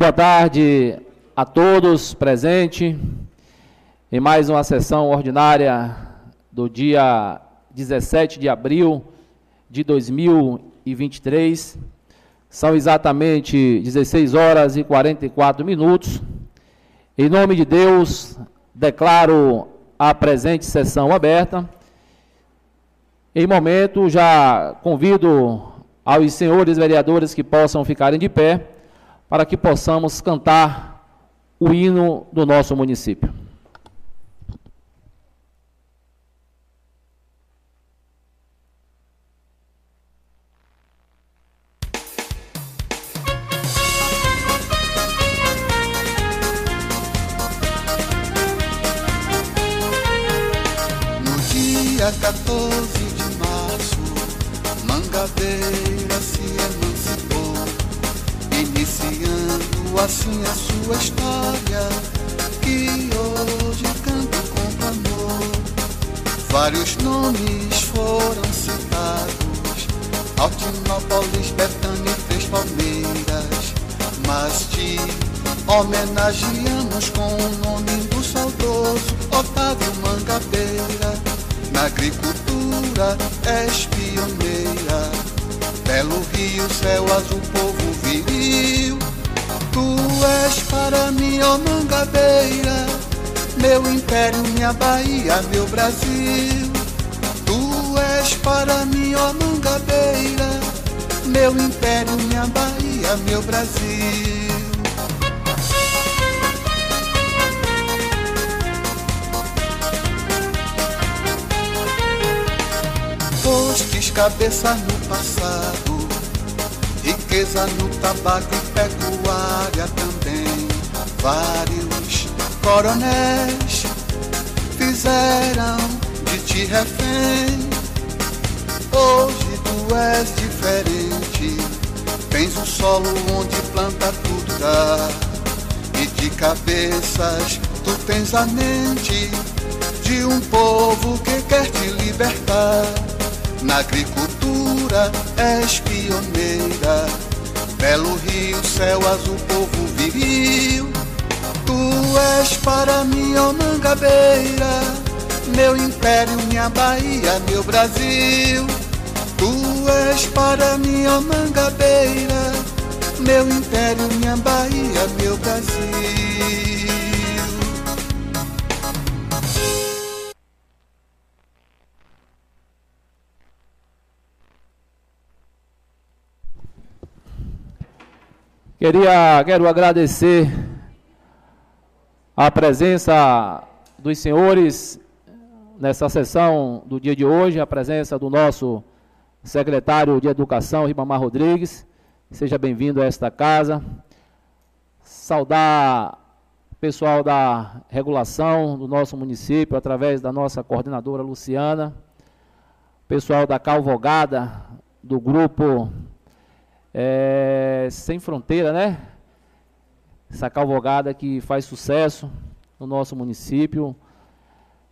Boa tarde a todos presentes em mais uma sessão ordinária do dia 17 de abril de 2023. São exatamente 16 horas e 44 minutos. Em nome de Deus, declaro a presente sessão aberta. Em momento, já convido aos senhores vereadores que possam ficarem de pé para que possamos cantar o hino do nosso município. Queria, quero agradecer a presença dos senhores nessa sessão do dia de hoje, a presença do nosso secretário de Educação, Ribamar Rodrigues. Seja bem-vindo a esta casa. Saudar o pessoal da regulação do nosso município, através da nossa coordenadora Luciana, pessoal da Calvogada, do grupo é, Sem Fronteira, né? Essa calvogada que faz sucesso no nosso município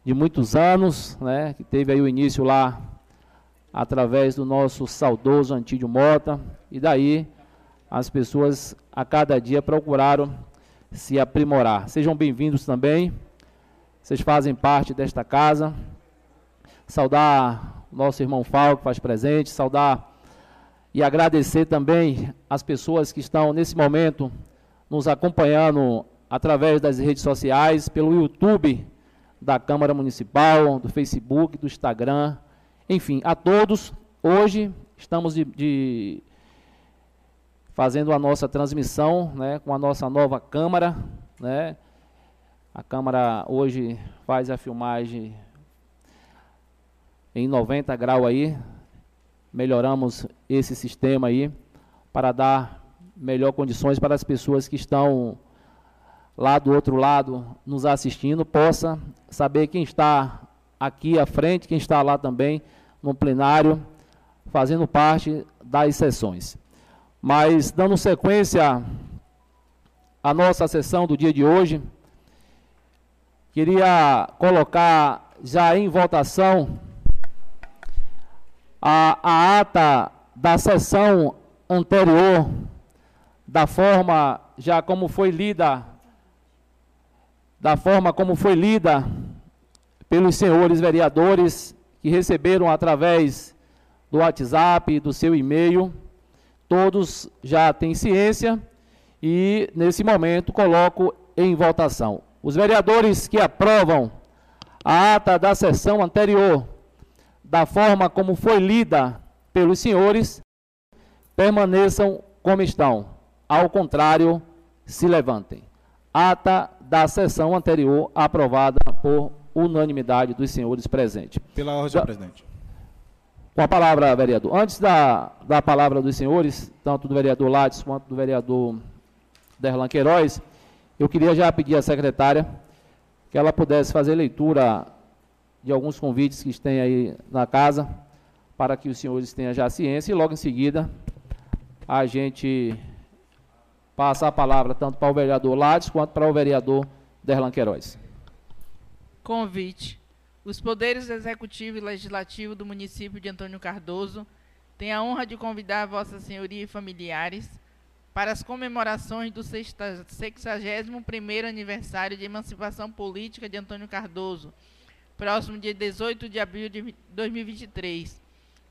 de muitos anos, né? Que teve aí o início lá através do nosso saudoso Antídio Mota e daí as pessoas a cada dia procuraram se aprimorar. Sejam bem-vindos também. Vocês fazem parte desta casa. Saudar nosso irmão Falco, faz presente, saudar e agradecer também as pessoas que estão nesse momento nos acompanhando através das redes sociais, pelo YouTube da Câmara Municipal, do Facebook, do Instagram, enfim, a todos. Hoje estamos de, de fazendo a nossa transmissão né, com a nossa nova câmara. Né? A câmara hoje faz a filmagem em 90 graus aí, melhoramos esse sistema aí para dar melhor condições para as pessoas que estão lá do outro lado nos assistindo, possa saber quem está aqui à frente, quem está lá também no plenário, fazendo parte das sessões. Mas, dando sequência à nossa sessão do dia de hoje, queria colocar já em votação a, a ata da sessão anterior da forma já como foi lida, da forma como foi lida pelos senhores vereadores que receberam através do WhatsApp, do seu e-mail. Todos já têm ciência e, nesse momento, coloco em votação. Os vereadores que aprovam a ata da sessão anterior, da forma como foi lida pelos senhores, permaneçam como estão. Ao contrário, se levantem. Ata da sessão anterior aprovada por unanimidade dos senhores presentes. Pela ordem, senhor presidente. Com a palavra, vereador. Antes da, da palavra dos senhores, tanto do vereador Lattes quanto do vereador Derlan Queiroz, eu queria já pedir à secretária que ela pudesse fazer leitura de alguns convites que tem aí na casa, para que os senhores tenham já ciência, e logo em seguida a gente passa a palavra tanto para o vereador Lades quanto para o vereador Derlan Queiroz. Convite. Os poderes executivo e legislativo do município de Antônio Cardoso têm a honra de convidar Vossa Senhoria e familiares para as comemorações do 61º aniversário de emancipação política de Antônio Cardoso, próximo dia 18 de abril de 2023,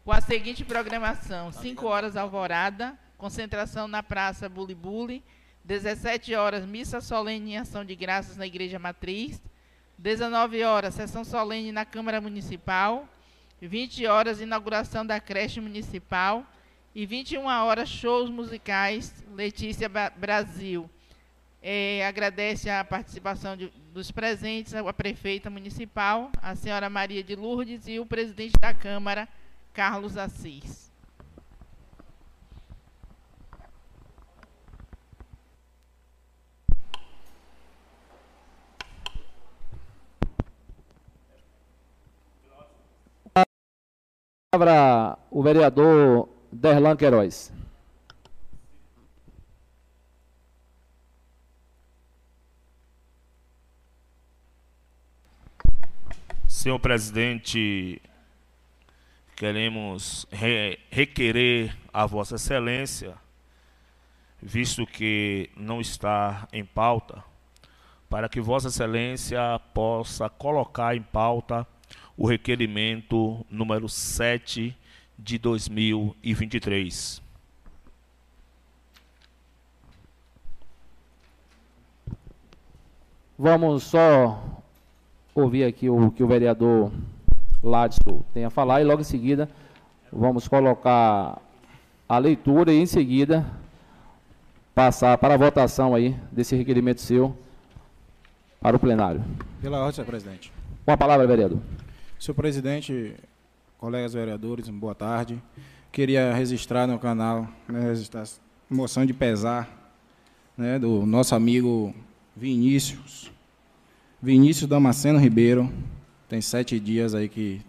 com a seguinte programação: 5 horas alvorada, concentração na Praça Bulibuli, 17 horas missa solene em ação de graças na Igreja Matriz, 19 horas sessão solene na Câmara Municipal, 20 horas inauguração da creche municipal e 21 horas, shows musicais Letícia Brasil. É, agradece a participação de, dos presentes, a prefeita municipal, a senhora Maria de Lourdes e o presidente da Câmara, Carlos Assis. Palavra o vereador Derlan Queiroz. Senhor presidente, queremos re requerer a Vossa Excelência, visto que não está em pauta, para que Vossa Excelência possa colocar em pauta o requerimento número 7 de 2023. Vamos só ouvir aqui o que o vereador Ladson tem a falar e logo em seguida vamos colocar a leitura e em seguida passar para a votação aí desse requerimento seu para o plenário. Pela ordem, senhor presidente. Com a palavra, vereador. Senhor presidente, colegas vereadores, boa tarde. Queria registrar no canal, né, registrar moção de pesar né, do nosso amigo Vinícius, Vinícius Damasceno Ribeiro. Tem sete dias aí que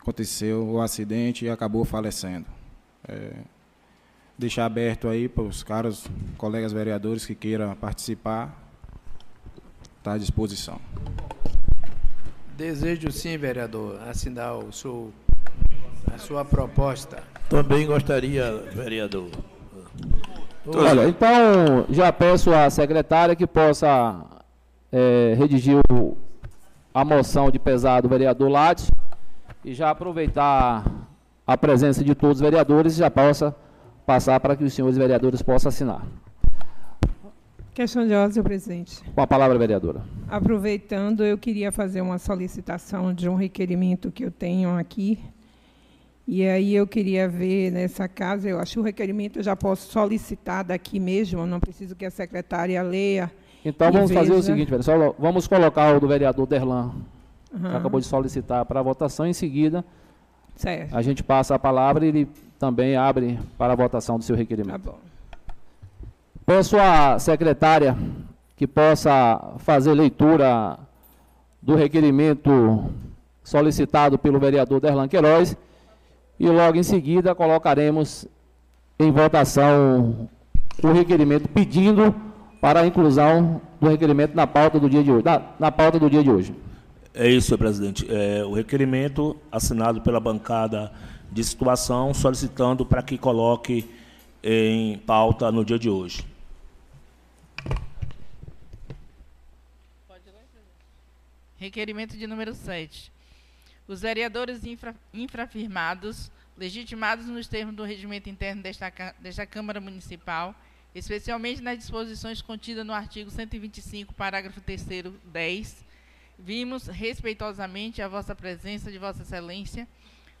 aconteceu o acidente e acabou falecendo. É, deixar aberto aí para os caros colegas vereadores que queiram participar, está à disposição. Desejo sim, vereador, assinar o seu, a sua proposta. Também gostaria, vereador. Olha, então já peço à secretária que possa é, redigir o, a moção de pesar do vereador Látis e já aproveitar a presença de todos os vereadores já possa passar para que os senhores vereadores possam assinar. Questão de ordem, senhor presidente. Com a palavra, vereadora. Aproveitando, eu queria fazer uma solicitação de um requerimento que eu tenho aqui. E aí eu queria ver nessa casa, eu acho que o requerimento eu já posso solicitar daqui mesmo, não preciso que a secretária leia. Então vamos veja. fazer o seguinte, vereador, vamos colocar o do vereador Derlan, uhum. que acabou de solicitar para a votação, em seguida certo. a gente passa a palavra e ele também abre para a votação do seu requerimento. Tá bom. Peço à secretária que possa fazer leitura do requerimento solicitado pelo vereador Derlan Queiroz e logo em seguida colocaremos em votação o requerimento pedindo para a inclusão do requerimento na pauta do dia de hoje. Na, na pauta do dia de hoje. É isso, senhor presidente. É, o requerimento assinado pela bancada de situação solicitando para que coloque em pauta no dia de hoje. Requerimento de número 7. Os vereadores infra, infrafirmados, legitimados nos termos do regimento interno desta, desta Câmara Municipal, especialmente nas disposições contidas no artigo 125, parágrafo 3 10, vimos respeitosamente a vossa presença de vossa excelência,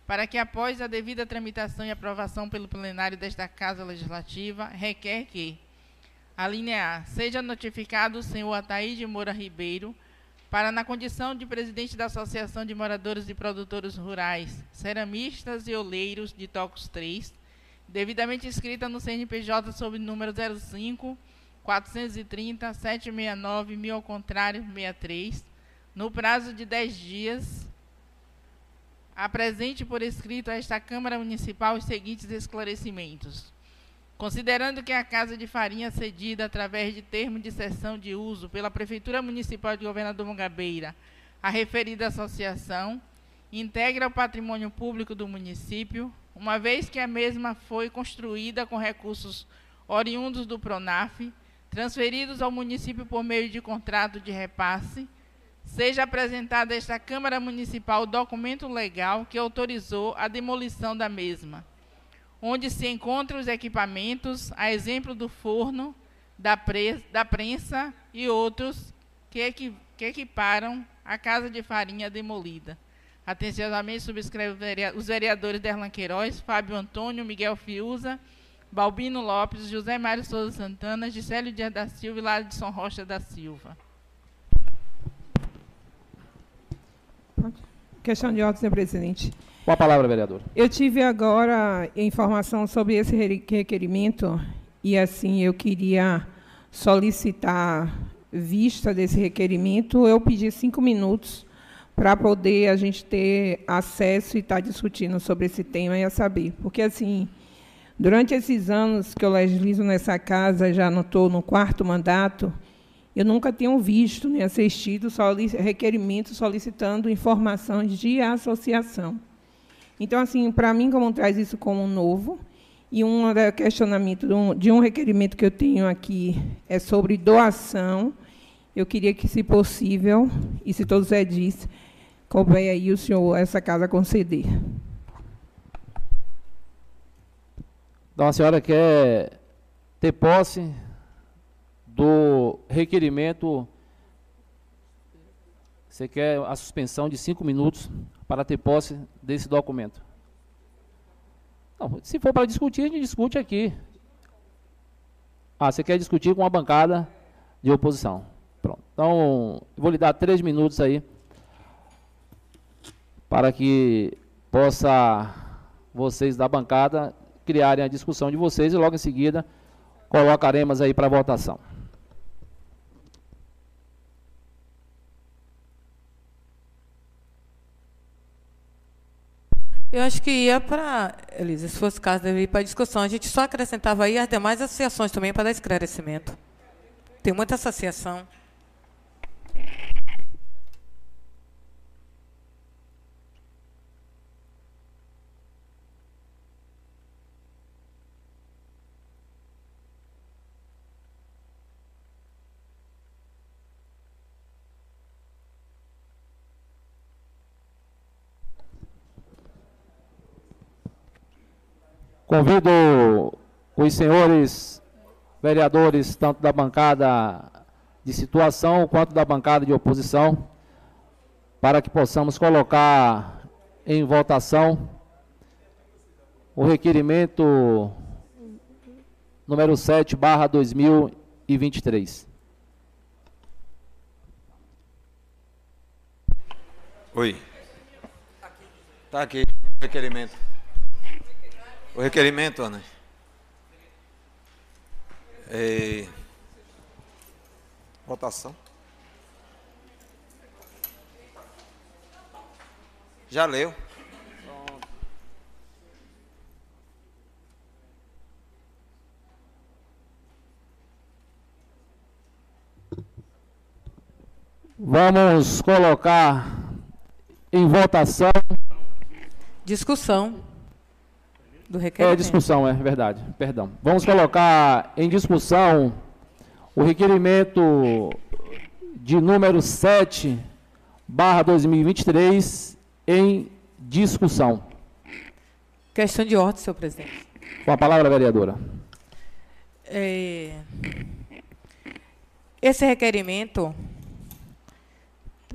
para que após a devida tramitação e aprovação pelo plenário desta Casa Legislativa, requer que, a linha A, seja notificado o senhor Ataíde Moura Ribeiro, para, na condição de presidente da Associação de Moradores e Produtores Rurais, Ceramistas e Oleiros de Tocos 3, devidamente inscrita no CNPJ sob número 05 430 769 mil ao contrário 63, no prazo de 10 dias, apresente por escrito a esta Câmara Municipal os seguintes esclarecimentos. Considerando que a casa de farinha cedida através de termo de cessão de uso pela Prefeitura Municipal de Governador Mangabeira, a referida associação, integra o patrimônio público do município, uma vez que a mesma foi construída com recursos oriundos do PRONAF, transferidos ao município por meio de contrato de repasse, seja apresentado a esta Câmara Municipal o documento legal que autorizou a demolição da mesma onde se encontram os equipamentos, a exemplo do forno, da, pre da prensa e outros que, equi que equiparam a casa de farinha demolida. Atenciosamente subscreve os vereadores Derlan Queiroz, Fábio Antônio, Miguel Fiuza, Balbino Lopes, José Mário Souza Santana, Gisélio Dias da Silva e Ladson Rocha da Silva. Questão de ordem, senhor presidente. Com a palavra, vereador. Eu tive agora informação sobre esse requerimento e, assim, eu queria solicitar vista desse requerimento. Eu pedi cinco minutos para poder a gente ter acesso e estar tá discutindo sobre esse tema e a saber. Porque, assim, durante esses anos que eu legislo nessa casa, já não estou no quarto mandato, eu nunca tenho visto nem assistido requerimentos solicitando informações de associação. Então, assim, para mim, como traz isso como novo, e um questionamento de um requerimento que eu tenho aqui é sobre doação. Eu queria que, se possível, e se todos é disse, couber aí o senhor essa casa conceder. Então, a senhora quer ter posse do requerimento. Você quer a suspensão de cinco minutos para ter posse desse documento. Não, se for para discutir, a gente discute aqui. Ah, você quer discutir com a bancada de oposição. Pronto. Então, vou lhe dar três minutos aí para que possa vocês da bancada criarem a discussão de vocês e logo em seguida colocaremos aí para votação. Eu acho que ia para, Elisa, se fosse caso, deve ir para discussão. A gente só acrescentava aí as demais associações também para dar esclarecimento. Tem muita associação. Convido os senhores vereadores, tanto da bancada de situação quanto da bancada de oposição, para que possamos colocar em votação o requerimento número 7, barra 2023. Oi. Está aqui o requerimento. O requerimento, Ana. É... Votação. Já leu. Vamos colocar em votação. Discussão. Do É requerimento. discussão, é verdade. Perdão. Vamos colocar em discussão o requerimento de número 7, barra 2023, em discussão. Questão de ordem, senhor presidente. Com a palavra, vereadora. É, esse requerimento,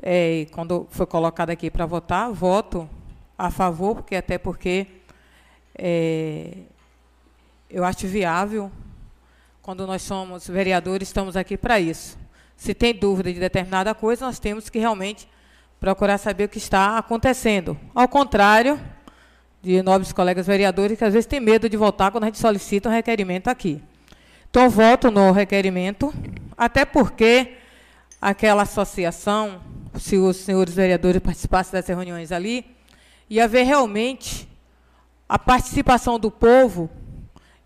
é, quando foi colocado aqui para votar, voto a favor, porque até porque é, eu acho viável, quando nós somos vereadores, estamos aqui para isso. Se tem dúvida de determinada coisa, nós temos que realmente procurar saber o que está acontecendo. Ao contrário de nobres colegas vereadores que às vezes têm medo de votar quando a gente solicita um requerimento aqui. Então, voto no requerimento, até porque aquela associação, se os senhores vereadores participassem dessas reuniões ali, ia haver realmente a participação do povo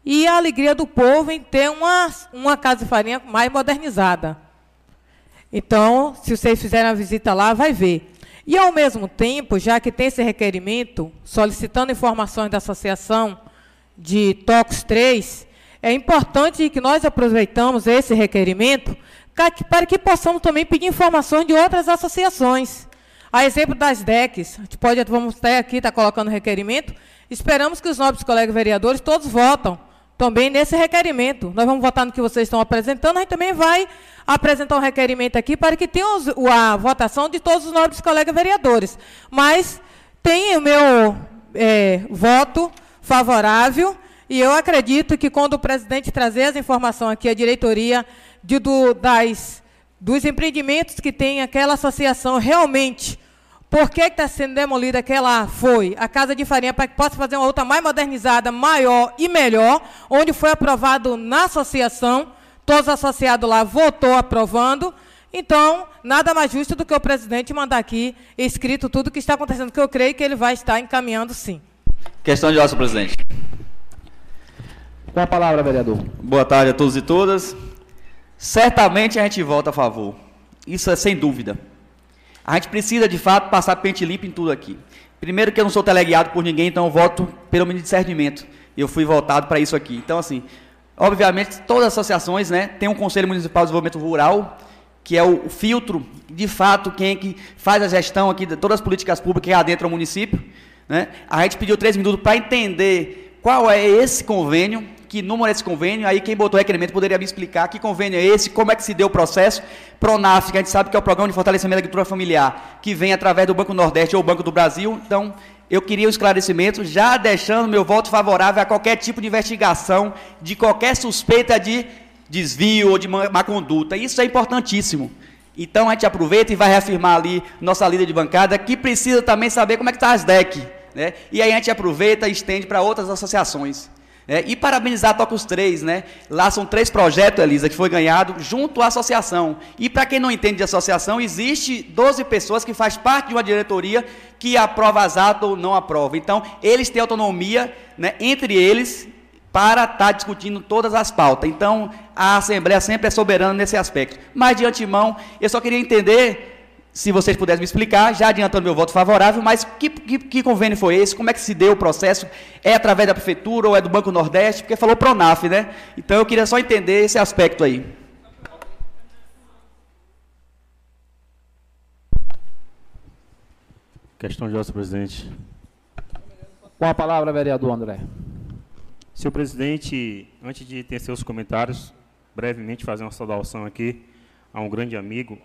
e a alegria do povo em ter uma, uma casa de farinha mais modernizada. Então, se vocês fizerem a visita lá, vai ver. E, ao mesmo tempo, já que tem esse requerimento, solicitando informações da associação de TOCOS 3, é importante que nós aproveitamos esse requerimento para que possamos também pedir informações de outras associações. A exemplo das DECs, a gente pode, vamos até aqui estar colocando requerimento, esperamos que os nobres colegas vereadores todos votam também nesse requerimento. Nós vamos votar no que vocês estão apresentando, a gente também vai apresentar um requerimento aqui para que tenha a votação de todos os nobres colegas vereadores. Mas tem o meu é, voto favorável e eu acredito que quando o presidente trazer as informações aqui, a diretoria de, do, das, dos empreendimentos que tem aquela associação realmente por que está sendo demolida aquela foi a casa de farinha para que possa fazer uma outra mais modernizada, maior e melhor, onde foi aprovado na associação, todos os associados lá votou aprovando. Então, nada mais justo do que o presidente mandar aqui escrito tudo o que está acontecendo, que eu creio que ele vai estar encaminhando sim. Questão de ordem, presidente. Com a palavra, vereador. Boa tarde a todos e todas. Certamente a gente vota a favor. Isso é sem dúvida. A gente precisa, de fato, passar pente limpo em tudo aqui. Primeiro que eu não sou teleguiado por ninguém, então eu voto pelo de discernimento. Eu fui votado para isso aqui. Então, assim, obviamente, todas as associações, né, tem um Conselho Municipal de Desenvolvimento Rural, que é o, filtro, de fato, quem é que faz a gestão aqui de todas as políticas públicas que adentram o município. Né? A gente pediu três minutos para entender qual é esse convênio, que número é esse convênio, aí quem botou o requerimento poderia me explicar que convênio é esse, como é que se deu o processo. Pronaf, que a gente sabe que é o Programa de Fortalecimento da Agricultura Familiar, que vem através do Banco Nordeste ou Banco do Brasil. Então, eu queria um esclarecimento, já deixando meu voto favorável a qualquer tipo de investigação, de qualquer suspeita de desvio ou de má má conduta. Isso é importantíssimo. Então a gente aproveita e vai reafirmar ali nossa líder de bancada que precisa também saber como é que está as DEC. Né? E aí a gente aproveita e estende para outras associações. Né? E parabenizar a Tocos 3, né? Lá são três projetos, Elisa, que foi ganhado junto à associação. E para quem não entende de associação, existe 12 pessoas que faz parte de uma diretoria que aprova as atas ou não aprova. Então, eles têm autonomia, né, entre eles, para estar discutindo todas as pautas. Então, a Assembleia sempre é soberana nesse aspecto. Mas, de antemão, eu só queria entender, se vocês pudessem me explicar, já adiantando meu voto favorável, mas que, que, que convênio foi esse? Como é que se deu o processo? É através da Prefeitura ou é do Banco Nordeste? Porque falou Pronaf, né? Então, eu queria só entender esse aspecto aí. Questão de ordem, presidente. Com a palavra, vereador André. Senhor presidente, antes de ter seus comentários, brevemente fazer uma saudação aqui a um grande amigo,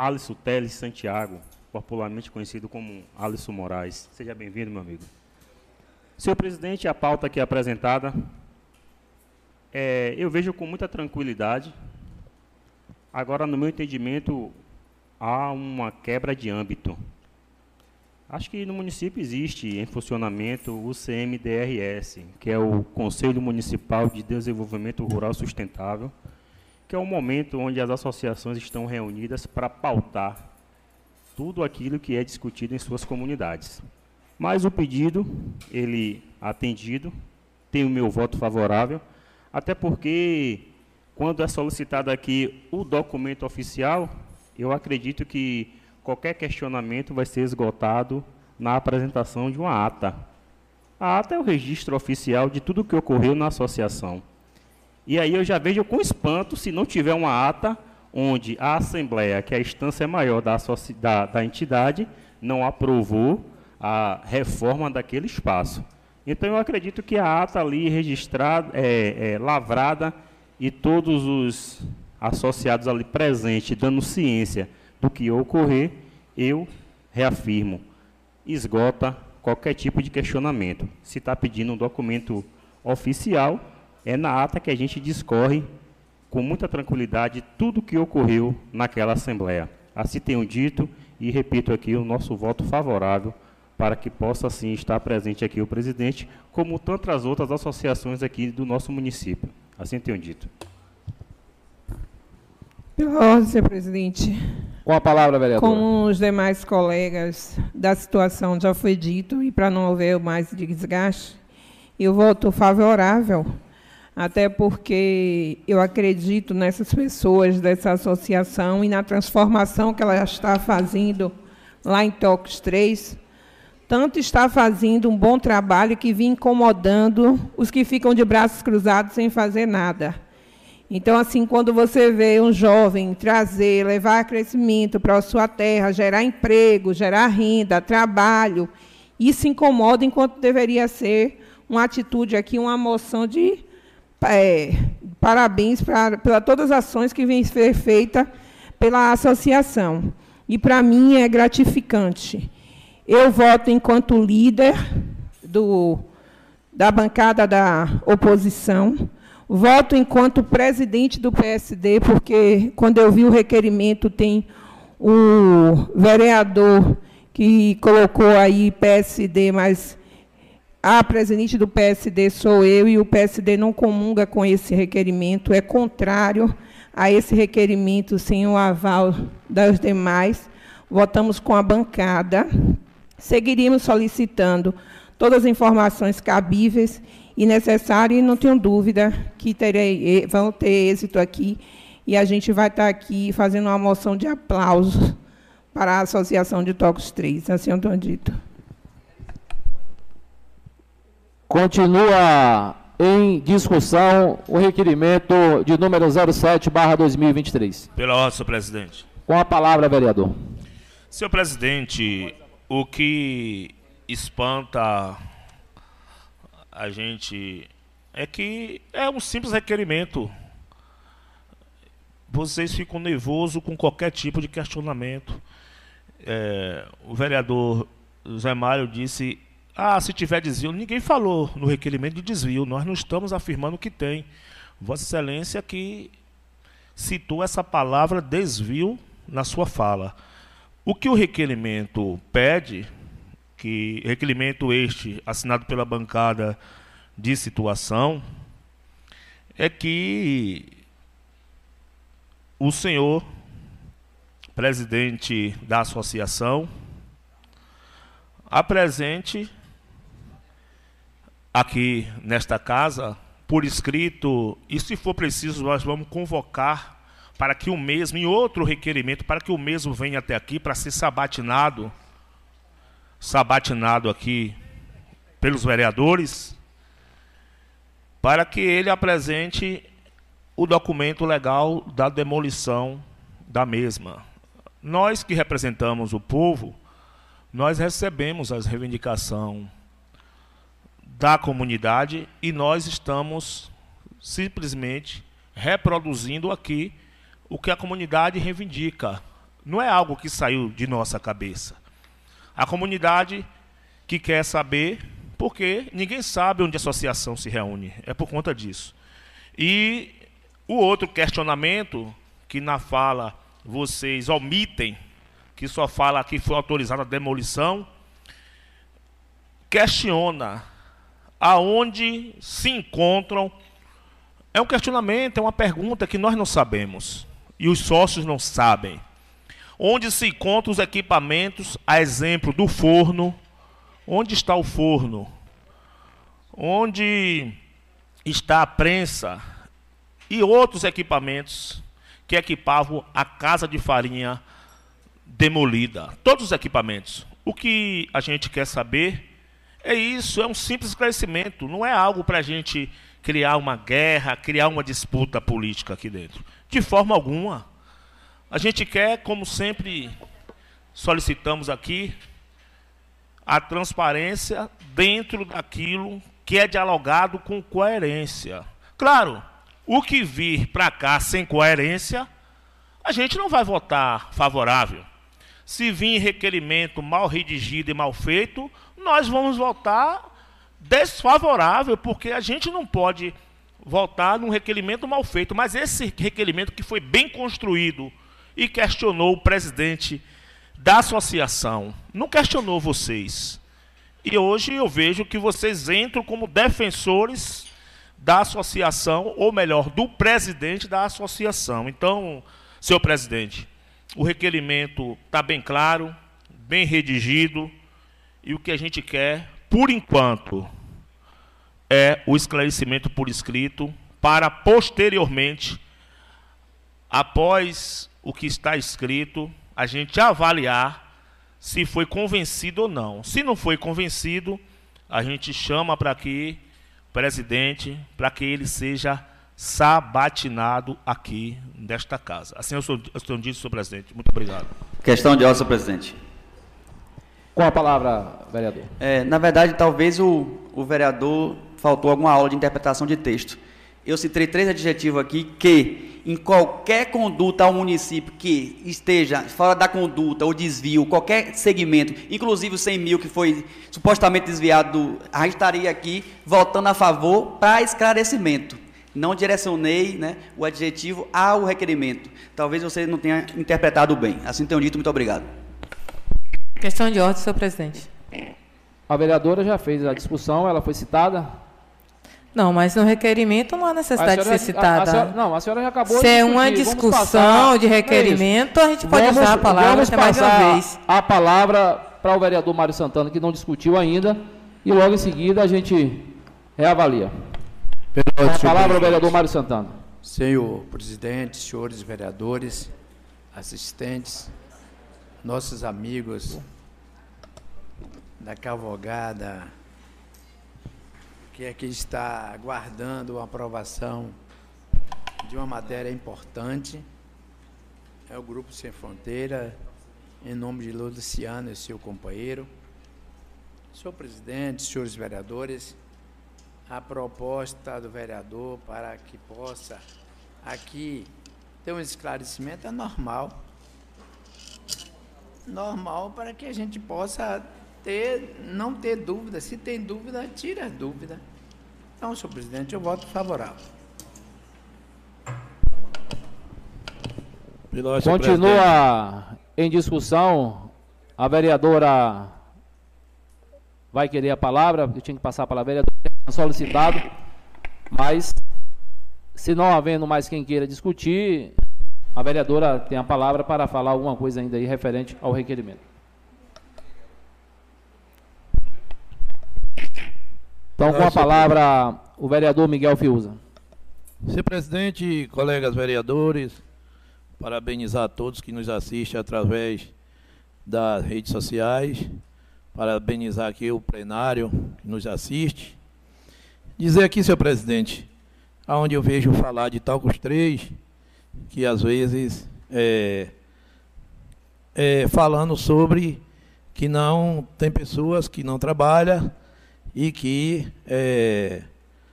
Alisson Teles Santiago, popularmente conhecido como Alisson Moraes. Seja bem-vindo, meu amigo. Senhor presidente, a pauta aqui apresentada, é, eu vejo com muita tranquilidade. Agora, no meu entendimento, há uma quebra de âmbito. Acho que no município existe em funcionamento o CMDRS, que é o Conselho Municipal de Desenvolvimento Rural Sustentável, que é o momento onde as associações estão reunidas para pautar tudo aquilo que é discutido em suas comunidades. Mas o pedido, ele atendido, tem o meu voto favorável, até porque quando é solicitado aqui o documento oficial, eu acredito que qualquer questionamento vai ser esgotado na apresentação de uma ata. A ata é o registro oficial de tudo o que ocorreu na associação. E aí eu já vejo com espanto se não tiver uma ata onde a Assembleia, que é a instância maior da, da, da entidade, não aprovou a reforma daquele espaço. Então, eu acredito que a ata ali registrada, é, é, lavrada, e todos os associados ali presentes, dando ciência do que ocorrer, eu reafirmo, esgota qualquer tipo de questionamento. Se está pedindo um documento oficial, é na ata que a gente discorre com muita tranquilidade tudo o que ocorreu naquela Assembleia. Assim tenho dito e repito aqui o nosso voto favorável para que possa, assim, estar presente aqui o presidente, como tantas outras associações aqui do nosso município. Assim tenho dito. Pela ordem, senhor presidente. Com a palavra, vereador. Como os demais colegas da situação já foi dito, e para não haver mais desgaste, eu voto favorável, até porque eu acredito nessas pessoas dessa associação e na transformação que ela está fazendo lá em Toques 3, tanto está fazendo um bom trabalho que vem incomodando os que ficam de braços cruzados sem fazer nada. Então, assim, quando você vê um jovem trazer, levar crescimento para a sua terra, gerar emprego, gerar renda, trabalho, isso incomoda enquanto deveria ser uma atitude aqui, uma moção de é, parabéns para todas as ações que vêm ser feitas pela associação. E, para mim, é gratificante. Eu voto enquanto líder do, da bancada da oposição. Voto enquanto presidente do PSD, porque quando eu vi o requerimento, tem o vereador que colocou aí PSD, mas a presidente do PSD sou eu e o PSD não comunga com esse requerimento, é contrário a esse requerimento sem o aval das demais. Votamos com a bancada. Seguiríamos solicitando todas as informações cabíveis e necessárias, e não tenho dúvida que terei, vão ter êxito aqui, e a gente vai estar aqui fazendo uma moção de aplausos para a Associação de Tocos 3. Assim eu estou dito. Continua em discussão o requerimento de número 07, barra 2023. Pela ordem, senhor presidente. Com a palavra, vereador. Senhor presidente, o que espanta a gente é que é um simples requerimento. Vocês ficam nervosos com qualquer tipo de questionamento. É, o vereador Zé Mário disse: Ah, se tiver desvio. Ninguém falou no requerimento de desvio. Nós não estamos afirmando que tem. Vossa Excelência que citou essa palavra desvio na sua fala. O que o requerimento pede, que requerimento este assinado pela bancada de situação, é que o senhor presidente da associação apresente aqui nesta casa por escrito e se for preciso nós vamos convocar para que o mesmo, em outro requerimento, para que o mesmo venha até aqui para ser sabatinado, sabatinado aqui pelos vereadores, para que ele apresente o documento legal da demolição da mesma. Nós que representamos o povo, nós recebemos as reivindicações da comunidade e nós estamos simplesmente reproduzindo aqui o que a comunidade reivindica. Não é algo que saiu de nossa cabeça. A comunidade que quer saber, porque ninguém sabe onde a associação se reúne. É por conta disso. E o outro questionamento, que na fala vocês omitem, que só fala que foi autorizada a demolição, questiona aonde se encontram. É um questionamento, é uma pergunta que nós não sabemos e os sócios não sabem. Onde se encontram os equipamentos, a exemplo do forno. Onde está o forno? Onde está a prensa e outros equipamentos que equipavam a casa de farinha demolida. Todos os equipamentos. O que a gente quer saber É isso, é um simples esclarecimento. Não é algo para a gente criar uma guerra, criar uma disputa política aqui dentro. De forma alguma. A gente quer, como sempre solicitamos aqui, a transparência dentro daquilo que é dialogado com coerência. Claro, o que vir para cá sem coerência, a gente não vai votar favorável. Se vir requerimento mal redigido e mal feito, nós vamos votar desfavorável, porque a gente não pode votar num requerimento mal feito. Mas esse requerimento que foi bem construído e questionou o presidente da associação, não questionou vocês. E hoje eu vejo que vocês entram como defensores da associação, ou melhor, do presidente da associação. Então, senhor presidente, o requerimento está bem claro, bem redigido, e o que a gente quer, por enquanto, é o esclarecimento por escrito, para posteriormente, após o que está escrito, a gente avaliar se foi convencido ou não. Se não foi convencido, a gente chama para o presidente, para que ele seja sabatinado aqui nesta casa. Assim eu, sou, eu dito, senhor presidente. Muito obrigado. Questão de ordem, senhor presidente. Com a palavra, vereador. É, na verdade, talvez o, o vereador faltou alguma aula de interpretação de texto. Eu citei três adjetivos aqui que, em qualquer conduta ao município que esteja fora da conduta ou desvio, qualquer segmento, inclusive os 100 mil que foi supostamente desviado, do, a gente estaria aqui votando a favor para esclarecimento. Não direcionei né, o adjetivo ao requerimento. Talvez você não tenha interpretado bem. Assim tenho dito, muito obrigado. Questão de ordem, senhor presidente. A vereadora já fez a discussão, ela foi citada. Não, mas no requerimento não há necessidade de ser citada. A, a senhora, não, a senhora já acabou Se de é uma discussão de requerimento, é a gente pode vamos, usar a palavra vamos mais uma passar vez. A palavra para o vereador Mário Santana, que não discutiu ainda, e logo em seguida a gente reavalia. A palavra ao vereador Mário Santana. Senhor presidente, senhores vereadores, assistentes, nossos amigos da cavalgada que aqui está aguardando a aprovação de uma matéria importante, é o Grupo Sem Fronteira, em nome de Luciano e seu companheiro. Senhor presidente, senhores vereadores, a proposta do vereador para que possa aqui ter um esclarecimento é normal. Normal para que a gente possa ter, não ter dúvida. Se tem dúvida, tira a dúvida. Então, senhor presidente, eu voto favorável. Continua em discussão. A vereadora vai querer a palavra, eu tinha que passar para a vereadora, que tinha solicitado, mas se não havendo mais quem queira discutir, a vereadora tem a palavra para falar alguma coisa ainda aí referente ao requerimento. Então, com a palavra, o vereador Miguel Fiuza. Senhor presidente, colegas vereadores, parabenizar a todos que nos assistem através das redes sociais, parabenizar aqui o plenário que nos assiste. Dizer aqui, senhor presidente, aonde eu vejo falar de Talcos 3, que às vezes é, é, falando sobre que não tem pessoas que não trabalham e que é,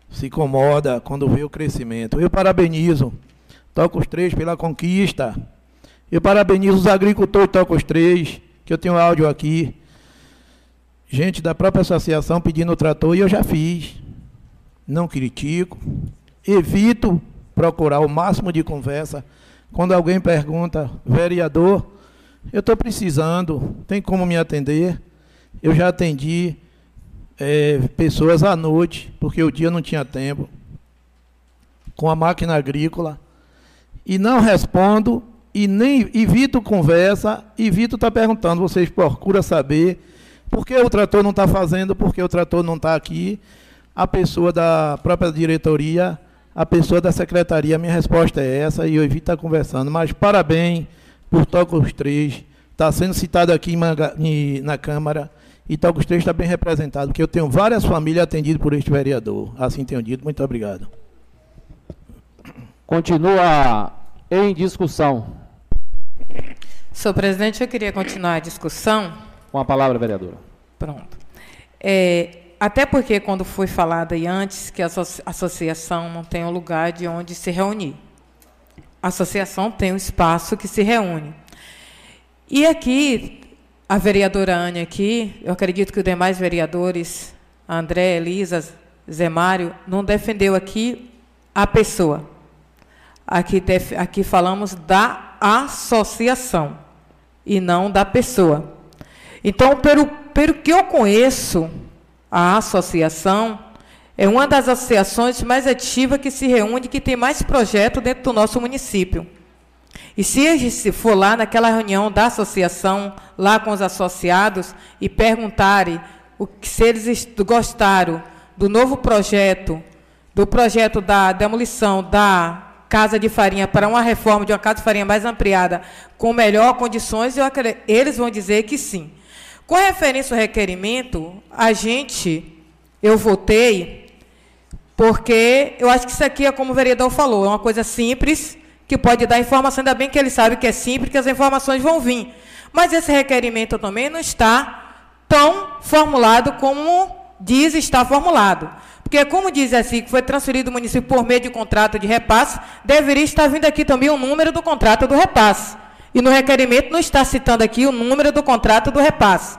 se incomoda quando vê o crescimento. Eu parabenizo Tocos 3 pela conquista. Eu parabenizo os agricultores Tocos 3, que eu tenho áudio aqui. Gente da própria associação pedindo o trator e eu já fiz. Não critico. Evito procurar o máximo de conversa. Quando alguém pergunta, vereador, eu estou precisando, tem como me atender? Eu já atendi é, pessoas à noite, porque o dia não tinha tempo, com a máquina agrícola, e não respondo, e nem evito conversa, evito estar tá perguntando, vocês procuram saber por que o trator não está fazendo, por que o trator não está aqui, a pessoa da própria diretoria, a pessoa da secretaria, minha resposta é essa, e eu evito estar tá conversando, mas parabéns por Toca os Três, está sendo citado aqui em, na Câmara, Itaú Três está bem representado, porque eu tenho várias famílias atendidas por este vereador. Assim tenho dito. Muito obrigado. Continua em discussão. Senhor presidente, eu queria continuar a discussão. Com a palavra, vereadora. Pronto. É, até porque, quando foi falado aí antes, que a associação não tem um lugar de onde se reunir. A associação tem um espaço que se reúne. E aqui, a vereadora Ania aqui, eu acredito que os demais vereadores, André, Elisa, Zé Mário, não defendeu aqui a pessoa. Aqui, aqui falamos da associação e não da pessoa. Então, pelo, pelo que eu conheço, a associação é uma das associações mais ativas que se reúne, que tem mais projetos dentro do nosso município. E se a gente for lá naquela reunião da associação, lá com os associados, e perguntarem o que, se eles gostaram do novo projeto, do projeto da demolição da casa de farinha para uma reforma de uma casa de farinha mais ampliada, com melhor condições, eu acredito, eles vão dizer que sim. Com referência ao requerimento, a gente, eu votei, porque eu acho que isso aqui é como o vereador falou, é uma coisa simples, que pode dar informação, ainda bem que ele sabe que é simples, que as informações vão vir. Mas esse requerimento também não está tão formulado como diz estar formulado. Porque, como diz assim, que foi transferido do município por meio de contrato de repasse, deveria estar vindo aqui também o número do contrato do repasse. E no requerimento não está citando aqui o número do contrato do repasse.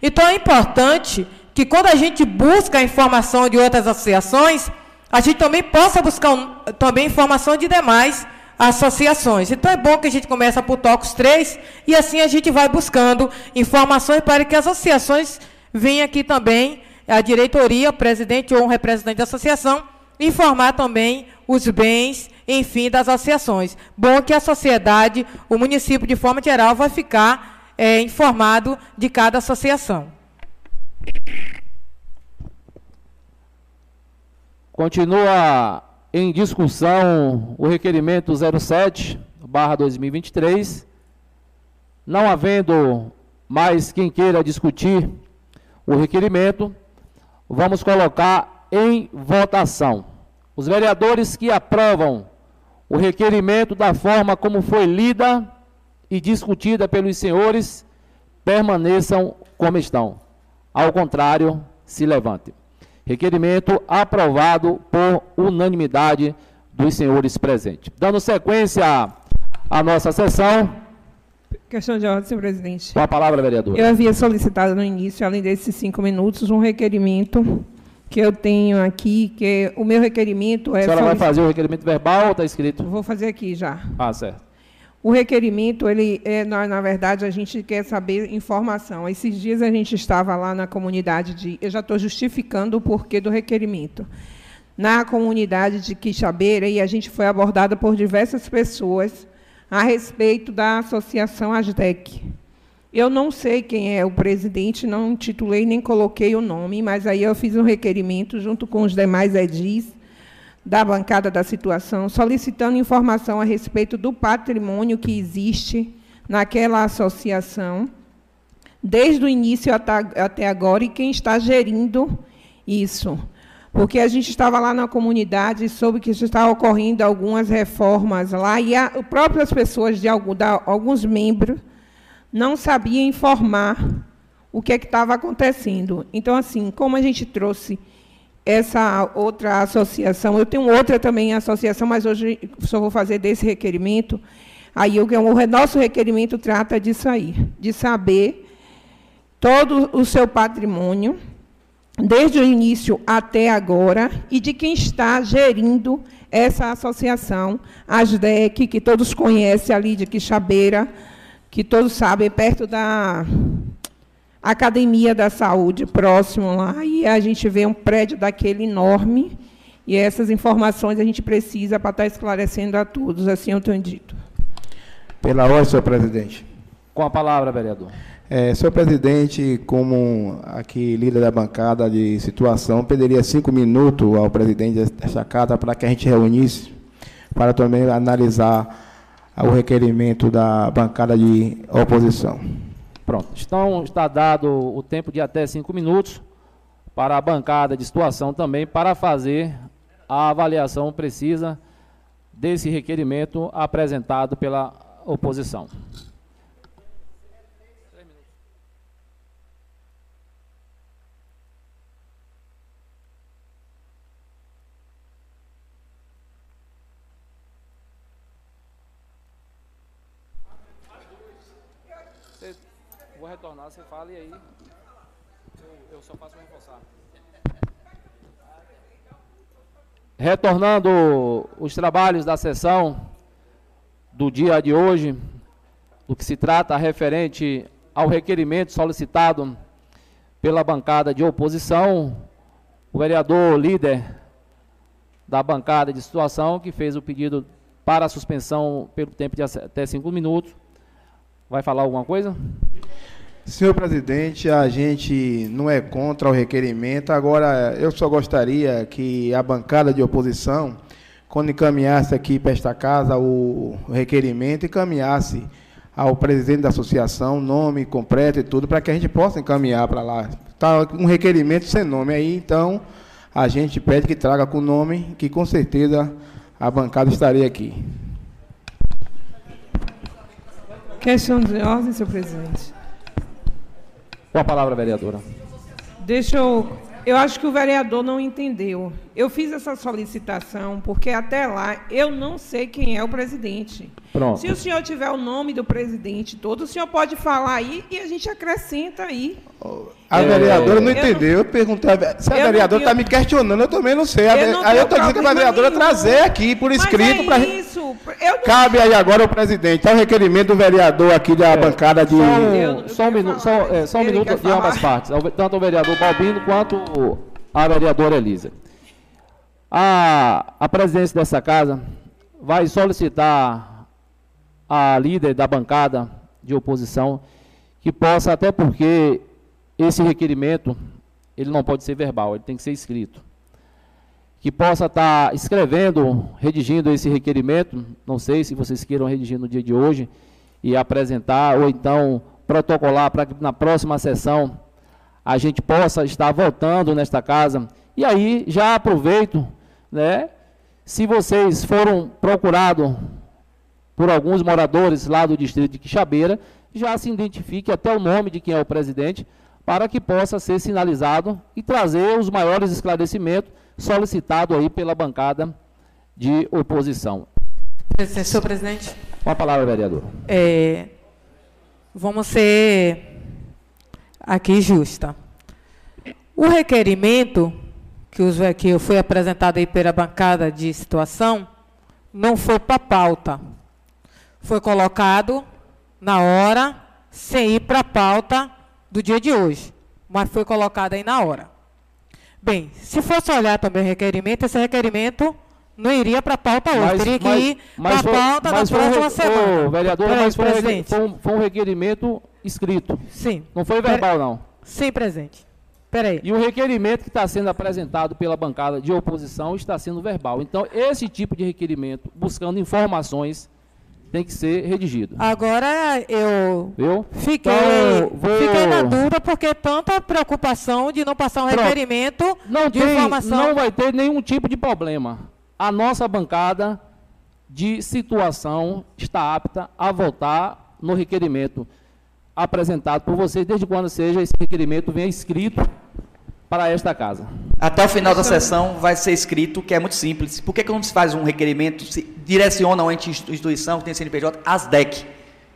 Então, é importante que, quando a gente busca a informação de outras associações, a gente também possa buscar um, também informação de demais associações. Então, é bom que a gente comece por TOCOS 3 e assim a gente vai buscando informações para que as associações venham aqui também a diretoria, o presidente ou um representante da associação, informar também os bens, enfim, das associações. Bom que a sociedade, o município, de forma geral, vai ficar é, informado de cada associação. Continua em discussão o requerimento 07, barra 2023. Não havendo mais quem queira discutir o requerimento, vamos colocar em votação. Os vereadores que aprovam o requerimento da forma como foi lida e discutida pelos senhores permaneçam como estão. Ao contrário, se levante. Requerimento aprovado por unanimidade dos senhores presentes. Dando sequência à nossa sessão. Questão de ordem, senhor presidente. Com a palavra, vereador. Eu havia solicitado no início, além desses cinco minutos, um requerimento que eu tenho aqui, que o meu requerimento é... A senhora vai fazer o requerimento verbal ou está escrito? Vou fazer aqui já. Ah, certo. O requerimento, ele é, na, na, verdade, a gente quer saber informação. Esses dias a gente estava lá na comunidade de... Eu já estou justificando o porquê do requerimento. Na comunidade de Quixabeira, e a gente foi abordada por diversas pessoas a respeito da associação ASDEC. Eu não sei quem é o presidente, não titulei nem coloquei o nome, mas aí eu fiz um requerimento junto com os demais edis da bancada da situação, solicitando informação a respeito do patrimônio que existe naquela associação, desde o início até agora, e quem está gerindo isso. Porque a gente estava lá na comunidade e soube que estava ocorrendo algumas reformas lá, e a, próprias pessoas, de algum, alguns membros, não sabiam informar o que é estava acontecendo. Então, assim, como a gente trouxe essa outra associação, eu tenho outra também associação, mas hoje só vou fazer desse requerimento, aí o, o nosso requerimento trata disso aí, de saber todo o seu patrimônio, desde o início até agora, e de quem está gerindo essa associação, a ASDEC, que todos conhecem ali de Quixabeira, que todos sabem, perto da Academia da Saúde, próximo lá, e a gente vê um prédio daquele enorme, e essas informações a gente precisa para estar esclarecendo a todos, assim eu tenho dito. Pela ordem, senhor presidente. Com a palavra, vereador. É, senhor presidente, como aqui líder da bancada de situação, pediria cinco minutos ao presidente desta casa para que a gente reunisse, para também analisar o requerimento da bancada de oposição. Pronto. Então, está dado o tempo de até cinco minutos para a bancada de situação também, para fazer a avaliação precisa desse requerimento apresentado pela oposição. Você fala e aí eu, eu só faço reforçar. Retornando os trabalhos da sessão do dia de hoje, do que se trata referente ao requerimento solicitado pela bancada de oposição, o vereador líder da bancada de situação, que fez o pedido para a suspensão pelo tempo de até cinco minutos, vai falar alguma coisa? Senhor presidente, a gente não é contra o requerimento. Agora, eu só gostaria que a bancada de oposição, quando encaminhasse aqui para esta casa o requerimento, encaminhasse ao presidente da associação, nome completo e tudo, para que a gente possa encaminhar para lá. Está um requerimento sem nome aí, então a gente pede que traga com nome, que com certeza a bancada estaria aqui. Questão de ordem, senhor presidente. Com a palavra, vereadora. Deixa eu. Eu acho que o vereador não entendeu. Eu fiz essa solicitação porque até lá eu não sei quem é o presidente. Pronto. Se o senhor tiver o nome do presidente todo, o senhor pode falar aí e a gente acrescenta aí. A vereadora não entendeu. Eu perguntei, a- se a eu não vereadora está me questionando, eu também não sei. Eu não aí eu estou dizendo que a vereadora nenhum. trazer aqui por Mas escrito é para. isso. Eu não Cabe aí agora o presidente. Está o requerimento do vereador aqui da bancada de. Só um, só um minuto, só, é, só um minuto de ambas falar. partes, ao- tanto o vereador Balbino quanto a vereadora Elisa. A, a presidência dessa casa vai solicitar a líder da bancada de oposição que possa, até porque esse requerimento ele não pode ser verbal, ele tem que ser escrito. Que possa estar escrevendo, redigindo esse requerimento, não sei se vocês queiram redigir no dia de hoje e apresentar, ou então protocolar para que na próxima sessão a gente possa estar voltando nesta casa. E aí já aproveito, né? Se vocês foram procurados por alguns moradores lá do distrito de Quixabeira, já se identifique até o nome de quem é o presidente, para que possa ser sinalizado e trazer os maiores esclarecimentos solicitados aí pela bancada de oposição. Senhor presidente. Com a palavra, vereador. É, vamos ser aqui justa. O requerimento que, os, que foi apresentado aí pela bancada de situação não foi para pauta. Foi colocado na hora, sem ir para a pauta do dia de hoje, mas foi colocado aí na hora. Bem, se fosse olhar também o requerimento, esse requerimento não iria para a pauta hoje, teria que ir para a pauta mas um próxima semana. Ô, vereador, Peraí, mas foi um, foi, um, foi um requerimento escrito. Sim. Não foi verbal, não. Sim, presidente. Peraí. E o requerimento que está sendo apresentado pela bancada de oposição está sendo verbal. Então, esse tipo de requerimento, buscando informações, tem que ser redigido. Agora eu Viu? fiquei, Então, vou- fiquei na dúvida porque tanta preocupação de não passar um Pronto. requerimento não de tem, informação. não vai ter nenhum tipo de problema. A nossa bancada de situação está apta a votar no requerimento apresentado por vocês, desde quando seja esse requerimento venha escrito para esta casa. Até o final da sessão vai ser escrito que é muito simples. Por que, que não se faz um requerimento, se direciona a uma instituição que tem CNPJ, as DEC?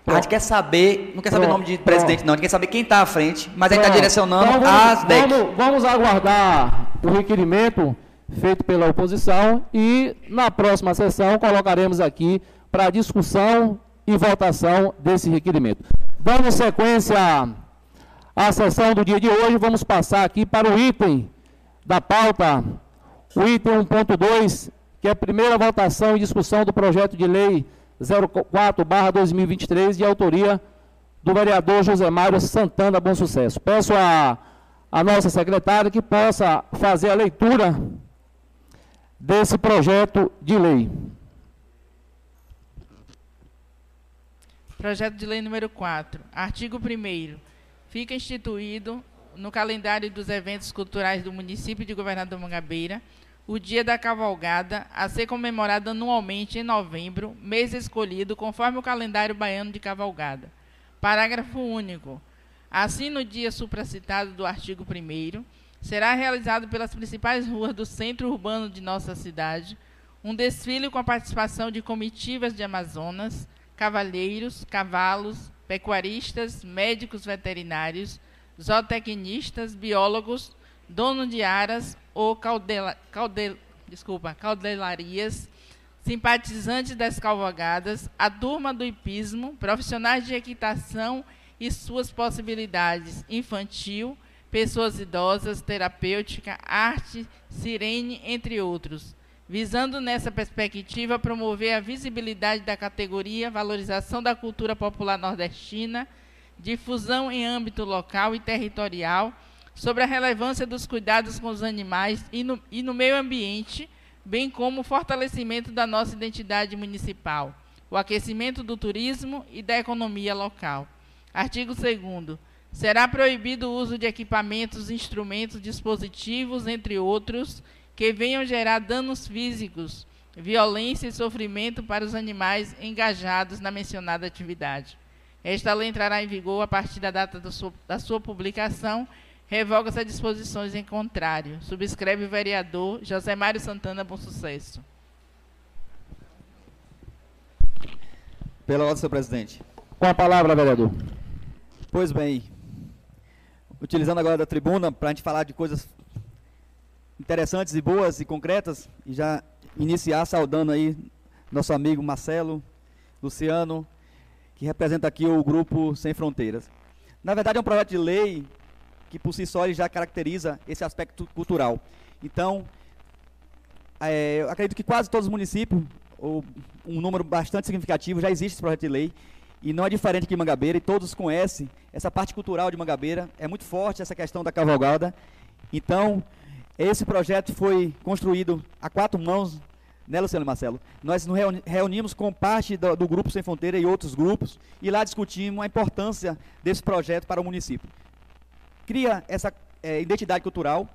A gente quer saber, não quer saber o nome de Pronto. presidente, não, a gente quer saber quem está à frente, mas a gente está direcionando Então, às DEC. Vamos, vamos aguardar o requerimento feito pela oposição e na próxima sessão colocaremos aqui para discussão e votação desse requerimento. Dando sequência à sessão do dia de hoje, vamos passar aqui para o item da pauta, o item 1.2, que é a primeira votação e discussão do projeto de lei 04/2023 de autoria do vereador José Mário Santana Bom Sucesso. Peço a, a nossa secretária que possa fazer a leitura desse projeto de lei. Projeto de Lei número 4. Artigo 1 Fica instituído no calendário dos eventos culturais do município de Governador Mangabeira o Dia da Cavalgada, a ser comemorado anualmente em novembro, mês escolhido conforme o calendário baiano de cavalgada. Parágrafo único. Assim, no dia supracitado do artigo 1 será realizado pelas principais ruas do centro urbano de nossa cidade um desfile com a participação de comitivas de Amazonas, cavalheiros, cavalos, pecuaristas, médicos veterinários, zootecnistas, biólogos, dono de aras ou caudela, caudel, desculpa, simpatizantes das cavalgadas, a turma do hipismo, profissionais de equitação e suas possibilidades infantil, pessoas idosas, terapêutica, arte, sirene, entre outros, visando nessa perspectiva promover a visibilidade da categoria, valorização da cultura popular nordestina, difusão em âmbito local e territorial sobre a relevância dos cuidados com os animais e no, e no meio ambiente, bem como o fortalecimento da nossa identidade municipal, o aquecimento do turismo e da economia local. Artigo 2 Será proibido o uso de equipamentos, instrumentos, dispositivos, entre outros, que venham gerar danos físicos, violência e sofrimento para os animais engajados na mencionada atividade. Esta lei entrará em vigor a partir da data da sua publicação Revoga-se as disposições em contrário. Subscreve o vereador José Mário Santana Bom Sucesso. Pela ordem, senhor presidente. Com a palavra, vereador. Pois bem, utilizando agora da tribuna para a gente falar de coisas interessantes e boas e concretas, e já iniciar saudando aí nosso amigo Marcelo, Luciano, que representa aqui o grupo Sem Fronteiras. Na verdade, é um projeto de lei que por si só já caracteriza esse aspecto cultural. Então, é, eu acredito que quase todos os municípios, ou um número bastante significativo, já existe esse projeto de lei. E não é diferente aqui em Mangabeira, e todos conhecem essa parte cultural de Mangabeira. É muito forte essa questão da cavalgada. Então, esse projeto foi construído a quatro mãos, né, Luciano Marcelo? Nós nos reunimos com parte do, do Grupo Sem Fronteira e outros grupos, e lá discutimos a importância desse projeto para o município cria essa é, identidade cultural.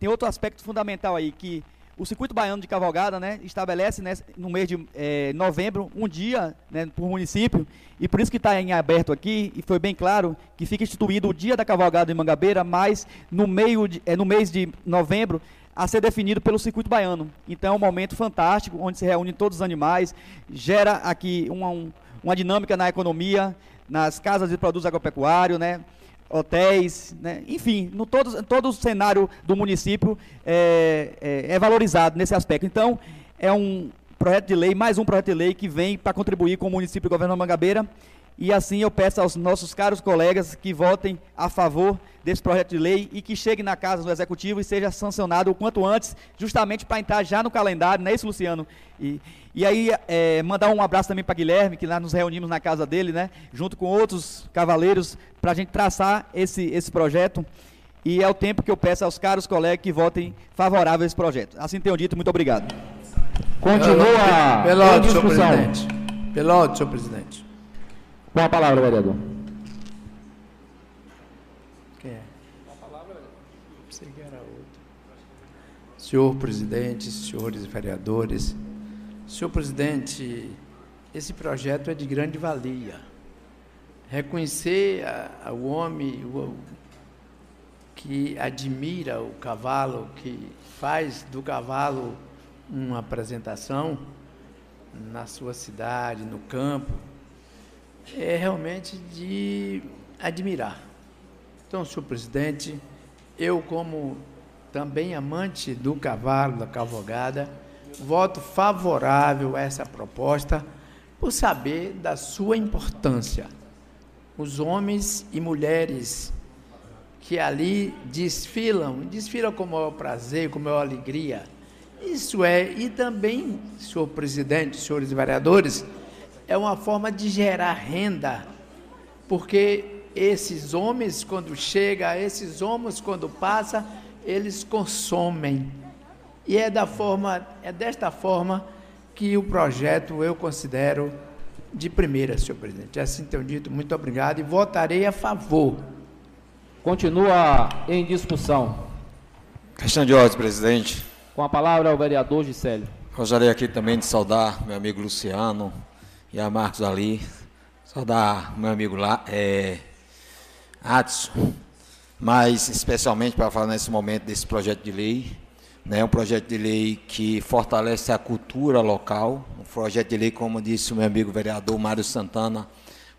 Tem outro aspecto fundamental aí, que o Circuito Baiano de Cavalgada né, estabelece né, no mês de é, novembro um dia né, por município, e por isso que está em aberto aqui, e foi bem claro que fica instituído o dia da cavalgada em Mangabeira, mas no, meio de, é, no mês de novembro a ser definido pelo circuito baiano. Então é um momento fantástico, onde se reúnem todos os animais, gera aqui uma, um, uma dinâmica na economia, nas casas de produtos agropecuários, né? Hotéis, né? enfim, no todo, todo o cenário do município é, é, é, valorizado nesse aspecto. Então, é um projeto de lei, mais um projeto de lei que vem para contribuir com o município e o governo Mangabeira. E assim eu peço aos nossos caros colegas que votem a favor desse projeto de lei e que chegue na casa do Executivo e seja sancionado o quanto antes, justamente para entrar já no calendário, não é isso, Luciano? E, e aí, é, mandar um abraço também para Guilherme, que lá nos reunimos na casa dele, né? Junto com outros cavaleiros, para a gente traçar esse, esse projeto. E é o tempo que eu peço aos caros colegas que votem favorável a esse projeto. Assim tenho dito, muito obrigado. Continua pela ordem, senhor presidente. Ordem, senhor presidente. Com a palavra, vereador. Quem é? A palavra, Pensei que era outro. Senhor presidente, senhores vereadores, senhor presidente, esse projeto é de grande valia. Reconhecer o homem o, que admira o cavalo, que faz do cavalo uma apresentação na sua cidade, no campo, é realmente de admirar. Então, senhor presidente, eu, como também amante do cavalo, da cavalgada, voto favorável a essa proposta por saber da sua importância. Os homens e mulheres que ali desfilam, desfilam com o maior prazer, com maior alegria. Isso é, e também, senhor presidente, senhores vereadores, é uma forma de gerar renda, porque esses homens, quando chega, esses homens, quando passa, eles consomem. E é da forma, é desta forma que o projeto eu considero de primeira, senhor presidente. Assim tenho dito, muito obrigado e votarei a favor. Continua em discussão. Questão de ordem, presidente. Com a palavra o vereador Gisélio. Gostaria aqui também de saudar meu amigo Luciano e a Marcos ali. Saudar meu amigo lá, é, Adson, mas especialmente para falar nesse momento desse projeto de lei. Né, um projeto de lei que fortalece a cultura local, um projeto de lei, como disse o meu amigo vereador Mário Santana,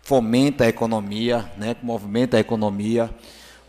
fomenta a economia, né, movimenta a economia,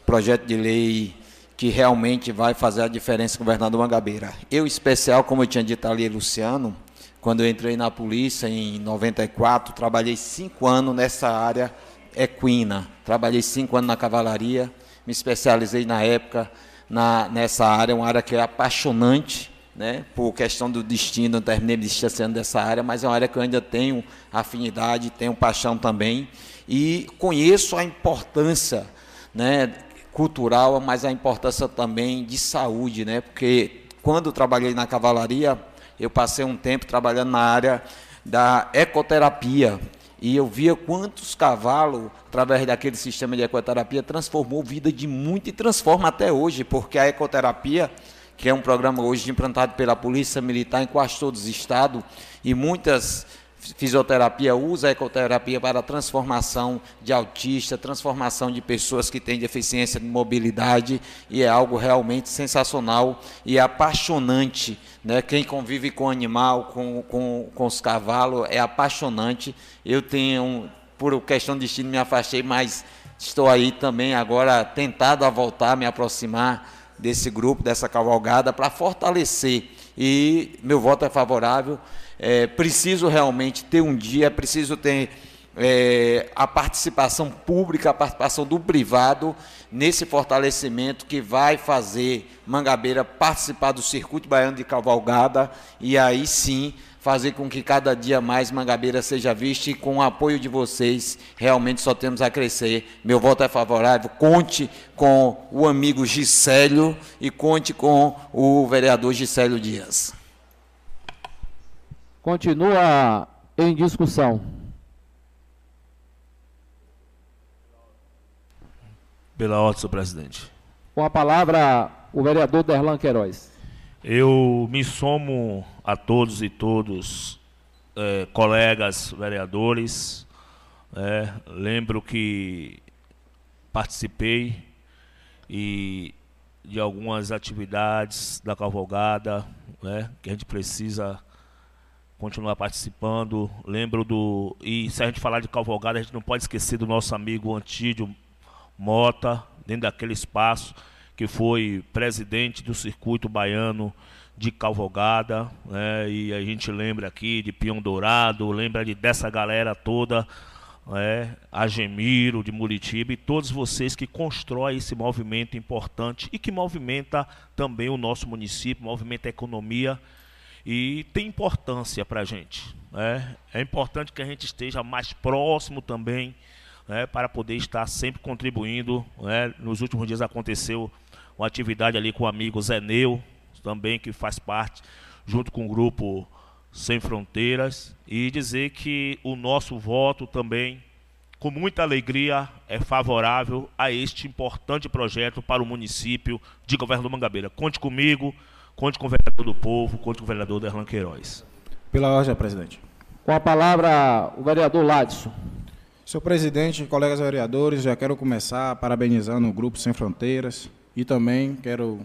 projeto de lei que realmente vai fazer a diferença, governador Mangabeira. Eu, especial, como eu tinha dito ali, Luciano, quando eu entrei na polícia em 94, trabalhei cinco anos nessa área equina, trabalhei cinco anos na cavalaria, me especializei na época na, nessa área, uma área que é apaixonante, né, por questão do destino, não terminei me distanciando dessa área, mas é uma área que eu ainda tenho afinidade, tenho paixão também, e conheço a importância né, cultural, mas a importância também de saúde, né, porque quando trabalhei na cavalaria, eu passei um tempo trabalhando na área da ecoterapia, e eu via quantos cavalos, através daquele sistema de ecoterapia, transformou vida de muito e transforma até hoje, porque a ecoterapia, que é um programa hoje implantado pela Polícia Militar em quase todos os estados, e muitas fisioterapia usa a ecoterapia para a transformação de autista, transformação de pessoas que têm deficiência de mobilidade, e é algo realmente sensacional e apaixonante. Né? Quem convive com animal, com, com, com os cavalos, é apaixonante. Eu tenho, por questão de destino, me afastei, mas estou aí também agora tentado a voltar, me aproximar desse grupo, dessa cavalgada, para fortalecer. E meu voto é favorável é, preciso realmente ter um dia, é preciso ter é, a participação pública, a participação do privado nesse fortalecimento que vai fazer Mangabeira participar do circuito baiano de cavalgada e aí sim fazer com que cada dia mais Mangabeira seja vista e com o apoio de vocês realmente só temos a crescer. Meu voto é favorável. Conte com o amigo Gisélio e conte com o vereador Gisélio Dias. Continua em discussão. Pela ordem, senhor presidente. Com a palavra, o vereador Derlan Queiroz. Eu me somo a todos e todos, eh, colegas vereadores. Eh, lembro que participei e de algumas atividades da cavalgada, né, que a gente precisa continuar participando. Lembro do. E se a gente falar de cavalgada, a gente não pode esquecer do nosso amigo Antídio Mota, dentro daquele espaço, que foi presidente do circuito baiano de cavalgada. Né? E a gente lembra aqui de Pião Dourado, lembra de, dessa galera toda. É, Agemiro de Muritiba e todos vocês que constroem esse movimento importante e que movimenta também o nosso município, movimenta a economia e tem importância para a gente. Né? É importante que a gente esteja mais próximo também, né, para poder estar sempre contribuindo. Né? Nos últimos dias aconteceu uma atividade ali com o amigo Zeneu, também que faz parte, junto com o grupo Sem Fronteiras, e dizer que o nosso voto também, com muita alegria, é favorável a este importante projeto para o município de Governo do Mangabeira. Conte comigo. Conte com o vereador do povo, conte com o vereador Derlan Queiroz. Pela ordem, presidente. Com a palavra, o vereador Ladson. Senhor presidente, colegas vereadores, já quero começar parabenizando o Grupo Sem Fronteiras e também quero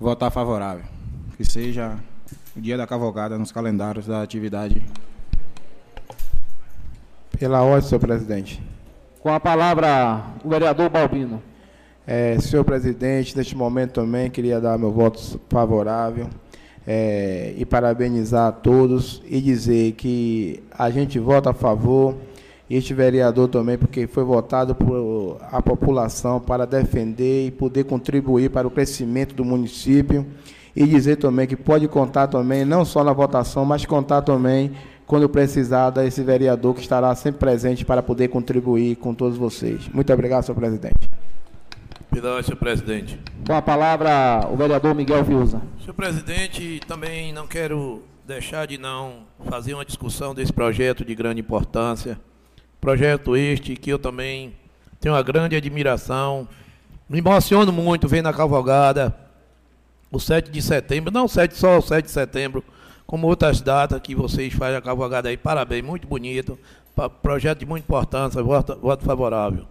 votar favorável. Que seja o dia da cavalgada nos calendários da atividade. Pela ordem, senhor presidente. Com a palavra, o vereador Balbino. É, senhor presidente, neste momento também queria dar meu voto favorável é, e parabenizar a todos e dizer que a gente vota a favor, este vereador também, porque foi votado por a população para defender e poder contribuir para o crescimento do município e dizer também que pode contar também, não só na votação, mas contar também quando precisar desse vereador que estará sempre presente para poder contribuir com todos vocês. Muito obrigado, senhor presidente. Perdão, senhor presidente. Com a palavra, o vereador Miguel Viusa. Senhor presidente, também não quero deixar de não fazer uma discussão desse projeto de grande importância. Projeto este que eu também tenho uma grande admiração. Me emociono muito vendo a cavalgada, o 7 de setembro, não 7, só o 7 de setembro, como outras datas que vocês fazem a cavalgada aí. Parabéns, muito bonito. Projeto de muita importância, voto, voto favorável.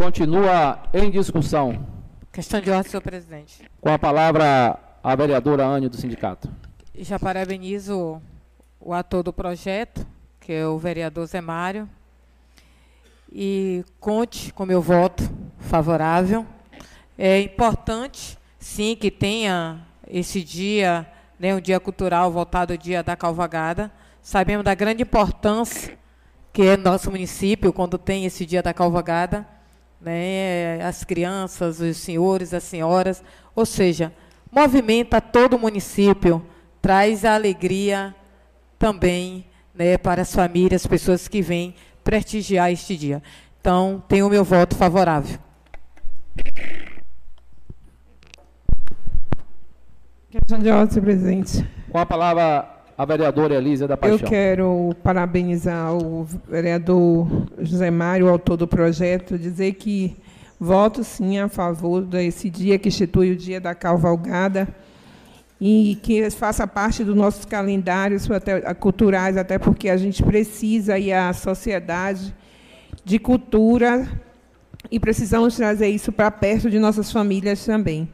Continua em discussão. Questão de ordem, senhor presidente. Com a palavra a vereadora Ânio do sindicato. Já parabenizo o ator do projeto, que é o vereador Zé Mário, e conte com meu voto favorável. É importante, sim, que tenha esse dia, né, um dia cultural voltado ao dia da Calvagada. Sabemos da grande importância que é nosso município quando tem esse dia da Calvagada, né, as crianças, os senhores, as senhoras, ou seja, movimenta todo o município, traz a alegria também né, para as famílias, as pessoas que vêm prestigiar este dia. Então, tenho o meu voto favorável. Questão de ordem, presidente. Com a palavra a vereadora Elisa da Paixão. Eu quero parabenizar o vereador José Mário, autor do projeto, dizer que voto sim a favor desse dia que institui o dia da cavalgada e que faça parte dos nossos calendários até, culturais, até porque a gente precisa e a sociedade de cultura e precisamos trazer isso para perto de nossas famílias também.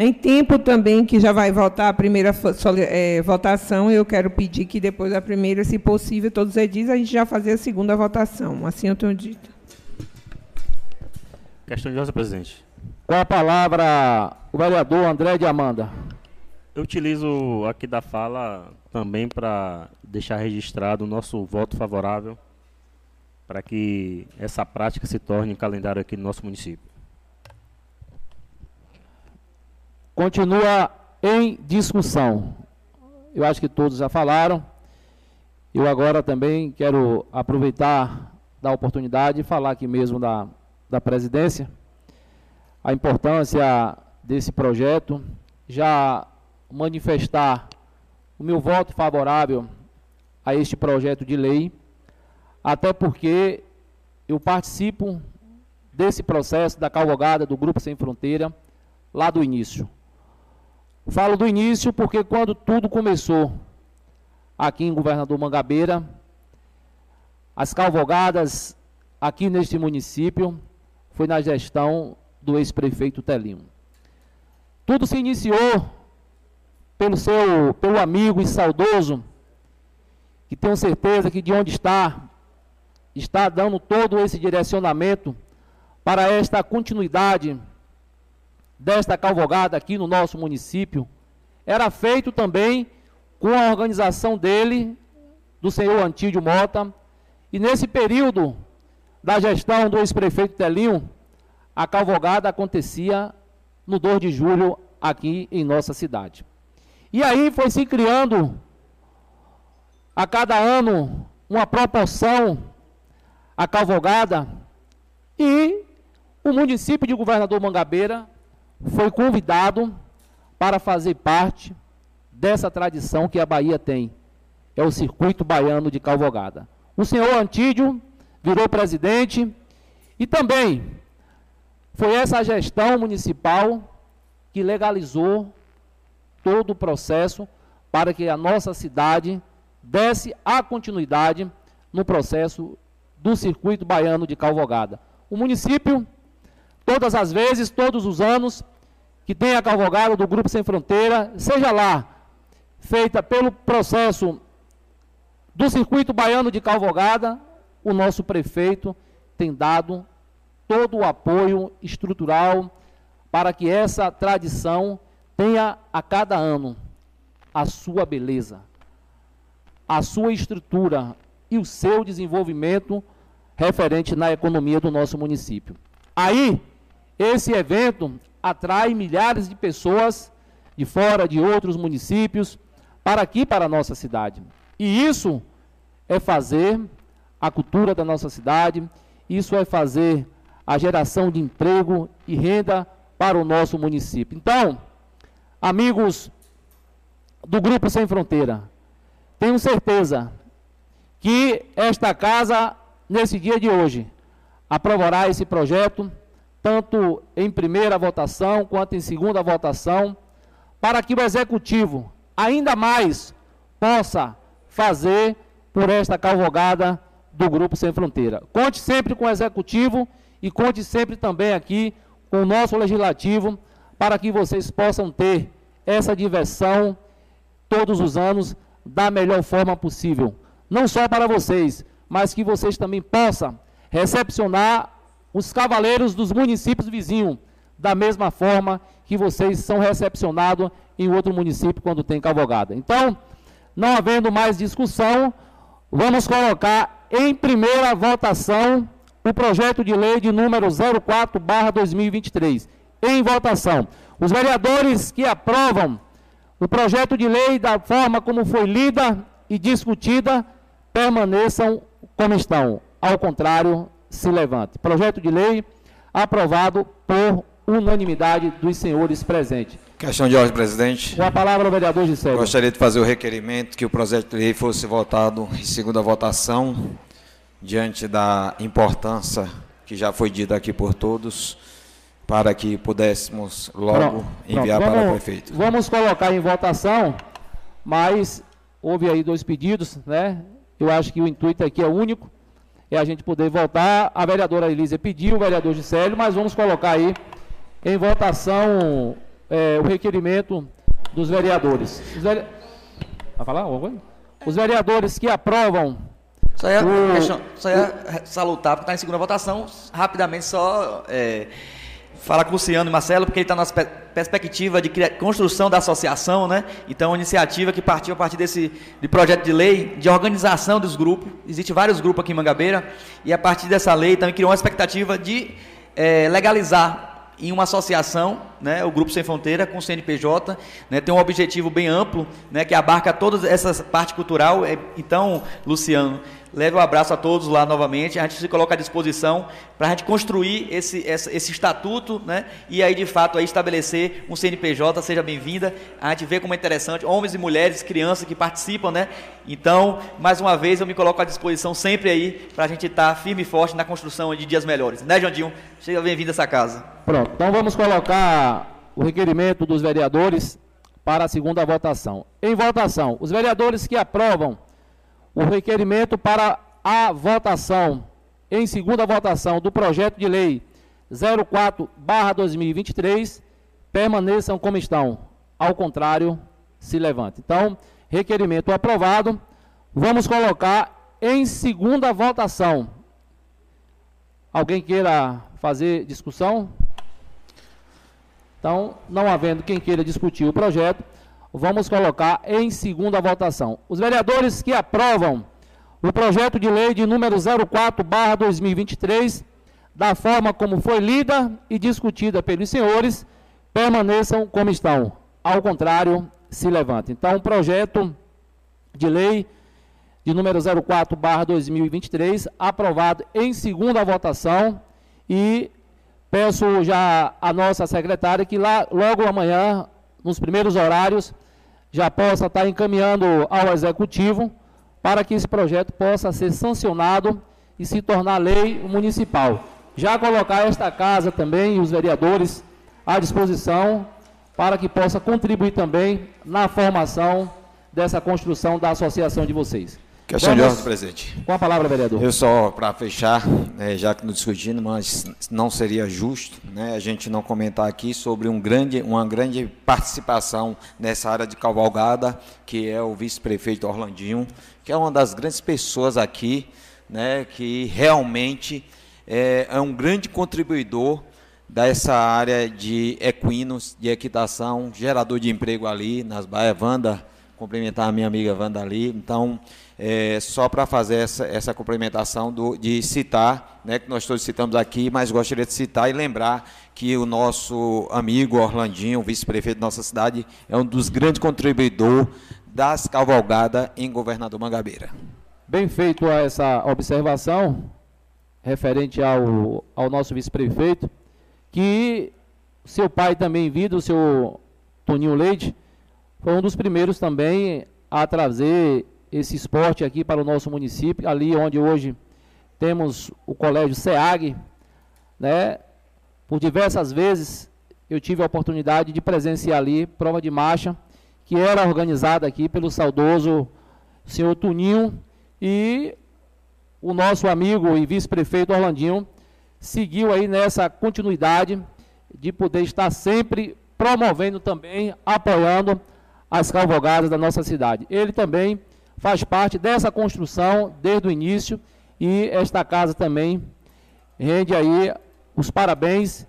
Em tempo também que já vai voltar a primeira é, votação, eu quero pedir que depois da primeira, se possível, todos os dias, a gente já fazer a segunda votação. Assim eu tenho dito. Questão de ordem, presidente. Com a palavra, o vereador André de Amanda. Eu utilizo aqui da fala também para deixar registrado o nosso voto favorável para que essa prática se torne calendário aqui no nosso município. Continua em discussão. Eu acho que todos já falaram. Eu agora também quero aproveitar da oportunidade e falar aqui mesmo da da presidência, a importância desse projeto, já manifestar o meu voto favorável a este projeto de lei, até porque eu participo desse processo da cavalgada do Grupo Sem Fronteira lá do início. Falo do início porque quando tudo começou aqui em Governador Mangabeira, as cavalgadas aqui neste município foi na gestão do ex-prefeito Telinho. Tudo se iniciou pelo seu, pelo amigo e saudoso, que tenho certeza que de onde está, está dando todo esse direcionamento para esta continuidade desta cavalgada aqui no nosso município. Era feito também com a organização dele, do senhor Antídio Mota, e nesse período da gestão do ex-prefeito Telinho, a cavalgada acontecia no 2 de julho aqui em nossa cidade. E aí foi se criando a cada ano uma proporção a cavalgada e o município de Governador Mangabeira foi convidado para fazer parte dessa tradição que a Bahia tem. É o circuito baiano de cavalgada. O senhor Antídio virou presidente e também foi essa gestão municipal que legalizou todo o processo para que a nossa cidade desse a continuidade no processo do circuito baiano de Calvogada. O município, todas as vezes, todos os anos, que tem a Calvogada do Grupo Sem Fronteira, seja lá feita pelo processo do circuito baiano de Calvogada, o nosso prefeito tem dado todo o apoio estrutural para que essa tradição tenha a cada ano a sua beleza, a sua estrutura e o seu desenvolvimento referente na economia do nosso município. Aí, esse evento atrai milhares de pessoas de fora de outros municípios para aqui, para a nossa cidade. E isso é fazer a cultura da nossa cidade, isso é fazer a geração de emprego e renda para o nosso município. Então, amigos do Grupo Sem Fronteira. Tenho certeza que esta casa, nesse dia de hoje, aprovará esse projeto, tanto em primeira votação quanto em segunda votação, para que o Executivo ainda mais possa fazer por esta cavalgada do Grupo Sem Fronteira. Conte sempre com o Executivo e conte sempre também aqui com o nosso Legislativo, para que vocês possam ter essa diversão todos os anos da melhor forma possível. Não só para vocês, mas que vocês também possam recepcionar os cavaleiros dos municípios vizinhos, da mesma forma que vocês são recepcionados em outro município quando tem cavalgada. Então, não havendo mais discussão, vamos colocar em primeira votação o projeto de lei de número 04/2023. Em votação. Os vereadores que aprovam o projeto de lei da forma como foi lida e discutida permaneçam como estão. Ao contrário, se levante. Projeto de lei aprovado por unanimidade dos senhores presentes. Questão de ordem, presidente. Com a palavra ao vereador Gisele. Gostaria de fazer o requerimento que o projeto de lei fosse votado em segunda votação, diante da importância que já foi dita aqui por todos, para que pudéssemos logo Pronto, enviar pronto. para o Vamos- prefeito. Vamos colocar em votação, mas houve aí dois pedidos, né? Eu acho que o intuito aqui é único, é a gente poder votar. A vereadora Elisa pediu, o vereador Gisélio, mas vamos colocar aí em votação é, o requerimento dos vereadores. Os vere... Vai falar alguma coisa? Os vereadores que aprovam Só ia, o- só ia salutar, porque está em segunda votação, rapidamente só é, falar com o Luciano e Marcelo, porque ele está na pe- perspectiva de construção da associação, né? Então, uma iniciativa que partiu a partir desse de projeto de lei de organização dos grupos. Existem vários grupos aqui em Mangabeira, e a partir dessa lei também criou uma expectativa de é, legalizar em uma associação, né, o Grupo Sem Fronteira, com o CNPJ, né, tem um objetivo bem amplo, né, que abarca toda essa parte cultural. É, Então, Luciano, leve um abraço a todos lá novamente, a gente se coloca à disposição para a gente construir esse, essa- esse estatuto, né, e aí, de fato, aí estabelecer um CNPJ, seja bem-vinda, a gente vê como é interessante, homens e mulheres, crianças que participam, né, então, mais uma vez, eu me coloco à disposição sempre aí, para a gente estar firme e forte na construção de dias melhores, né, Jandinho? Seja bem-vindo a essa casa. Pronto, então vamos colocar o requerimento dos vereadores para a segunda votação. Em votação, os vereadores que aprovam o requerimento para a votação em segunda votação do projeto de lei 04/2023 permaneçam como estão. Ao contrário, se levante. Então, requerimento aprovado. Vamos colocar em segunda votação. Alguém queira fazer discussão? Então, não havendo quem queira discutir o projeto, vamos colocar em segunda votação. Os vereadores que aprovam o projeto de lei de número 04/2023, da forma como foi lida e discutida pelos senhores, permaneçam como estão. Ao contrário, se levante. Então, o projeto de lei de número 04/2023 aprovado em segunda votação e Peço já à nossa secretária que lá, logo amanhã, nos primeiros horários, já possa estar encaminhando ao Executivo para que esse projeto possa ser sancionado e se tornar lei municipal. Já colocar esta casa também e os vereadores à disposição para que possa contribuir também na formação dessa construção da associação de vocês. De Vamos- ordem, presidente. Com a palavra, vereador. Eu só, para fechar, né, já que não discutindo, mas não seria justo né, a gente não comentar aqui sobre um grande, uma grande participação nessa área de cavalgada, que é o vice-prefeito Orlandinho, que é uma das grandes pessoas aqui, né, que realmente é, é um grande contribuidor dessa área de equinos, de equitação, gerador de emprego ali nas baias. Wanda, cumprimentar a minha amiga Wanda ali. Então, é, só para fazer essa, essa complementação do, de citar, né, que nós todos citamos aqui, mas gostaria de citar e lembrar que o nosso amigo Orlandinho, vice-prefeito da nossa cidade, é um dos grandes contribuidores das cavalgadas em Governador Mangabeira. Bem feito a essa observação referente ao, ao nosso vice-prefeito, que seu pai também vida, o seu Toninho Leite, foi um dos primeiros também a trazer esse esporte aqui para o nosso município, ali onde hoje temos o colégio SEAG, né? Por diversas vezes eu tive a oportunidade de presenciar ali prova de marcha, que era organizada aqui pelo saudoso senhor Tuninho e o nosso amigo e vice-prefeito Orlandinho seguiu aí nessa continuidade de poder estar sempre promovendo também, apoiando as cavalgadas da nossa cidade. Ele também faz parte dessa construção desde o início e esta casa também rende aí os parabéns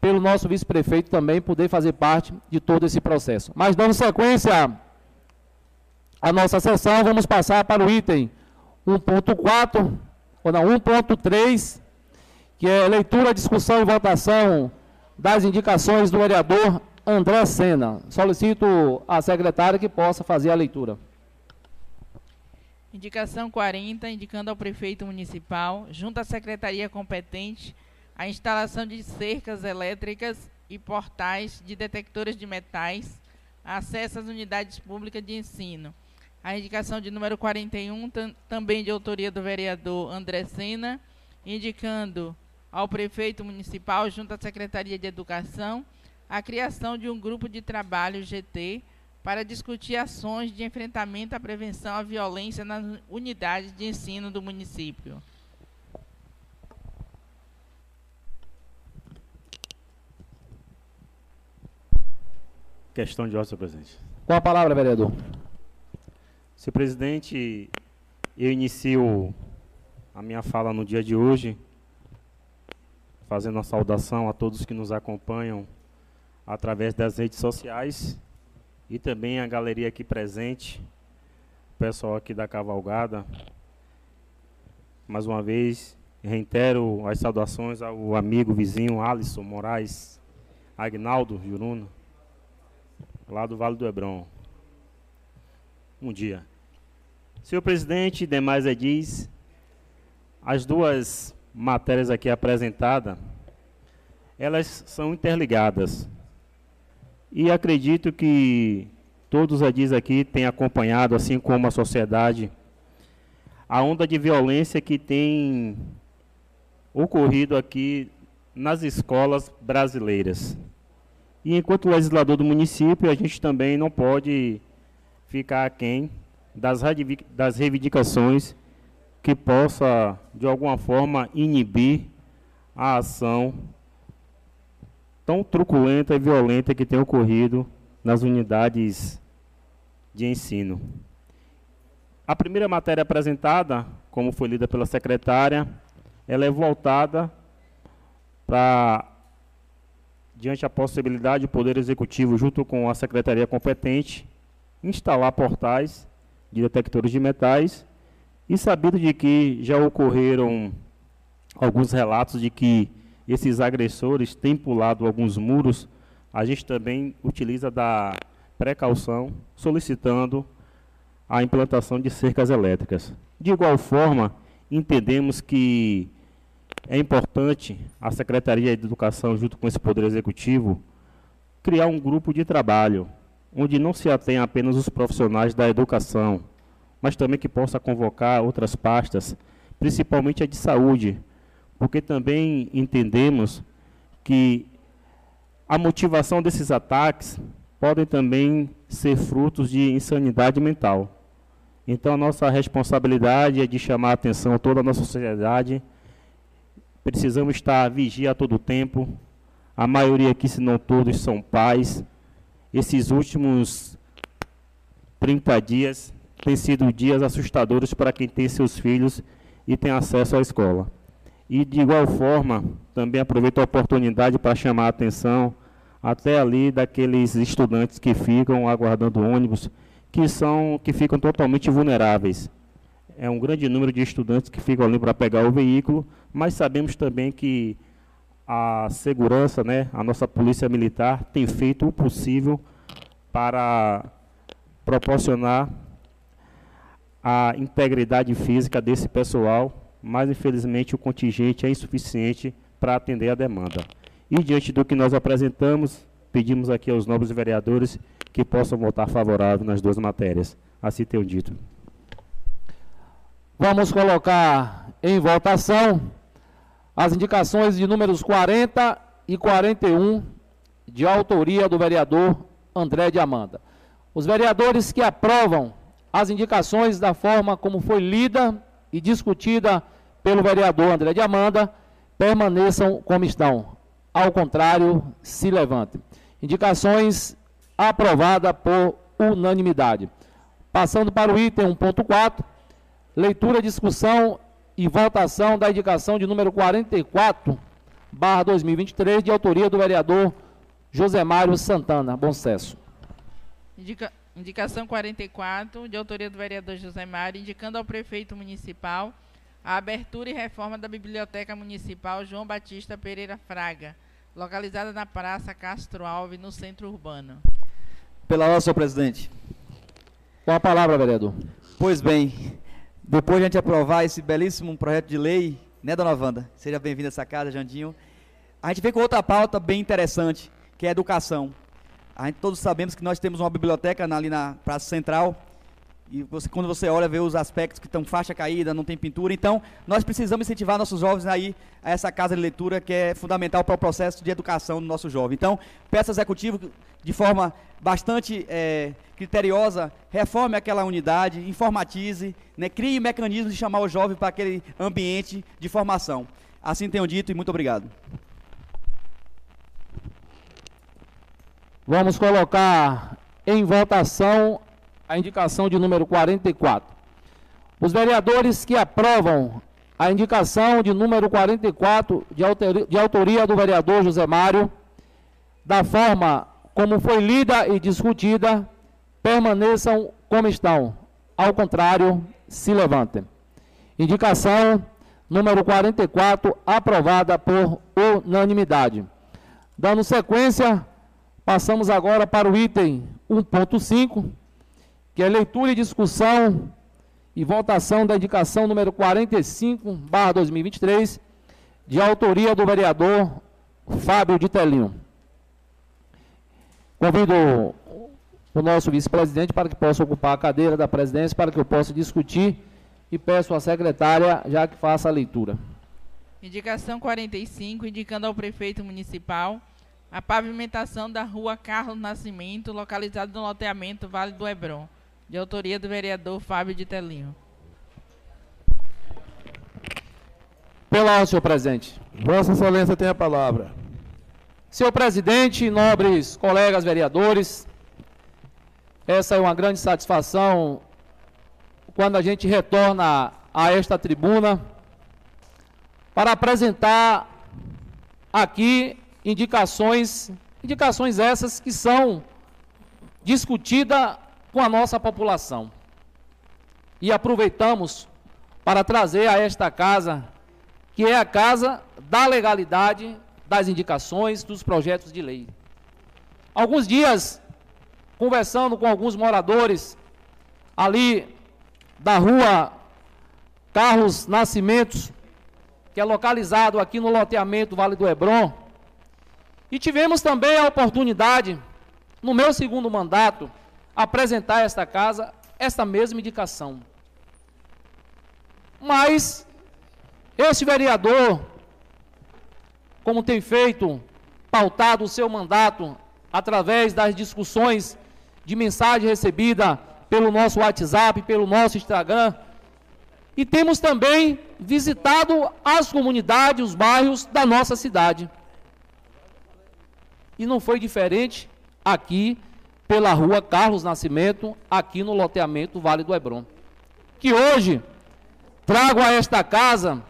pelo nosso vice-prefeito também poder fazer parte de todo esse processo. Mas dando sequência à nossa sessão, vamos passar para o item 1.4, ou não, 1.3, que é leitura, discussão e votação das indicações do vereador André Sena. Solicito a secretária que possa fazer a leitura. Indicação 40, indicando ao prefeito municipal, junto à secretaria competente, a instalação de cercas elétricas e portais de detectores de metais, acesso às unidades públicas de ensino. A indicação de número 41, também de autoria do vereador André Sena, indicando ao prefeito municipal, junto à Secretaria de Educação, a criação de um grupo de trabalho GT para discutir ações de enfrentamento à prevenção à violência nas unidades de ensino do município. Questão de ordem, senhor presidente. Com a palavra, vereador. Senhor presidente, eu inicio a minha fala no dia de hoje fazendo uma saudação a todos que nos acompanham através das redes sociais e também a galeria aqui presente, o pessoal aqui da Cavalgada. Mais uma vez, reitero as saudações ao amigo vizinho Alisson Moraes, Agnaldo Juruna, lá do Vale do Hebron. Um dia. Senhor presidente, demais edis, as duas matérias aqui apresentadas, elas são interligadas. E acredito que todos os edis aqui têm acompanhado, assim como a sociedade, a onda de violência que tem ocorrido aqui nas escolas brasileiras. E enquanto legislador do município, a gente também não pode ficar aquém das, das reivindicações que possa, de alguma forma, inibir a ação tão truculenta e violenta que tem ocorrido nas unidades de ensino. A primeira matéria apresentada, como foi lida pela secretária, ela é voltada para diante da possibilidade do Poder Executivo, junto com a Secretaria competente, instalar portais de detectores de metais e sabido de que já ocorreram alguns relatos de que esses agressores têm pulado alguns muros, a gente também utiliza da precaução solicitando a implantação de cercas elétricas. De igual forma, entendemos que é importante a Secretaria de Educação, junto com esse Poder Executivo, criar um grupo de trabalho, onde não se atenha apenas os profissionais da educação, mas também que possa convocar outras pastas, principalmente a de saúde, porque também entendemos que a motivação desses ataques podem também ser frutos de insanidade mental. Então, a nossa responsabilidade é de chamar a atenção toda a nossa sociedade Precisamos estar vigia a todo tempo. A maioria aqui, se não todos, são pais. Esses últimos 30 dias têm sido dias assustadores para quem tem seus filhos e tem acesso à escola. E, de igual forma, também aproveito a oportunidade para chamar a atenção até ali daqueles estudantes que ficam aguardando ônibus, que, são, que ficam totalmente vulneráveis. É um grande número de estudantes que ficam ali para pegar o veículo, mas sabemos também que a segurança, né, a nossa polícia militar tem feito o possível para proporcionar a integridade física desse pessoal, mas infelizmente o contingente é insuficiente para atender a demanda. E diante do que nós apresentamos, pedimos aqui aos nobres vereadores que possam votar favorável nas duas matérias. Assim tenho dito. Vamos colocar em votação as indicações de números 40 e 41, de autoria do vereador André de Amanda. Os vereadores que aprovam as indicações da forma como foi lida e discutida pelo vereador André de Amanda, permaneçam como estão. Ao contrário, se levante. Indicações aprovada por unanimidade. Passando para o item 1.4, leitura, discussão e votação da indicação de número 44, barra 2023, de autoria do vereador José Mário Santana. Bom sucesso. Indica, indicação 44, de autoria do vereador José Mário, indicando ao prefeito municipal a abertura e reforma da Biblioteca Municipal João Batista Pereira Fraga, localizada na Praça Castro Alves, no centro urbano. Pela ordem, senhor presidente. Com a palavra, vereador. Pois bem, depois de a gente aprovar esse belíssimo projeto de lei, né, dona Wanda? Seja bem-vinda a essa casa, Jandinho. A gente vem com outra pauta bem interessante, que é a educação. A gente todos sabemos que nós temos uma biblioteca ali na Praça Central, e você, quando você olha, vê os aspectos que estão faixa caída, não tem pintura. Então, nós precisamos incentivar nossos jovens aí a essa casa de leitura que é fundamental para o processo de educação do nosso jovem. Então, peço ao executivo, de forma bastante é, criteriosa, reforme aquela unidade, informatize, né, crie mecanismos de chamar o jovem para aquele ambiente de formação. Assim tenho dito e muito obrigado. Vamos colocar em votação a indicação de número 44. Os vereadores que aprovam a indicação de número 44, de autoria, de autoria do vereador José Mário, da forma como foi lida e discutida, permaneçam como estão. Ao contrário, se levantem. Indicação número 44, aprovada por unanimidade. Dando sequência, Passamos agora para o item 1.5, que é leitura e discussão e votação da indicação número 45, barra 2023, de autoria do vereador Fábio de Telinho. Convido o nosso vice-presidente para que possa ocupar a cadeira da presidência, para que eu possa discutir e peço à secretária já que faça a leitura. Indicação 45, indicando ao prefeito municipal a pavimentação da rua Carlos Nascimento, localizada no loteamento Vale do Hebron, de autoria do vereador Fábio de Telinho. Pela ordem, senhor presidente. Vossa Excelência tem a palavra. Senhor presidente, nobres colegas vereadores, essa é uma grande satisfação quando a gente retorna a esta tribuna para apresentar aqui indicações, indicações essas que são discutidas com a nossa população. E aproveitamos para trazer a esta casa, que é a casa da legalidade das indicações dos projetos de lei. Alguns dias, conversando com alguns moradores ali da rua Carlos Nascimentos, que é localizado aqui no loteamento Vale do Hebron, e tivemos também a oportunidade, no meu segundo mandato, apresentar a esta casa esta mesma indicação. Mas este vereador, como tem feito, pautado o seu mandato através das discussões de mensagem recebida pelo nosso WhatsApp, pelo nosso Instagram, e temos também visitado as comunidades, os bairros da nossa cidade. E não foi diferente aqui pela rua Carlos Nascimento, aqui no loteamento Vale do Hebron. Que hoje trago a esta casa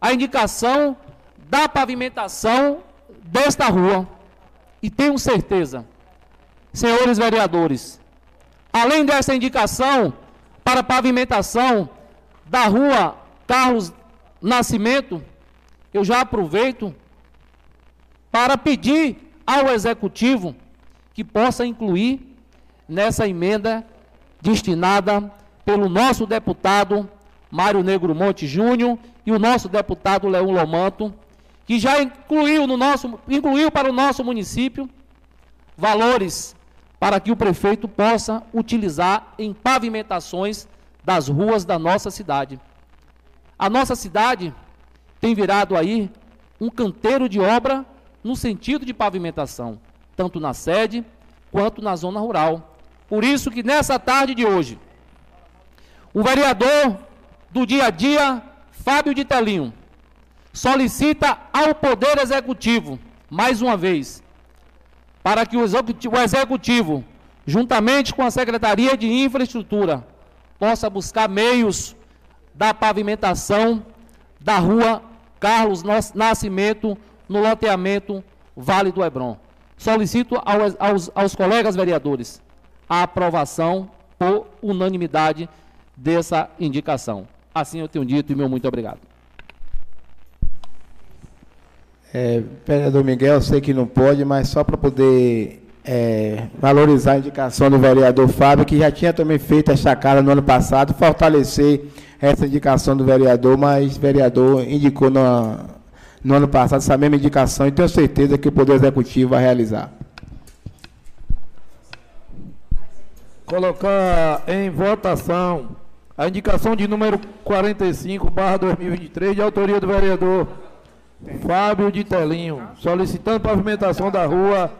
a indicação da pavimentação desta rua. E tenho certeza, senhores vereadores, além dessa indicação para pavimentação da rua Carlos Nascimento, eu já aproveito para pedir ao executivo que possa incluir nessa emenda destinada pelo nosso deputado Mário Negro Monte Júnior e o nosso deputado Leão Lomanto, que já incluiu, no nosso, incluiu para o nosso município valores para que o prefeito possa utilizar em pavimentações das ruas da nossa cidade. A nossa cidade tem virado aí um canteiro de obra no sentido de pavimentação, tanto na sede quanto na zona rural. Por isso que nessa tarde de hoje, o vereador do dia a dia, Fábio de Telinho, solicita ao Poder Executivo, mais uma vez, para que o Executivo, o executivo juntamente com a Secretaria de Infraestrutura, possa buscar meios da pavimentação da rua Carlos Nascimento, no loteamento Vale do Hebron. Solicito aos, aos, aos colegas vereadores a aprovação por unanimidade dessa indicação. Assim eu tenho dito e meu muito obrigado. É, vereador Miguel, eu sei que não pode, mas só para poder é, valorizar a indicação do vereador Fábio, que já tinha também feito esta cara no ano passado, fortalecer essa indicação do vereador, mas o vereador indicou no, no ano passado essa mesma indicação e tenho certeza que o Poder Executivo vai realizar. Colocar em votação a indicação de número 45, barra 2023, de autoria do vereador Fábio de Telinho, solicitando pavimentação da rua.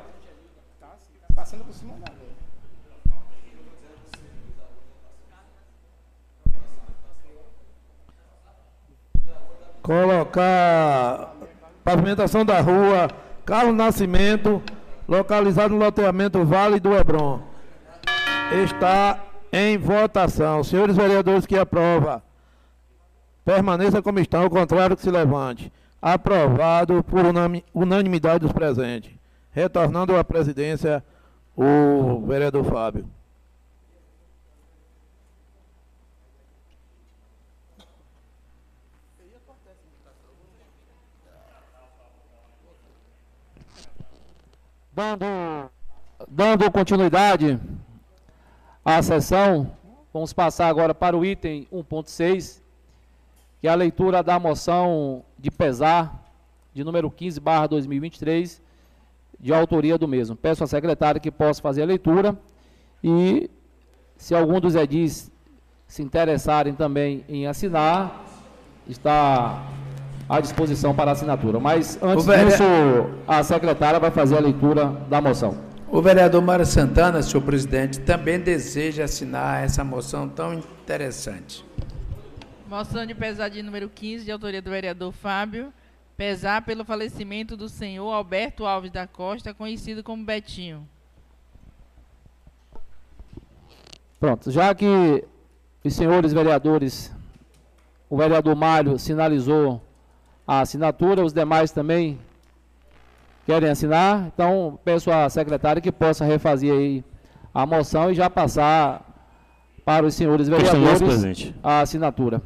Colocar pavimentação da rua Carlos Nascimento, localizado no loteamento Vale do Hebron. Está em votação. Senhores vereadores que aprova, permaneça como estão, ao contrário que se levante. Aprovado por unanimidade dos presentes. Retornando à presidência, o vereador Fábio. Dando, dando continuidade à sessão, vamos passar agora para o item 1.6, que é a leitura da moção de pesar de número 15, barra 2023, de autoria do mesmo. Peço à secretária que possa fazer a leitura e, se algum dos edis se interessarem também em assinar, está à disposição para assinatura. Mas, antes disso, a secretária vai fazer a leitura da moção. O vereador Mário Santana, senhor presidente, também deseja assinar essa moção tão interessante. Moção de pesar de número 15, de autoria do vereador Fábio. Pesar pelo falecimento do senhor Alberto Alves da Costa, conhecido como Betinho. Pronto, já que os senhores vereadores, o vereador Mário sinalizou a assinatura, os demais também querem assinar, então peço à secretária que possa refazer aí a moção e já passar para os senhores vereadores a assinatura.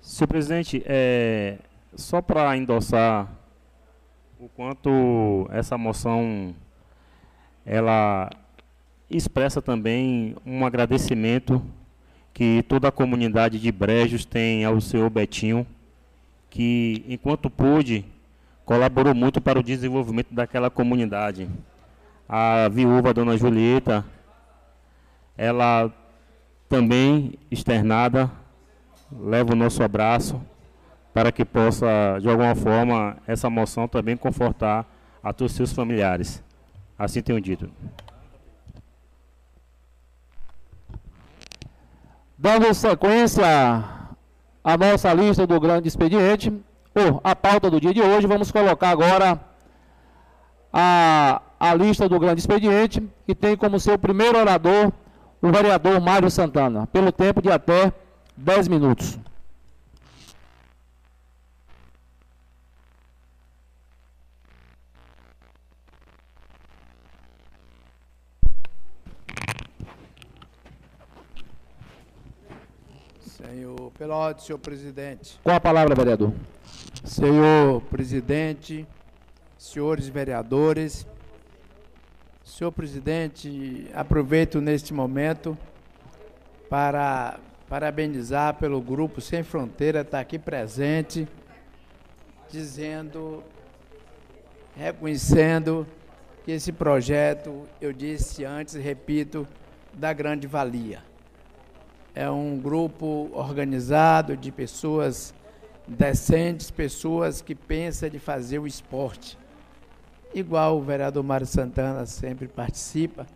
Senhor presidente, é, só para endossar o quanto essa moção ela expressa também um agradecimento que toda a comunidade de Brejos tem ao senhor Betinho, que enquanto pôde colaborou muito para o desenvolvimento daquela comunidade. A viúva Dona Julieta, ela também externada, leva o nosso abraço para que possa, de alguma forma, essa moção também confortar a todos os seus familiares. Assim tenho dito. Dando sequência à nossa lista do grande expediente, ou a pauta do dia de hoje, vamos colocar agora a, a lista do grande expediente, que tem como seu primeiro orador o vereador Mário Santana, pelo tempo de até 10 minutos. Senhor Pelote, senhor presidente. Com a palavra, vereador. Senhor presidente, senhores vereadores, senhor presidente, aproveito neste momento para parabenizar pelo grupo Sem Fronteira estar aqui presente, dizendo, reconhecendo que esse projeto, eu disse antes repito, da grande valia. É um grupo organizado de pessoas decentes, pessoas que pensam de fazer o esporte. Igual o vereador Mário Santana sempre participa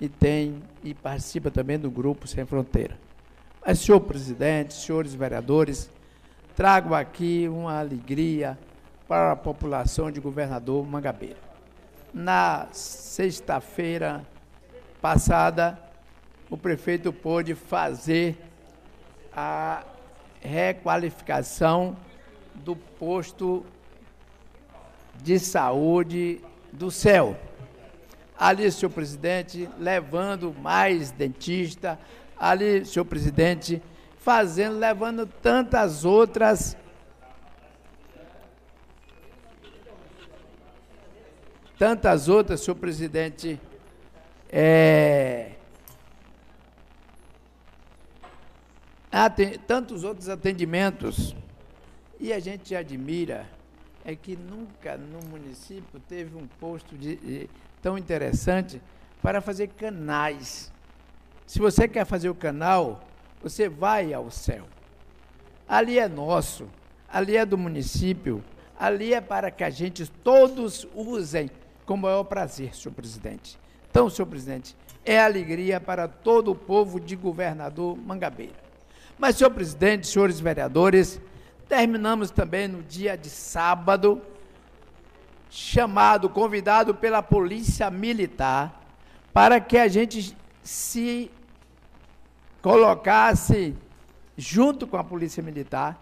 e tem e participa também do grupo Sem Fronteira. Mas, senhor presidente, senhores vereadores, trago aqui uma alegria para a população de governador Mangabeira. Na sexta-feira passada, o prefeito pôde fazer a requalificação do posto de saúde do céu. Ali, senhor presidente, levando mais dentista, ali, senhor presidente, fazendo, levando tantas outras tantas outras, senhor presidente, é, tantos outros atendimentos. E a gente admira é que nunca no município teve um posto de, de, tão interessante para fazer canais. Se você quer fazer o canal, você vai ao céu. Ali é nosso, ali é do município, ali é para que a gente todos usem com maior prazer, senhor presidente. Então, senhor presidente, é alegria para todo o povo de governador Mangabeira. Mas, senhor presidente, senhores vereadores, terminamos também no dia de sábado, chamado, convidado pela Polícia Militar, para que a gente se colocasse, junto com a Polícia Militar,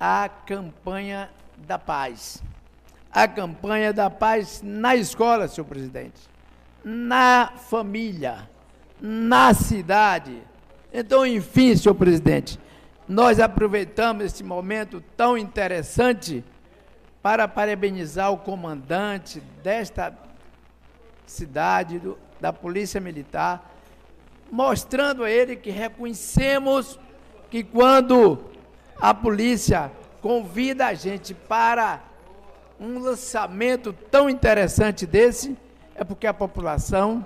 a campanha da paz. A campanha da paz na escola, senhor presidente, na família, na cidade então, enfim, senhor presidente, nós aproveitamos esse momento tão interessante para parabenizar o comandante desta cidade, do, da Polícia Militar, mostrando a ele que reconhecemos que quando a polícia convida a gente para um lançamento tão interessante desse, é porque a população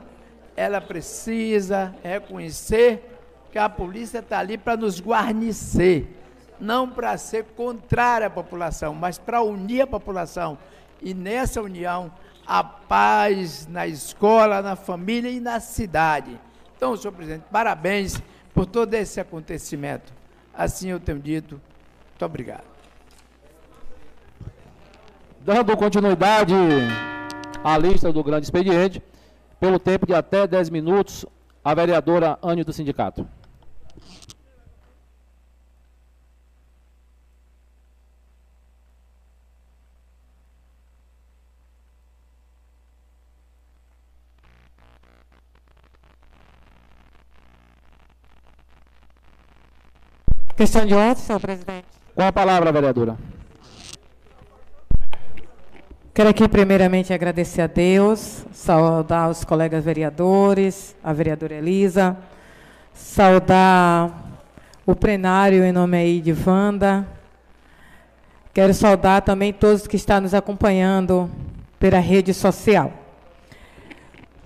ela precisa reconhecer que a polícia está ali para nos guarnecer, não para ser contrária à população, mas para unir a população. E nessa união, a paz na escola, na família e na cidade. Então, senhor presidente, parabéns por todo esse acontecimento. Assim eu tenho dito. Muito obrigado. Dando continuidade à lista do grande expediente, pelo tempo de até 10 minutos, a vereadora Anne do Sindicato. Questão de ordem, senhor presidente. Com a palavra, vereadora. Quero aqui primeiramente agradecer a Deus, saudar os colegas vereadores, a vereadora Elisa, saudar o plenário em nome aí de Wanda. Quero saudar também todos que estão nos acompanhando pela rede social.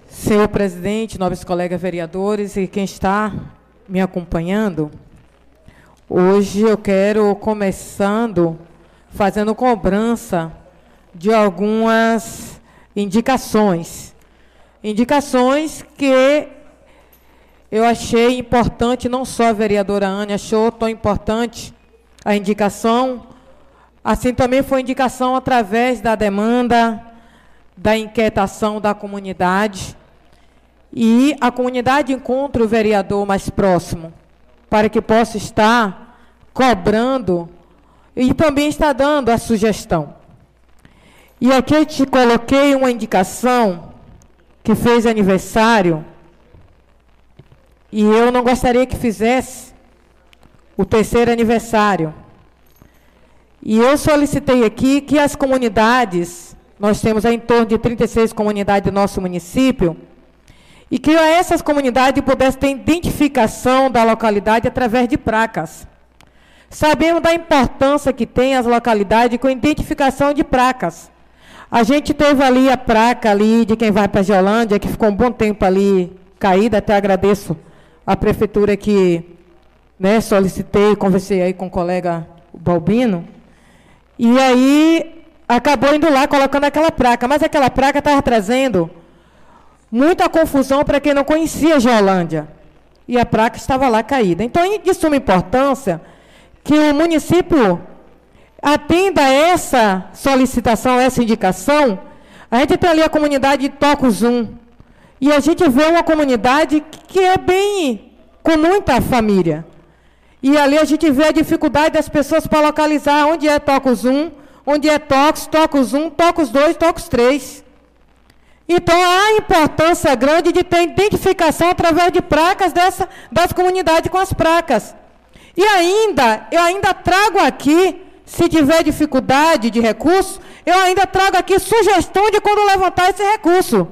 Senhor presidente, nobres colegas vereadores e quem está me acompanhando, Hoje eu quero começando fazendo cobrança de algumas indicações. Indicações que eu achei importante, não só a vereadora Ana achou tão importante a indicação, assim também foi indicação através da demanda, da inquietação da comunidade. E a comunidade encontra o vereador mais próximo para que possa estar cobrando e também está dando a sugestão. E aqui eu te coloquei uma indicação que fez aniversário e eu não gostaria que fizesse o terceiro aniversário. E eu solicitei aqui que as comunidades, nós temos em torno de 36 comunidades do nosso município, e que essas comunidades pudessem ter identificação da localidade através de placas. Sabemos da importância que tem as localidades com identificação de placas. A gente teve ali a placa ali de quem vai para a Geolândia, que ficou um bom tempo ali caída, até agradeço a prefeitura que né, solicitei, conversei aí com o colega Balbino, e aí acabou indo lá colocando aquela placa, mas aquela placa estava trazendo muita confusão para quem não conhecia Geolândia. E a placa estava lá caída. Então, é de suma importância que o município atenda essa solicitação, essa indicação. A gente tem ali a comunidade de Toco Zoom. E a gente vê uma comunidade que é bem com muita família. E ali a gente vê a dificuldade das pessoas para localizar onde é Tocos 1, onde é Tocos, Tocos 1, Tocos 2, Tocos 3. Então há importância grande de ter identificação através de placas dessa, das comunidades com as placas. E ainda, eu ainda trago aqui, se tiver dificuldade de recurso, eu ainda trago aqui sugestão de quando levantar esse recurso.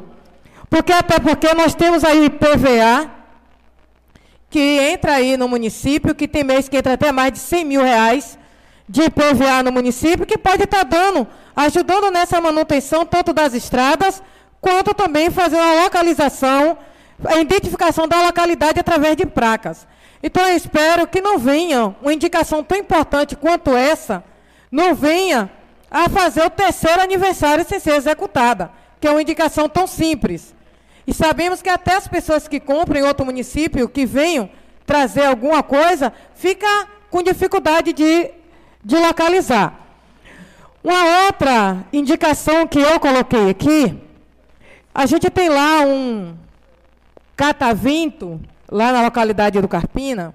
Porque até porque nós temos aí IPVA, que entra aí no município, que tem mês que entra até mais de 100 mil reais de IPVA no município, que pode estar dando, ajudando nessa manutenção tanto das estradas, quanto também fazer uma localização, a identificação da localidade através de placas. Então, eu espero que não venha uma indicação tão importante quanto essa, não venha a fazer o terceiro aniversário sem ser executada, que é uma indicação tão simples. E sabemos que até as pessoas que compram em outro município, que venham trazer alguma coisa, fica com dificuldade de, de localizar. Uma outra indicação que eu coloquei aqui, a gente tem lá um catavinto, lá na localidade do Carpina,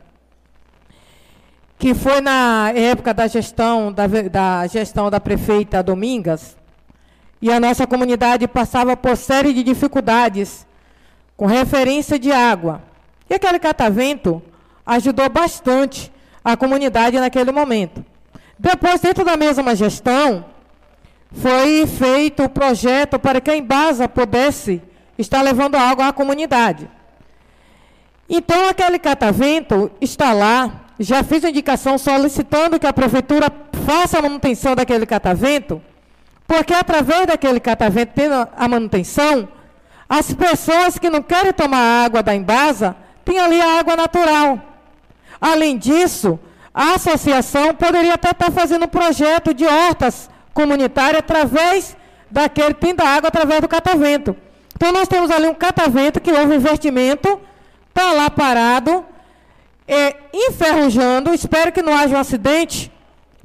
que foi na época da gestão da, da gestão da prefeita Domingas, e a nossa comunidade passava por série de dificuldades com referência de água. E aquele catavento ajudou bastante a comunidade naquele momento. Depois, dentro da mesma gestão, foi feito o projeto para que a Embasa pudesse estar levando água à comunidade. Então, aquele catavento está lá, já fiz indicação solicitando que a prefeitura faça a manutenção daquele catavento, porque através daquele catavento, tendo a manutenção, as pessoas que não querem tomar água da Embasa, têm ali a água natural. Além disso, a associação poderia até estar fazendo um projeto de hortas comunitárias através daquele tendo água através do catavento. Então nós temos ali um catavento que houve investimento, está lá parado, é, enferrujando, espero que não haja um acidente,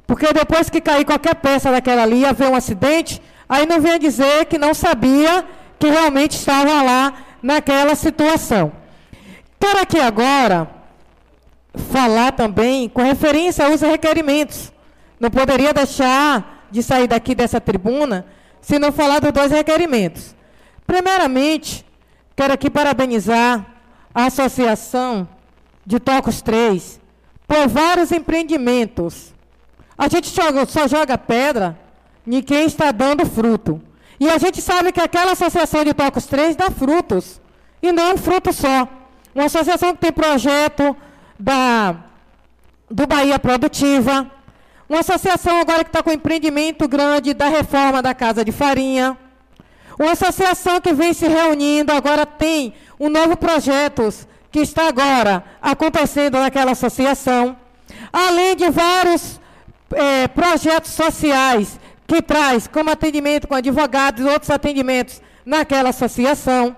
porque depois que cair qualquer peça daquela ali, haver um acidente, aí não venha dizer que não sabia que realmente estava lá naquela situação. Quero aqui agora falar também com referência aos requerimentos. Não poderia deixar de sair daqui dessa tribuna se não falar dos dois requerimentos. Primeiramente, quero aqui parabenizar a Associação de Tocos 3 por vários empreendimentos. A gente só joga pedra em quem está dando fruto. E a gente sabe que aquela associação de Tocos 3 dá frutos. E não um fruto só. Uma associação que tem projeto da, do Bahia Produtiva. Uma associação agora que está com um empreendimento grande da reforma da Casa de Farinha. Uma associação que vem se reunindo, agora tem um novo projeto que está agora acontecendo naquela associação. Além de vários é, projetos sociais que traz como atendimento com advogados e outros atendimentos naquela associação.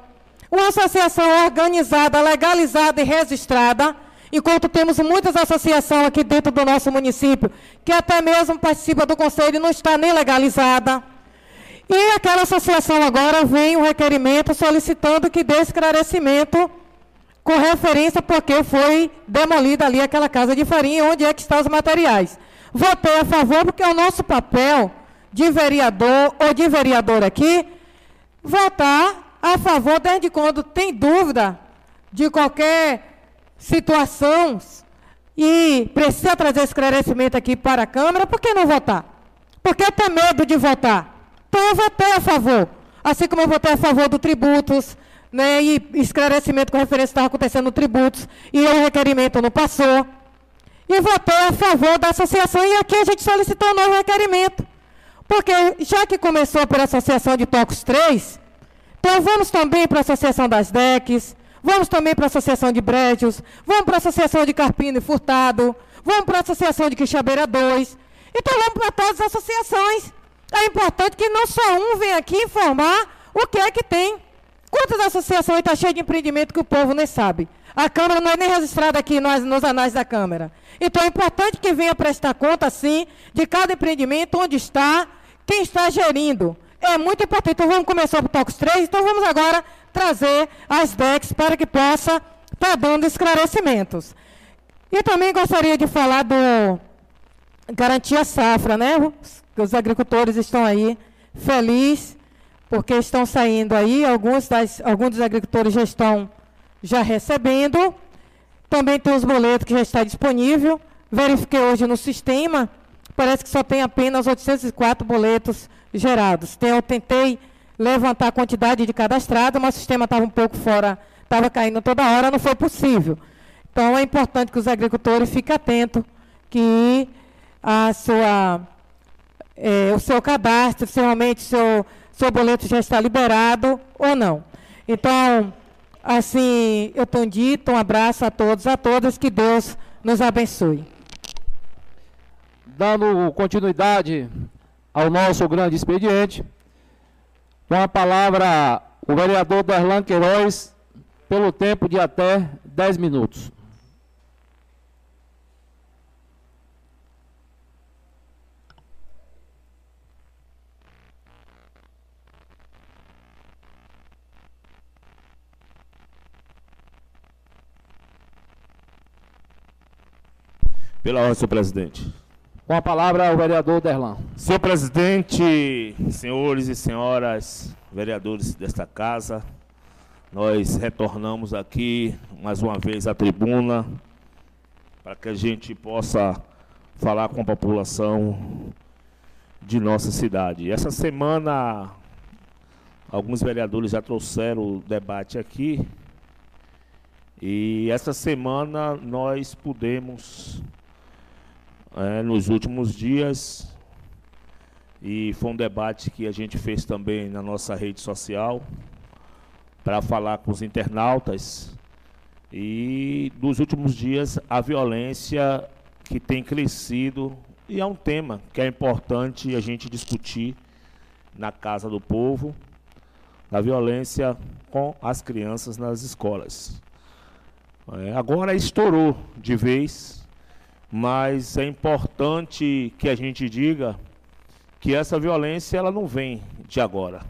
Uma associação organizada, legalizada e registrada, enquanto temos muitas associações aqui dentro do nosso município, que até mesmo participa do conselho e não está nem legalizada. E aquela associação agora vem um requerimento solicitando que dê esclarecimento com referência porque foi demolida ali aquela casa de farinha, onde é que estão os materiais. Votei a favor porque é o nosso papel de vereador ou de vereador aqui, votar a favor desde quando tem dúvida de qualquer situação e precisa trazer esclarecimento aqui para a Câmara, por que não votar? Por que ter medo de votar? Então eu votei a favor. Assim como eu votei a favor do tributos, né, e esclarecimento com referência estava acontecendo no tributos, e o requerimento não passou. E votei a favor da associação, e aqui a gente solicitou um novo requerimento. Porque já que começou pela Associação de Tocos 3, então vamos também para a Associação das DECs, vamos também para a Associação de Brejos, vamos para a Associação de Carpino e Furtado, vamos para a Associação de Quixabeira 2. Então vamos para todas as associações. É importante que não só um venha aqui informar o que é que tem. Quantas associações estão cheias de empreendimento que o povo nem sabe? A Câmara não é nem registrada aqui nos, nos anais da Câmara. Então é importante que venha prestar conta, sim, de cada empreendimento, onde está, quem está gerindo. É muito importante. Então vamos começar o Tox 3, então vamos agora trazer as DECs para que possa estar tá dando esclarecimentos. E também gostaria de falar do Garantia Safra, né? Os agricultores estão aí felizes, porque estão saindo aí, alguns, das, alguns dos agricultores já estão já recebendo. Também tem os boletos que já está disponível. Verifiquei hoje no sistema, parece que só tem apenas 804 boletos gerados. Eu tentei levantar a quantidade de cadastrado, mas o sistema estava um pouco fora, estava caindo toda hora, não foi possível. Então, é importante que os agricultores fiquem atentos que a sua, é, o seu cadastro, se realmente seu, seu boleto já está liberado ou não. Então, Assim, eu tenho dito, um abraço a todos, a todas, que Deus nos abençoe. Dando continuidade ao nosso grande expediente, com a palavra o vereador Darlan Queiroz, pelo tempo de até 10 minutos. Pela ordem, senhor presidente. Com a palavra, o vereador Derlan. Senhor presidente, senhores e senhoras vereadores desta casa, nós retornamos aqui mais uma vez à tribuna para que a gente possa falar com a população de nossa cidade. Essa semana, alguns vereadores já trouxeram o debate aqui e essa semana nós pudemos é, nos últimos dias. E foi um debate que a gente fez também na nossa rede social para falar com os internautas. E nos últimos dias a violência que tem crescido e é um tema que é importante a gente discutir na casa do povo, a violência com as crianças nas escolas. É, agora estourou de vez mas é importante que a gente diga que essa violência ela não vem de agora.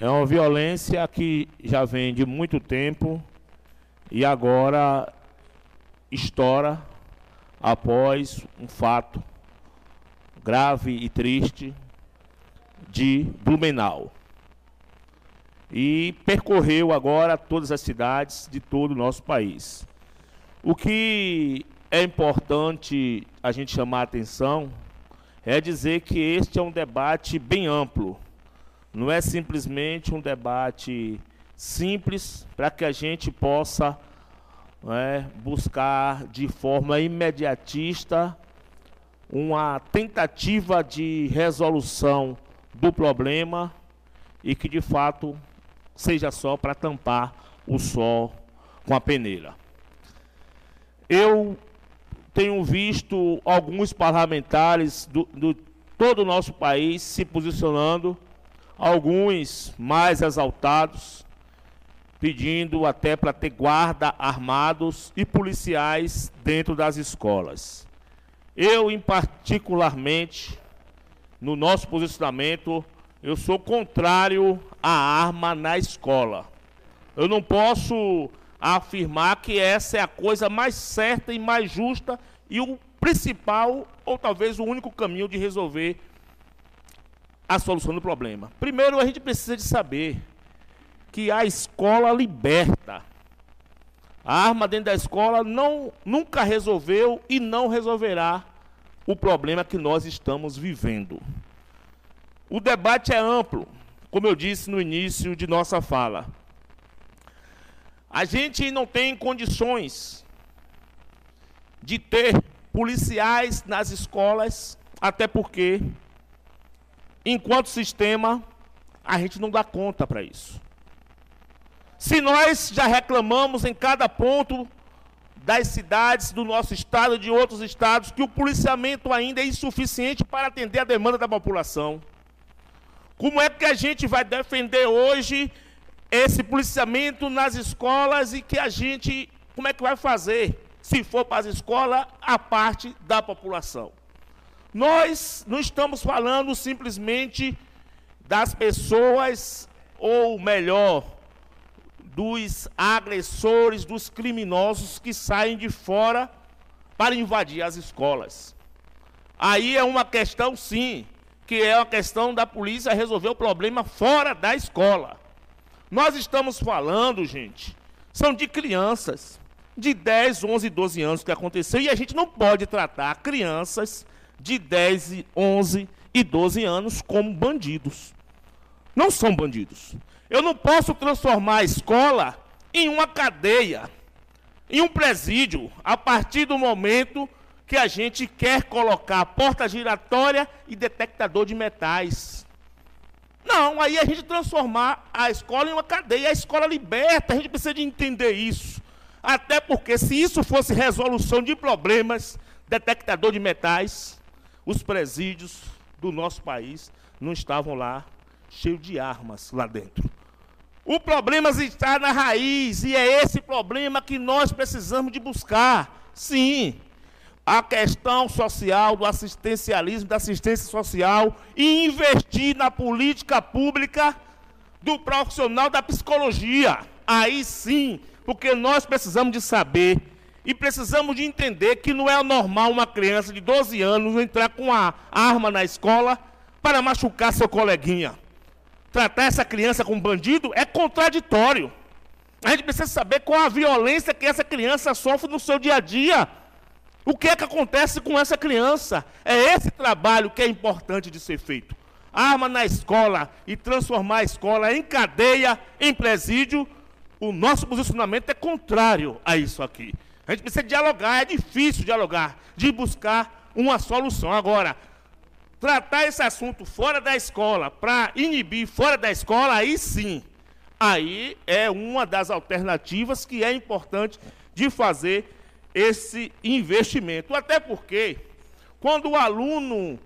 É uma violência que já vem de muito tempo e agora estoura após um fato grave e triste de Blumenau. E percorreu agora todas as cidades de todo o nosso país. O que é importante a gente chamar a atenção é dizer que este é um debate bem amplo. Não é simplesmente um debate simples para que a gente possa é, buscar de forma imediatista uma tentativa de resolução do problema e que de fato seja só para tampar o sol com a peneira. Eu tenho visto alguns parlamentares do, do todo o nosso país se posicionando, alguns mais exaltados, pedindo até para ter guarda armados e policiais dentro das escolas. Eu, em particularmente, no nosso posicionamento, eu sou contrário à arma na escola. Eu não posso afirmar que essa é a coisa mais certa e mais justa e o principal, ou talvez o único caminho de resolver a solução do problema. Primeiro, a gente precisa de saber que a escola liberta. A arma dentro da escola não, nunca resolveu e não resolverá o problema que nós estamos vivendo. O debate é amplo, como eu disse no início de nossa fala. A gente não tem condições de ter policiais nas escolas, até porque enquanto sistema, a gente não dá conta para isso. Se nós já reclamamos em cada ponto das cidades do nosso estado e de outros estados que o policiamento ainda é insuficiente para atender a demanda da população, como é que a gente vai defender hoje esse policiamento nas escolas e que a gente, como é que vai fazer, se for para as escolas, a parte da população? Nós não estamos falando simplesmente das pessoas, ou melhor, dos agressores, dos criminosos que saem de fora para invadir as escolas. Aí é uma questão, sim, que é a questão da polícia resolver o problema fora da escola. Nós estamos falando, gente, são de crianças de 10, 11, 12 anos que aconteceu e a gente não pode tratar crianças de 10, 11 e 12 anos como bandidos. Não são bandidos. Eu não posso transformar a escola em uma cadeia, em um presídio, a partir do momento que a gente quer colocar porta giratória e detectador de metais. Não, aí a gente transformar a escola em uma cadeia, a escola liberta, a gente precisa de entender isso. Até porque se isso fosse resolução de problemas, detectador de metais, os presídios do nosso país não estavam lá cheios de armas lá dentro. O problema está na raiz e é esse problema que nós precisamos de buscar. Sim, a questão social, do assistencialismo, da assistência social e investir na política pública do profissional da psicologia. Aí sim, porque nós precisamos de saber e precisamos de entender que não é normal uma criança de 12 anos entrar com a arma na escola para machucar seu coleguinha. Tratar essa criança como bandido é contraditório. A gente precisa saber qual a violência que essa criança sofre no seu dia a dia. O que é que acontece com essa criança? É esse trabalho que é importante de ser feito. Arma na escola e transformar a escola em cadeia, em presídio, o nosso posicionamento é contrário a isso aqui. A gente precisa dialogar, é difícil dialogar, de buscar uma solução. Agora, tratar esse assunto fora da escola, para inibir fora da escola, aí sim, aí é uma das alternativas que é importante de fazer esse investimento. Até porque, quando o aluno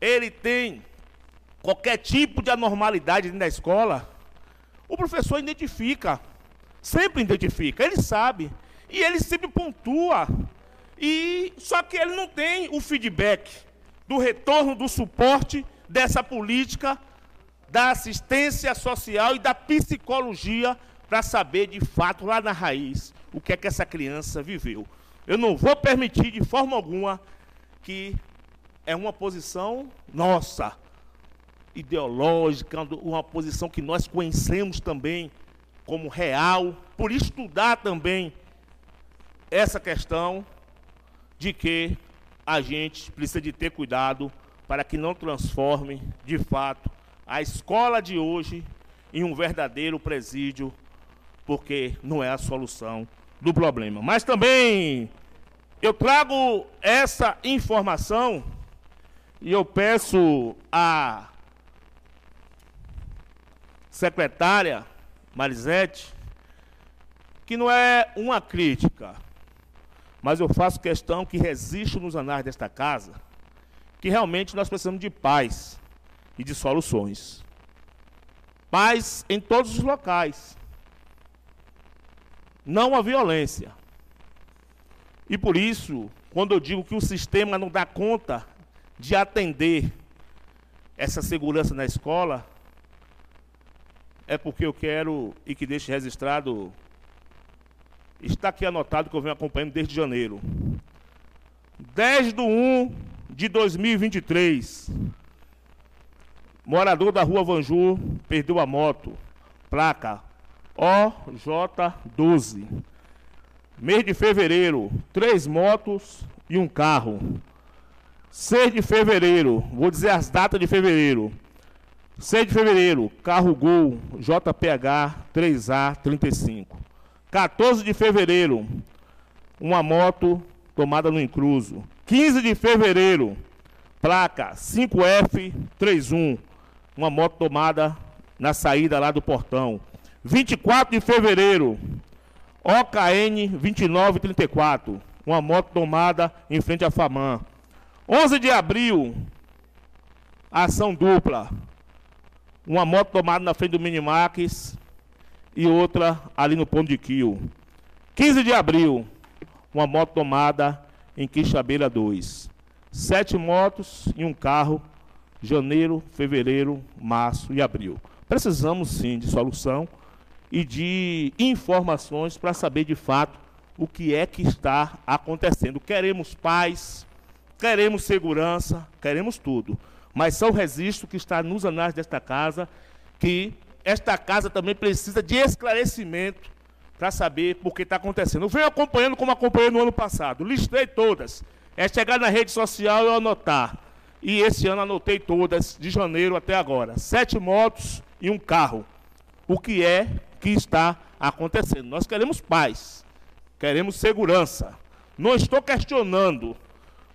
ele tem qualquer tipo de anormalidade na escola, o professor identifica, sempre identifica, ele sabe, e ele sempre pontua. E só que ele não tem o feedback do retorno do suporte dessa política da assistência social e da psicologia para saber de fato lá na raiz o que é que essa criança viveu. Eu não vou permitir de forma alguma que é uma posição nossa, ideológica, uma posição que nós conhecemos também como real, por estudar também essa questão de que a gente precisa de ter cuidado para que não transforme, de fato, a escola de hoje em um verdadeiro presídio, porque não é a solução do problema. Mas também eu trago essa informação e eu peço à secretária Marisete que não é uma crítica, mas eu faço questão que resiste nos anais desta casa, que realmente nós precisamos de paz e de soluções. Paz em todos os locais. Não a violência. E por isso, quando eu digo que o sistema não dá conta de atender essa segurança na escola, é porque eu quero e que deixe registrado, está aqui anotado que eu venho acompanhando desde janeiro. 10 de 1 de 2023, morador da rua Vanju perdeu a moto, placa OJ12. Mês de fevereiro, três motos e um carro. 6 de fevereiro, vou dizer as datas de fevereiro. 6 de fevereiro, carro Gol JPH 3A 35. 14 de fevereiro, uma moto tomada no incluso. 15 de fevereiro, placa 5F31, uma moto tomada na saída lá do portão. 24 de fevereiro, OKN 2934, uma moto tomada em frente à FAMAN. 11 de abril, ação dupla, uma moto tomada na frente do Minimax e outra ali no ponto de Quio. 15 de abril, uma moto tomada em Quixabeira 2. Sete motos e um carro, janeiro, fevereiro, março e abril. Precisamos sim de solução e de informações para saber de fato o que é que está acontecendo. Queremos paz, queremos segurança, queremos tudo. Mas são registros que está nos anais desta casa que esta casa também precisa de esclarecimento para saber por que está acontecendo. Eu venho acompanhando como acompanhei no ano passado. Listei todas. É chegar na rede social e anotar. E esse ano anotei todas, de janeiro até agora. Sete motos e um carro. O que é que está acontecendo? Nós queremos paz, queremos segurança. Não estou questionando,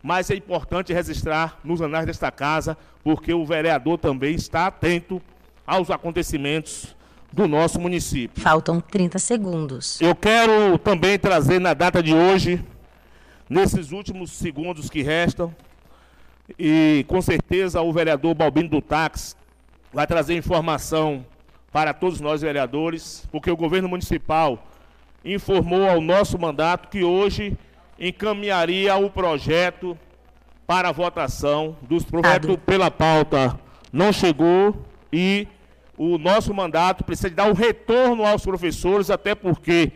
mas é importante registrar nos anais desta casa, porque o vereador também está atento aos acontecimentos do nosso município. Faltam 30 segundos. Eu quero também trazer na data de hoje, nesses últimos segundos que restam, e com certeza o vereador Balbino do Táxi vai trazer informação para todos nós vereadores, porque o governo municipal informou ao nosso mandato que hoje encaminharia o projeto para a votação dos projetos pela pauta não chegou e o nosso mandato precisa dar um retorno aos professores, até porque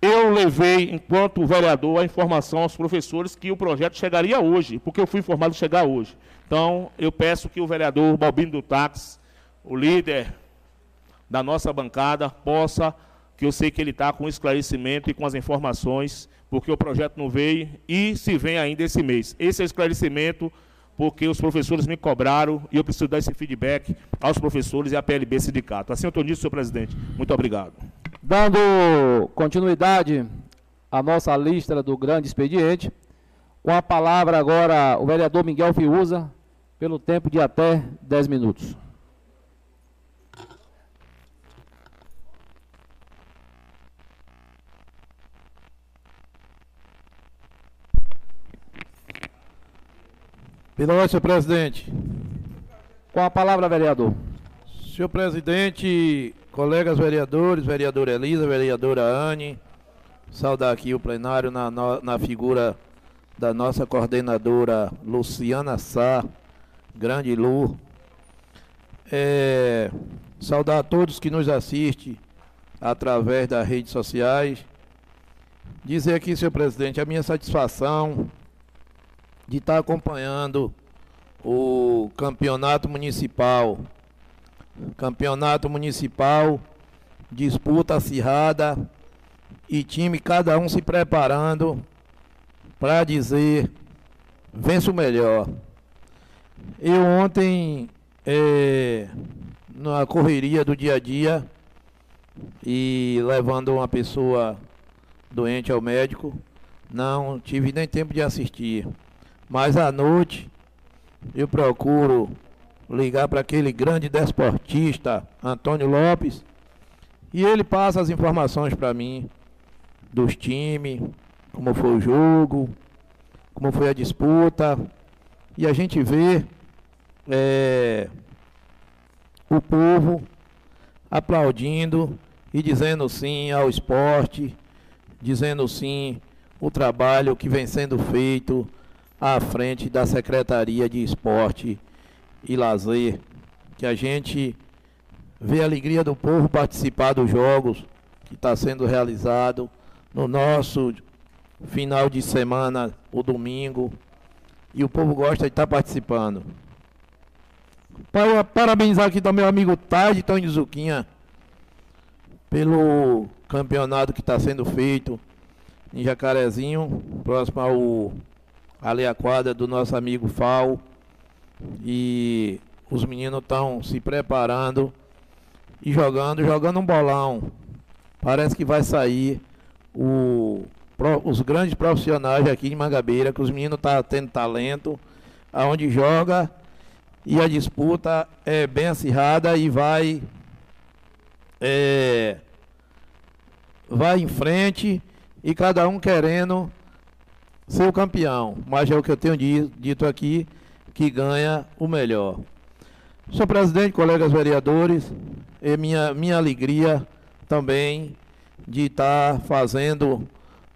eu levei, enquanto vereador, a informação aos professores que o projeto chegaria hoje, porque eu fui informado de chegar hoje. Então, eu peço que o vereador Balbino do Táxi, o líder da nossa bancada, possa, que eu sei que ele está com esclarecimento e com as informações, porque o projeto não veio e se vem ainda esse mês. Esse é o esclarecimento porque os professores me cobraram e eu preciso dar esse feedback aos professores e à PLB Sindicato. Assim eu estou nisso, senhor presidente. Muito obrigado. Dando continuidade à nossa lista do grande expediente, com a palavra agora o vereador Miguel Fiuza, pelo tempo de até 10 minutos. Pela ordem, senhor presidente. Com a palavra, vereador. Senhor presidente, colegas vereadores, vereadora Elisa, vereadora Anne, saudar aqui o plenário na, na figura da nossa coordenadora Luciana Sá, grande Lu. É, saudar a todos que nos assistem através das redes sociais. Dizer aqui, senhor presidente, a minha satisfação de estar tá acompanhando o campeonato municipal. Campeonato municipal, disputa acirrada e time cada um se preparando para dizer vence o melhor. Eu ontem, é, na correria do dia a dia, e levando uma pessoa doente ao médico, não tive nem tempo de assistir. Mas à noite eu procuro ligar para aquele grande desportista Antônio Lopes e ele passa as informações para mim dos times, como foi o jogo, como foi a disputa e a gente vê é, o povo aplaudindo e dizendo sim ao esporte, dizendo sim o trabalho que vem sendo feito à frente da Secretaria de Esporte e Lazer, que a gente vê a alegria do povo participar dos jogos que está sendo realizado no nosso final de semana, o domingo, e o povo gosta de estar tá participando. Para parabenizar aqui também o amigo Tarde Tony Zuquinha pelo campeonato que está sendo feito em Jacarezinho, próximo ao ali a quadra do nosso amigo Fal. E os meninos estão se preparando e jogando, jogando um bolão. Parece que vai sair o, os grandes profissionais aqui de Mangabeira, que os meninos estão tá tendo talento. aonde joga e a disputa é bem acirrada e vai é, vai em frente e cada um querendo ser o campeão. Mas é o que eu tenho dito aqui, que ganha o melhor. Senhor presidente, colegas vereadores, é minha, minha alegria também de estar fazendo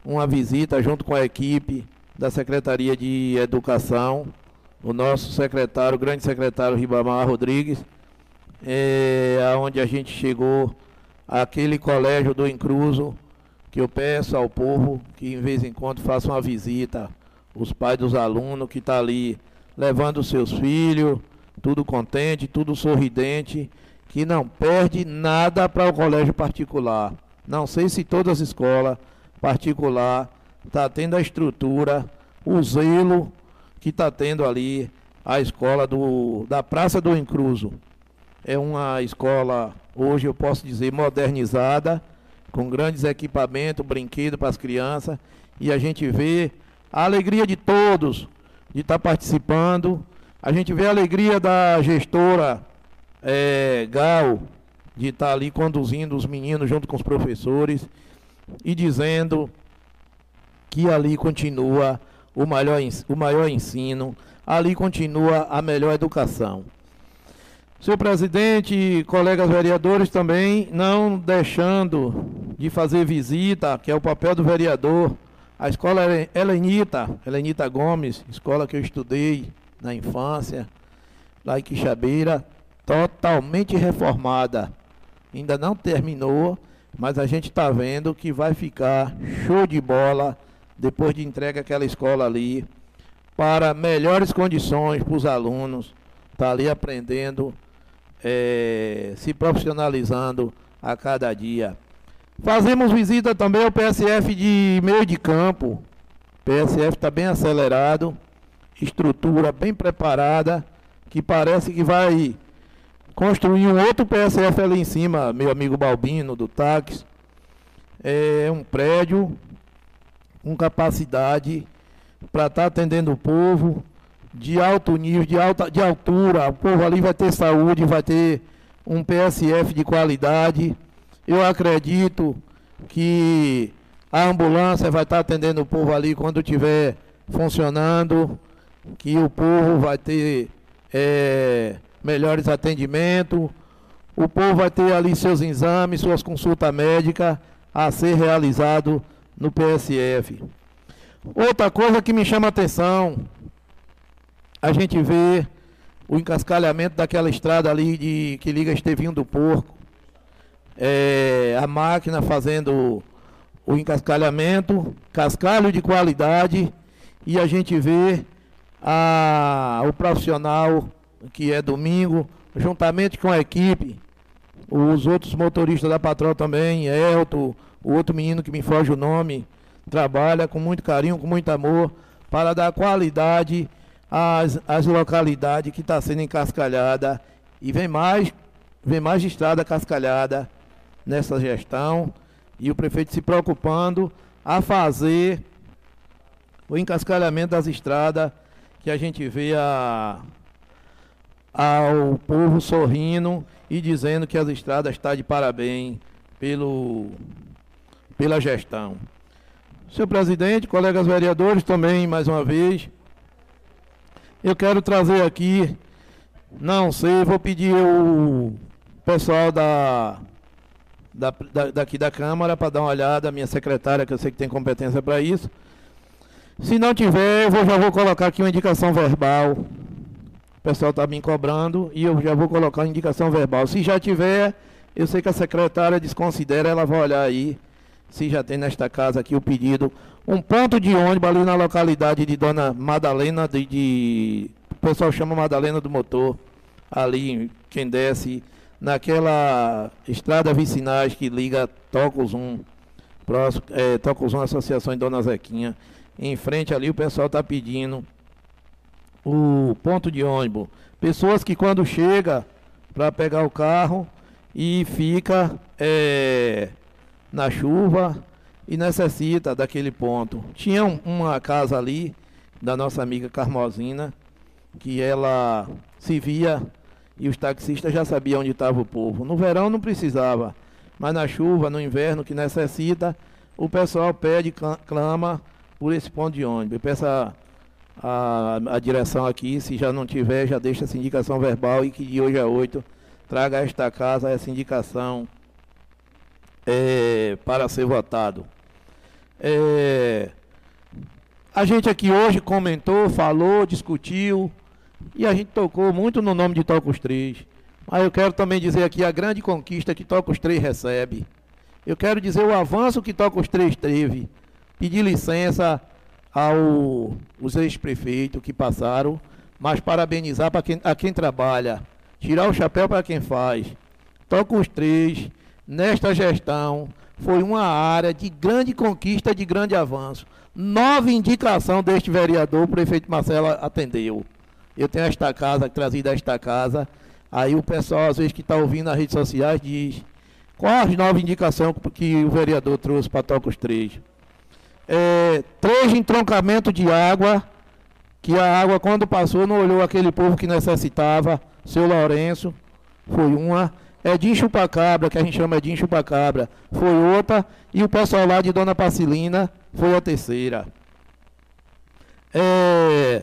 uma visita junto com a equipe da Secretaria de Educação, o nosso secretário, o grande secretário Ribamar Rodrigues, é, onde a gente chegou àquele colégio do Incruso, que eu peço ao povo que em vez em quando faça uma visita, os pais dos alunos que estão tá ali levando seus filhos, tudo contente, tudo sorridente, que não perde nada para o colégio particular. Não sei se todas as escolas particular está tendo a estrutura, o zelo que está tendo ali a escola do, da Praça do Incruso. É uma escola, hoje eu posso dizer, modernizada, com grandes equipamentos, brinquedos para as crianças, e a gente vê a alegria de todos de estar tá participando, a gente vê a alegria da gestora é, Gal de estar tá ali conduzindo os meninos junto com os professores e dizendo que ali continua o maior, o maior ensino, ali continua a melhor educação. Senhor presidente, colegas vereadores também, não deixando de fazer visita, que é o papel do vereador, a escola Helenita, Helenita Gomes, escola que eu estudei na infância, lá em Quixabeira, totalmente reformada. Ainda não terminou, mas a gente está vendo que vai ficar show de bola depois de entrega aquela escola ali, para melhores condições para os alunos, tá ali aprendendo é, se profissionalizando a cada dia. Fazemos visita também ao PSF de meio de campo. PSF está bem acelerado, estrutura bem preparada, que parece que vai construir um outro PSF ali em cima, meu amigo Balbino, do táxi. É um prédio com capacidade para estar tá atendendo o povo, de alto nível, de alta de altura. O povo ali vai ter saúde, vai ter um PSF de qualidade. Eu acredito que a ambulância vai estar atendendo o povo ali quando estiver funcionando, que o povo vai ter é, melhores atendimentos, o povo vai ter ali seus exames, suas consultas médicas a ser realizado no PSF. Outra coisa que me chama atenção, a gente vê o encascalhamento daquela estrada ali de, que liga Estevinho do Porco. É, a máquina fazendo o encascalhamento, cascalho de qualidade, e a gente vê a, o profissional que é domingo, juntamente com a equipe, os outros motoristas da patrol também, Elton, o outro menino que me foge o nome, trabalha com muito carinho, com muito amor, para dar qualidade as, as localidades que está sendo encascalhada e vem mais, vem mais estrada cascalhada nessa gestão e o prefeito se preocupando a fazer o encascalhamento das estradas que a gente vê a, ao povo sorrindo e dizendo que as estradas estão tá de parabéns pelo, pela gestão. Senhor presidente, colegas vereadores, também mais uma vez, eu quero trazer aqui, não sei, vou pedir o pessoal da, da, da daqui da Câmara para dar uma olhada, a minha secretária, que eu sei que tem competência para isso. Se não tiver, eu vou, já vou colocar aqui uma indicação verbal. O pessoal está me cobrando e eu já vou colocar uma indicação verbal. Se já tiver, eu sei que a secretária desconsidera, ela vai olhar aí se já tem nesta casa aqui o pedido um ponto de ônibus ali na localidade de Dona Madalena, de, de, o pessoal chama Madalena do Motor, ali quem desce, naquela estrada vicinais que liga Tocos 1, próximo, é, Tocos 1 Associação de Dona Zequinha, em frente ali o pessoal está pedindo o ponto de ônibus. Pessoas que quando chega para pegar o carro e fica é, na chuva, e necessita daquele ponto. Tinha uma casa ali, da nossa amiga Carmosina, que ela se via e os taxistas já sabiam onde estava o povo. No verão não precisava, mas na chuva, no inverno que necessita, o pessoal pede, clama por esse ponto de ônibus. Eu peço a, a, direção aqui, se já não tiver, já deixa essa indicação verbal e que de hoje a oito traga a esta casa essa indicação é, para ser votado. É, a gente aqui hoje comentou, falou, discutiu, e a gente tocou muito no nome de Tocos 3. Mas eu quero também dizer aqui a grande conquista que Tocos 3 recebe. Eu quero dizer o avanço que Tocos 3 teve. Pedir licença aos ex-prefeitos que passaram, mas parabenizar para quem, a quem trabalha, tirar o chapéu para quem faz. Tocos 3, nesta gestão, foi uma área de grande conquista, de grande avanço. Nova indicação deste vereador, o prefeito Marcelo atendeu eu tenho esta casa, trazido esta casa. Aí o pessoal, às vezes, que está ouvindo nas redes sociais, diz qual as novas indicações que o vereador trouxe para Tocos 3. É, três entroncamentos de água, que a água, quando passou, não olhou aquele povo que necessitava. Seu Lourenço foi uma. Edinho Chupacabra, que a gente chama Edinho Chupacabra, foi outra. E o pessoal lá de Dona Pacilina foi a terceira. É,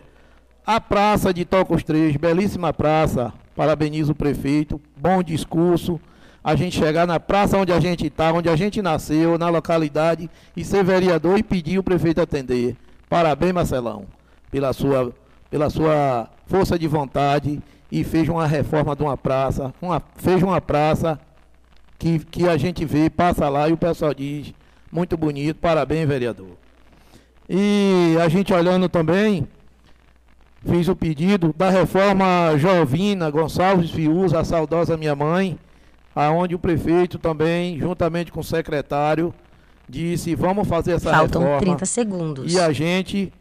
a praça de Tocos 3, belíssima praça, parabenizo o prefeito, bom discurso. A gente chegar na praça onde a gente está, onde a gente nasceu, na localidade, e ser vereador e pedir o prefeito atender. Parabéns, Marcelão, pela sua, pela sua força de vontade e fez uma reforma de uma praça, uma, fez uma praça que, que a gente vê, passa lá e o pessoal diz, muito bonito, parabéns, vereador. E a gente olhando também fiz o pedido da reforma Jovina Gonçalves Fius, a saudosa minha mãe, aonde o prefeito também, juntamente com o secretário, disse, vamos fazer essa Faltam reforma. Faltam 30 segundos. E a gente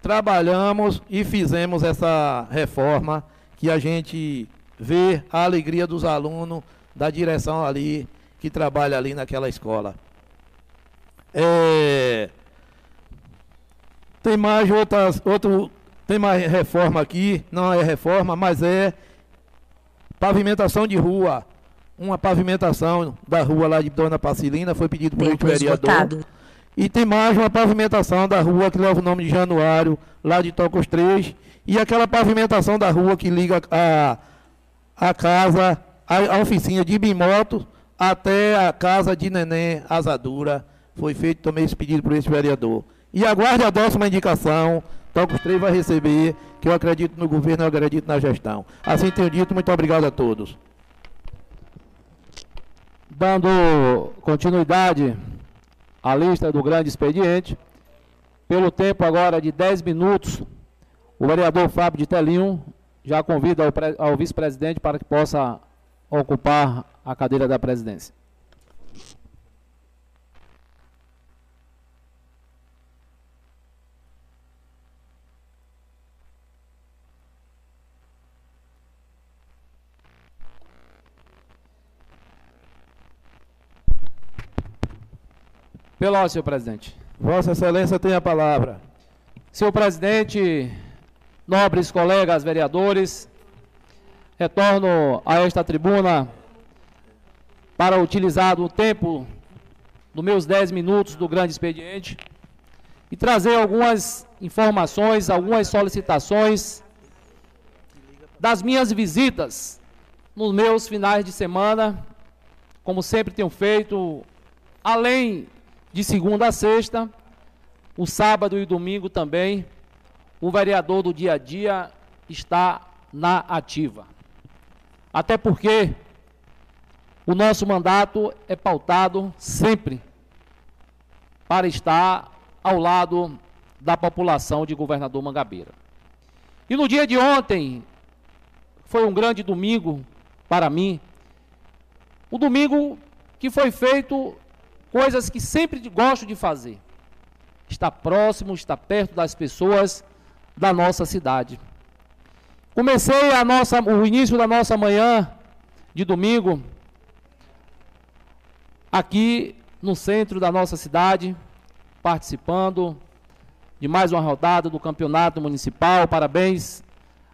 trabalhamos e fizemos essa reforma que a gente vê a alegria dos alunos da direção ali, que trabalha ali naquela escola. É, tem mais outras, outro tem mais reforma aqui, não é reforma, mas é pavimentação de rua. Uma pavimentação da rua lá de Dona Pacilina foi pedido por este vereador. Votado. E tem mais uma pavimentação da rua que leva o nome de Januário, lá de Tocos 3. E aquela pavimentação da rua que liga a, a casa, a, a oficina de Bimoto até a casa de Neném Asadura. Foi feito também esse pedido por esse vereador. E aguarde a próxima indicação Tocos 3 vai receber, que eu acredito no governo, eu acredito na gestão. Assim tenho dito, muito obrigado a todos. Dando continuidade à lista do grande expediente, pelo tempo agora de 10 minutos, o vereador Fábio de Telinho já convida ao, ao vice-presidente para que possa ocupar a cadeira da presidência. Pela senhor presidente. Vossa Excelência tem a palavra. Senhor presidente, nobres colegas vereadores, retorno a esta tribuna para utilizar o tempo dos meus 10 minutos do grande expediente e trazer algumas informações, algumas solicitações das minhas visitas nos meus finais de semana, como sempre tenho feito, além de segunda a sexta, o sábado e domingo também, o vereador do dia a dia está na ativa. Até porque o nosso mandato é pautado sempre para estar ao lado da população de governador Mangabeira. E no dia de ontem, foi um grande domingo para mim, o domingo que foi feito coisas que sempre gosto de fazer. Estar próximo, estar perto das pessoas da nossa cidade. Comecei a nossa, o início da nossa manhã de domingo aqui no centro da nossa cidade, participando de mais uma rodada do campeonato municipal. Parabéns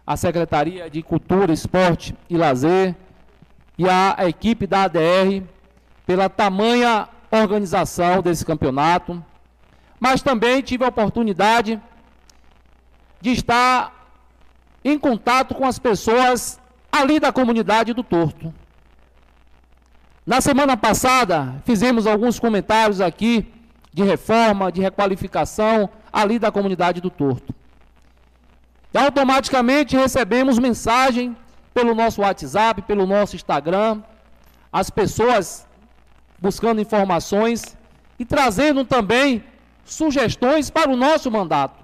a Secretaria de Cultura, Esporte e Lazer e a equipe da ADR pela tamanha organização desse campeonato, mas também tive a oportunidade de estar em contato com as pessoas ali da comunidade do Torto. Na semana passada, fizemos alguns comentários aqui de reforma, de requalificação ali da comunidade do Torto. E automaticamente recebemos mensagem pelo nosso WhatsApp, pelo nosso Instagram, as pessoas buscando informações e trazendo também sugestões para o nosso mandato.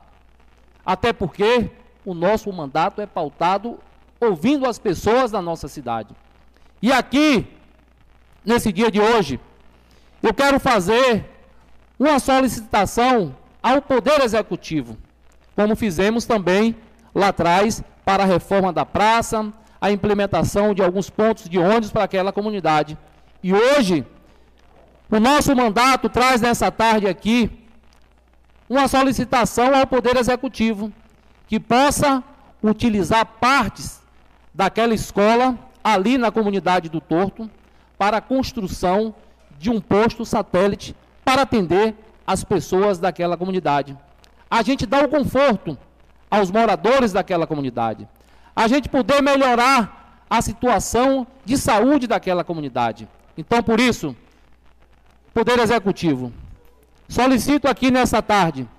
Até porque o nosso mandato é pautado ouvindo as pessoas da nossa cidade. E aqui, nesse dia de hoje, eu quero fazer uma solicitação ao Poder Executivo, como fizemos também lá atrás para a reforma da praça, a implementação de alguns pontos de ônibus para aquela comunidade. E hoje, o nosso mandato traz nessa tarde aqui uma solicitação ao Poder Executivo que possa utilizar partes daquela escola ali na comunidade do Torto para a construção de um posto satélite para atender as pessoas daquela comunidade. A gente dá o conforto aos moradores daquela comunidade. A gente poder melhorar a situação de saúde daquela comunidade. Então, por isso, Poder Executivo, solicito aqui nessa tarde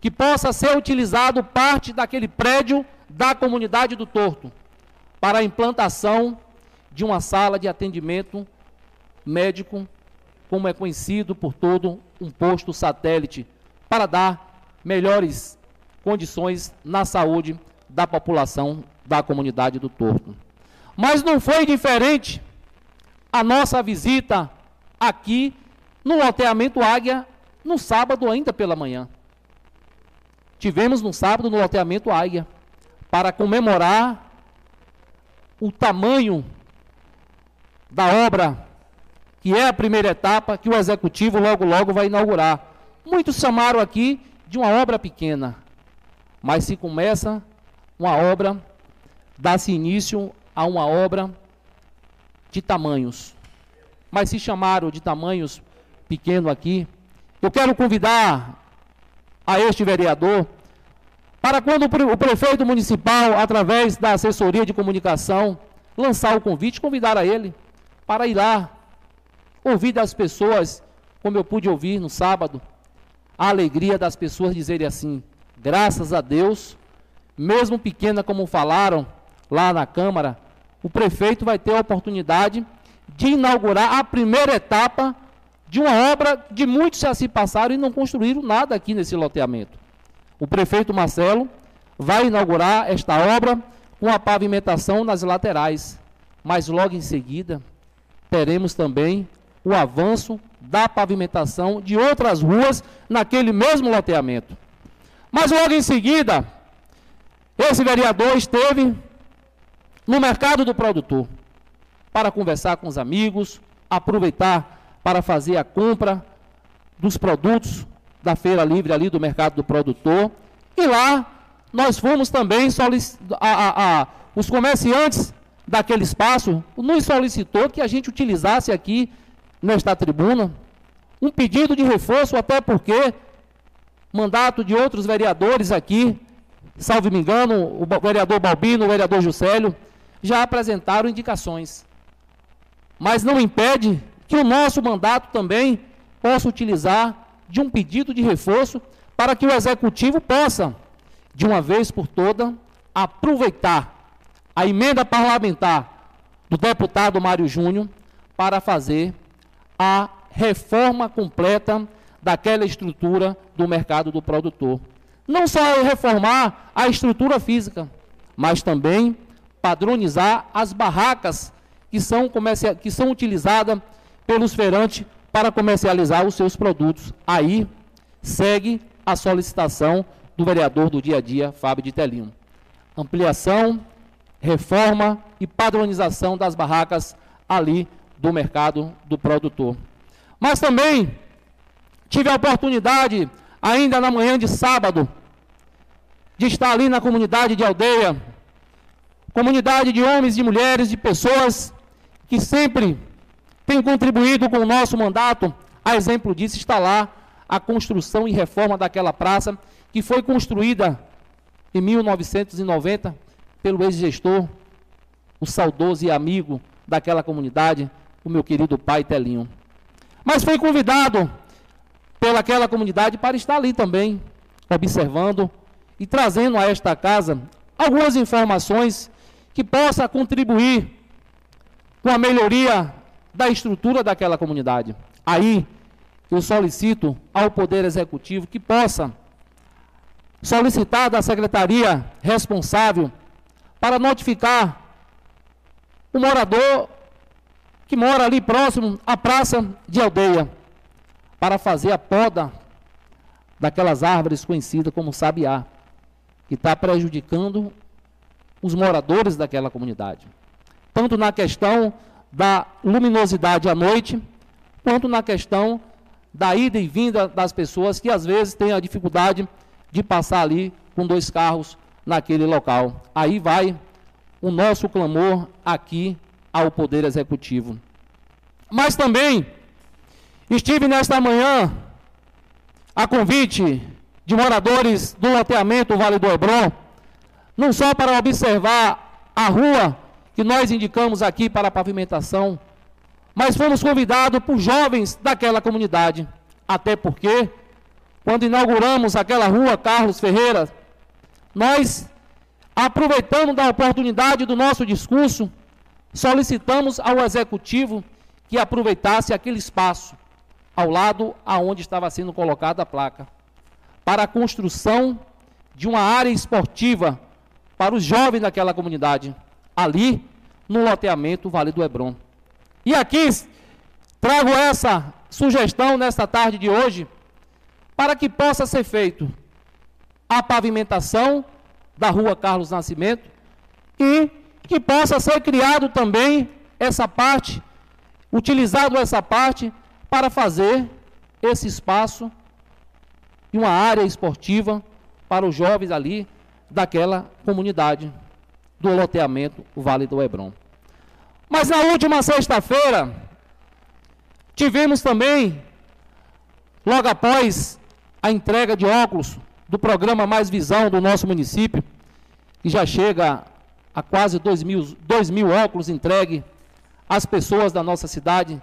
que possa ser utilizado parte daquele prédio da comunidade do Torto para a implantação de uma sala de atendimento médico, como é conhecido por todo um posto satélite, para dar melhores condições na saúde da população da comunidade do Torto. Mas não foi diferente a nossa visita aqui no loteamento Águia no sábado ainda pela manhã. Tivemos no sábado no loteamento Águia para comemorar o tamanho da obra, que é a primeira etapa que o executivo logo logo vai inaugurar. Muitos chamaram aqui de uma obra pequena, mas se começa uma obra, dá-se início a uma obra de tamanhos. Mas se chamaram de tamanhos pequeno aqui, eu quero convidar a este vereador para quando o prefeito municipal, através da assessoria de comunicação, lançar o convite, convidar a ele para ir lá, ouvir das pessoas, como eu pude ouvir no sábado, a alegria das pessoas dizerem assim: graças a Deus, mesmo pequena como falaram lá na Câmara, o prefeito vai ter a oportunidade de inaugurar a primeira etapa de uma obra de muitos já se passaram e não construíram nada aqui nesse loteamento. O prefeito Marcelo vai inaugurar esta obra com a pavimentação nas laterais, mas logo em seguida teremos também o avanço da pavimentação de outras ruas naquele mesmo loteamento. Mas logo em seguida, esse vereador esteve no mercado do produtor para conversar com os amigos, aproveitar para fazer a compra dos produtos da feira livre ali do mercado do produtor. E lá nós fomos também a, a, a, os comerciantes daquele espaço nos solicitou que a gente utilizasse aqui nesta tribuna um pedido de reforço, até porque mandato de outros vereadores aqui, salve me engano, o vereador Balbino, o vereador Juscelio, já apresentaram indicações. Mas não impede que o nosso mandato também possa utilizar de um pedido de reforço para que o executivo possa, de uma vez por toda, aproveitar a emenda parlamentar do deputado Mário Júnior para fazer a reforma completa daquela estrutura do mercado do produtor. Não só reformar a estrutura física, mas também padronizar as barracas que são, que são utilizadas pelos feirantes para comercializar os seus produtos. Aí segue a solicitação do vereador do dia a dia, Fábio de Telinho. Ampliação, reforma e padronização das barracas ali do mercado do produtor. Mas também tive a oportunidade, ainda na manhã de sábado, de estar ali na comunidade de aldeia, Comunidade de homens e mulheres, de pessoas que sempre têm contribuído com o nosso mandato. A exemplo disso está lá a construção e reforma daquela praça, que foi construída em 1990 pelo ex-gestor, o saudoso e amigo daquela comunidade, o meu querido pai Telinho. Mas foi convidado pelaquela comunidade para estar ali também, observando e trazendo a esta casa algumas informações que possa contribuir com a melhoria da estrutura daquela comunidade. Aí eu solicito ao Poder Executivo que possa solicitar da secretaria responsável para notificar o morador que mora ali próximo à praça de aldeia, para fazer a poda daquelas árvores conhecidas como sabiá, que está prejudicando os moradores daquela comunidade. Tanto na questão da luminosidade à noite, quanto na questão da ida e vinda das pessoas que às vezes têm a dificuldade de passar ali com dois carros naquele local. Aí vai o nosso clamor aqui ao Poder Executivo. Mas também estive nesta manhã a convite de moradores do loteamento Vale do Hebron, não só para observar a rua que nós indicamos aqui para a pavimentação, mas fomos convidados por jovens daquela comunidade, até porque quando inauguramos aquela rua Carlos Ferreira, nós aproveitando da oportunidade do nosso discurso, solicitamos ao executivo que aproveitasse aquele espaço ao lado aonde estava sendo colocada a placa para a construção de uma área esportiva para os jovens daquela comunidade, ali no loteamento Vale do Hebron. E aqui trago essa sugestão nesta tarde de hoje para que possa ser feito a pavimentação da rua Carlos Nascimento e que possa ser criado também essa parte, utilizado essa parte para fazer esse espaço e uma área esportiva para os jovens ali daquela comunidade do loteamento Vale do Hebron. Mas na última sexta-feira, tivemos também, logo após a entrega de óculos do programa Mais Visão do nosso município, que já chega a quase 2 mil, 2 mil óculos entregue às pessoas da nossa cidade,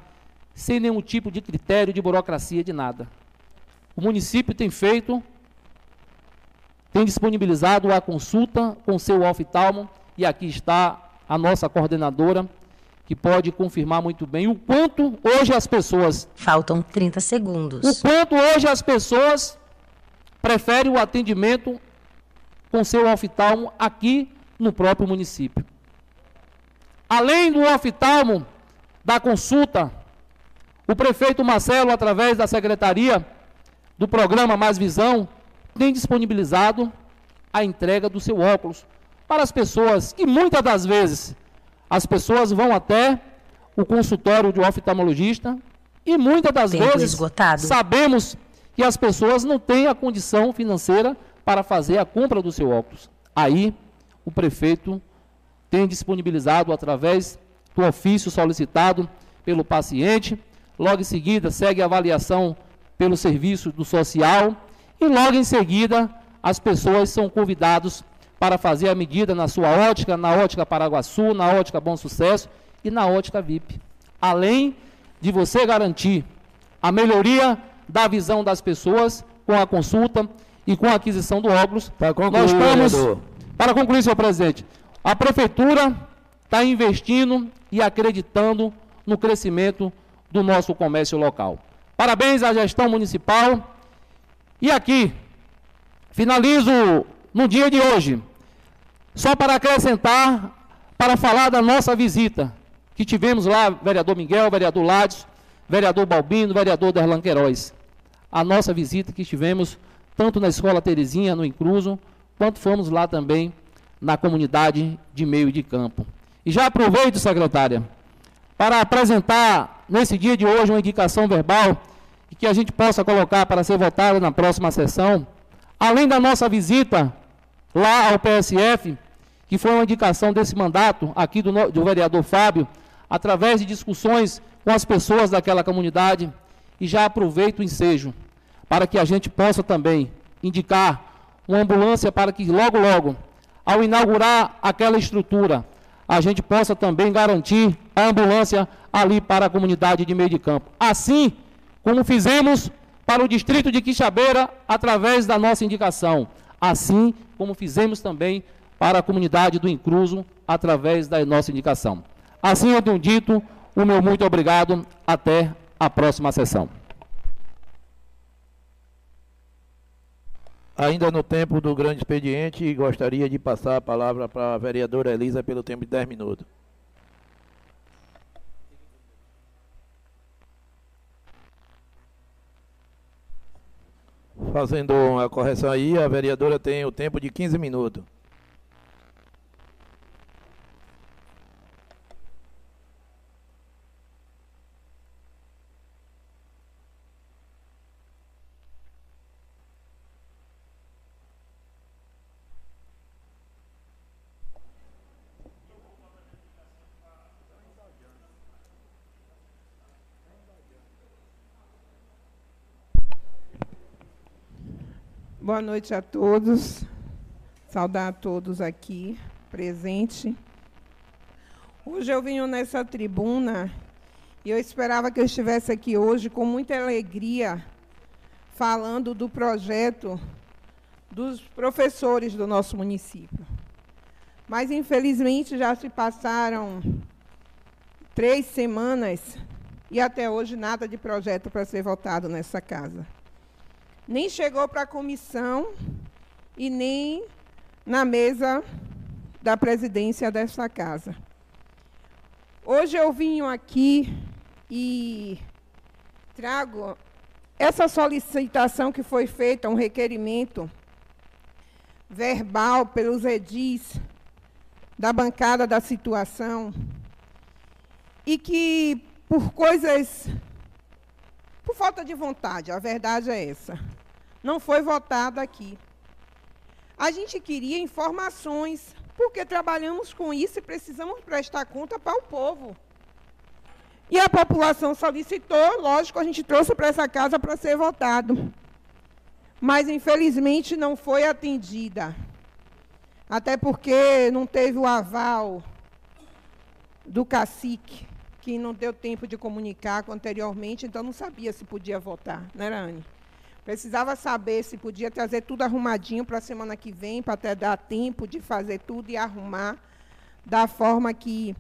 sem nenhum tipo de critério de burocracia, de nada. O município tem feito, tem disponibilizado a consulta com seu oftalmo, e aqui está a nossa coordenadora, que pode confirmar muito bem o quanto hoje as pessoas. Faltam 30 segundos. O quanto hoje as pessoas preferem o atendimento com seu oftalmo aqui no próprio município. Além do oftalmo da consulta, o prefeito Marcelo, através da secretaria do programa Mais Visão, tem disponibilizado a entrega do seu óculos para as pessoas que muitas das vezes as pessoas vão até o consultório de um oftalmologista e muitas das Tempo vezes esgotado. sabemos que as pessoas não têm a condição financeira para fazer a compra do seu óculos. Aí o prefeito tem disponibilizado através do ofício solicitado pelo paciente, logo em seguida segue a avaliação pelo serviço do social e logo em seguida as pessoas são convidados para fazer a medida na sua ótica, na ótica Paraguaçu, na ótica Bom Sucesso e na ótica VIP. Além de você garantir a melhoria da visão das pessoas com a consulta e com a aquisição do óculos, nós estamos, vereador. para concluir, senhor presidente, a prefeitura está investindo e acreditando no crescimento do nosso comércio local. Parabéns à gestão municipal. E aqui, finalizo no dia de hoje, só para acrescentar, para falar da nossa visita, que tivemos lá, vereador Miguel, vereador Lades, vereador Balbino, vereador Derlan Queiroz. A nossa visita que tivemos tanto na Escola Terezinha, no Incluso, quanto fomos lá também na comunidade de meio de campo. E já aproveito, secretária, para apresentar nesse dia de hoje uma indicação verbal que a gente possa colocar para ser votada na próxima sessão. Além da nossa visita lá ao PSF, que foi uma indicação desse mandato aqui do, do vereador Fábio, através de discussões com as pessoas daquela comunidade, e já aproveito o ensejo para que a gente possa também indicar uma ambulância para que logo, logo, ao inaugurar aquela estrutura, a gente possa também garantir a ambulância ali para a comunidade de meio de campo. Assim como fizemos para o distrito de Quixabeira através da nossa indicação, assim como fizemos também para a comunidade do Incruso através da nossa indicação. Assim eu tenho dito, o meu muito obrigado, até a próxima sessão. Ainda no tempo do grande expediente, gostaria de passar a palavra para a vereadora Elisa pelo tempo de 10 minutos. Fazendo uma correção aí, a vereadora tem o tempo de 15 minutos. Boa noite a todos. Saudar a todos aqui presentes. Hoje eu vim nessa tribuna e eu esperava que eu estivesse aqui hoje com muita alegria falando do projeto dos professores do nosso município. Mas, infelizmente, já se passaram três semanas e até hoje nada de projeto para ser votado nessa casa nem chegou para a comissão e nem na mesa da presidência desta casa. Hoje eu vim aqui e trago essa solicitação que foi feita, um requerimento verbal pelos edis da bancada da situação, e que por coisas, por falta de vontade, a verdade é essa, não foi votado aqui. A gente queria informações, porque trabalhamos com isso e precisamos prestar conta para o povo. E a população solicitou, lógico, a gente trouxe para essa casa para ser votado. Mas, infelizmente, não foi atendida. Até porque não teve o aval do cacique, que não deu tempo de comunicar anteriormente, então não sabia se podia votar, não era, Anne? Precisava saber se podia trazer tudo arrumadinho para a semana que vem, para até dar tempo de fazer tudo e arrumar da forma que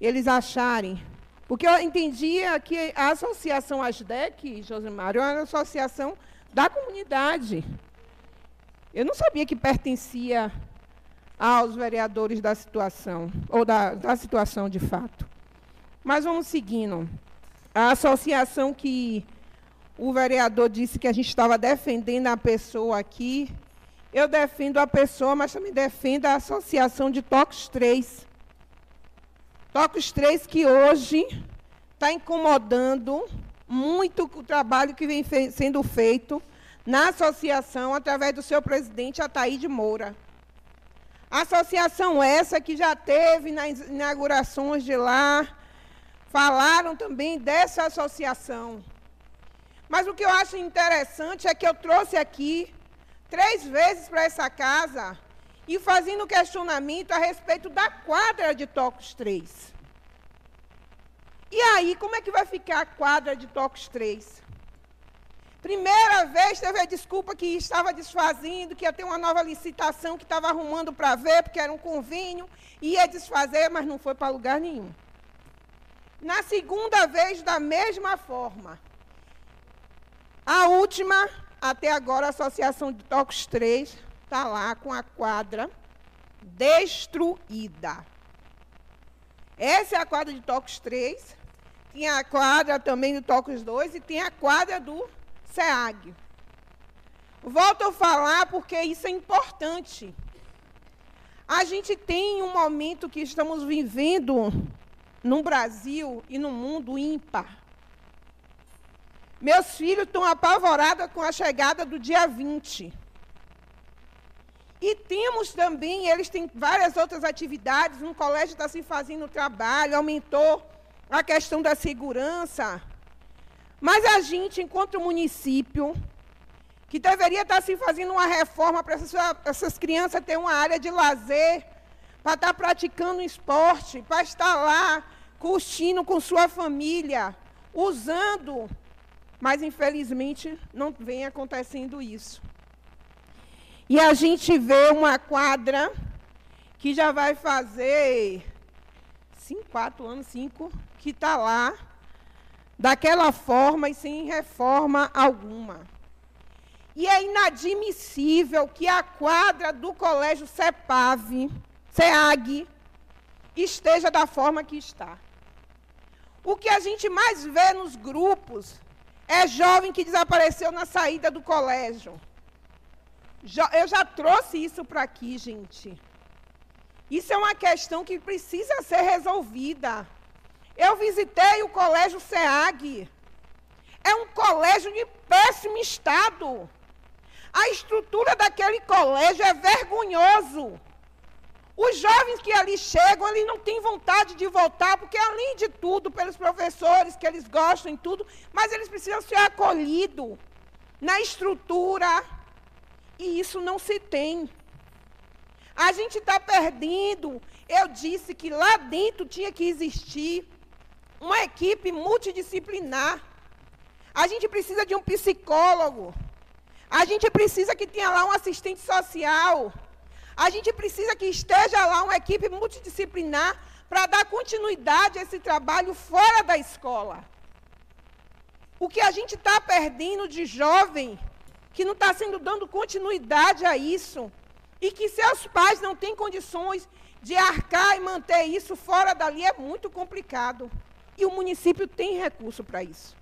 eles acharem. Porque eu entendia que a associação ASDEC, Josemário, era uma associação da comunidade. Eu não sabia que pertencia aos vereadores da situação, ou da, da situação de fato. Mas vamos seguindo. A associação que o vereador disse que a gente estava defendendo a pessoa aqui. Eu defendo a pessoa, mas também defendo a Associação de Toques 3. Toques 3 que hoje está incomodando muito o trabalho que vem fe sendo feito na associação através do seu presidente Ataíde Moura. Associação essa que já teve nas inaugurações de lá, falaram também dessa associação. Mas o que eu acho interessante é que eu trouxe aqui três vezes para essa casa e fazendo questionamento a respeito da quadra de Tocos 3. E aí, como é que vai ficar a quadra de Tocos 3? Primeira vez teve a desculpa que estava desfazendo, que ia ter uma nova licitação que estava arrumando para ver, porque era um convênio, ia desfazer, mas não foi para lugar nenhum. Na segunda vez, da mesma forma. A última, até agora, a Associação de Tocos 3 está lá com a quadra destruída. Essa é a quadra de Tocos 3. Tinha a quadra também do Tocos 2 e tem a quadra do SEAG. Volto a falar porque isso é importante. A gente tem um momento que estamos vivendo no Brasil e no mundo ímpar. Meus filhos estão apavorados com a chegada do dia 20. E temos também, eles têm várias outras atividades, no colégio está se fazendo trabalho, aumentou a questão da segurança. Mas a gente, enquanto município, que deveria estar se fazendo uma reforma para essas, essas crianças terem uma área de lazer, para estar praticando esporte, para estar lá curtindo com sua família, usando, mas infelizmente não vem acontecendo isso. E a gente vê uma quadra que já vai fazer cinco, quatro anos, cinco, que está lá, daquela forma e sem reforma alguma. E é inadmissível que a quadra do colégio CEPAV, CEAG, esteja da forma que está. O que a gente mais vê nos grupos é jovem que desapareceu na saída do colégio. Eu já trouxe isso para aqui, gente. Isso é uma questão que precisa ser resolvida. Eu visitei o colégio SEAG. É um colégio de péssimo estado. A estrutura daquele colégio é vergonhoso. Os jovens que ali chegam, eles não têm vontade de voltar, porque além de tudo, pelos professores que eles gostam e tudo, mas eles precisam ser acolhidos na estrutura. E isso não se tem. A gente está perdendo. Eu disse que lá dentro tinha que existir uma equipe multidisciplinar. A gente precisa de um psicólogo. A gente precisa que tenha lá um assistente social. A gente precisa que esteja lá uma equipe multidisciplinar para dar continuidade a esse trabalho fora da escola. O que a gente está perdendo de jovem, que não está sendo dando continuidade a isso, e que seus pais não têm condições de arcar e manter isso fora dali é muito complicado. E o município tem recurso para isso.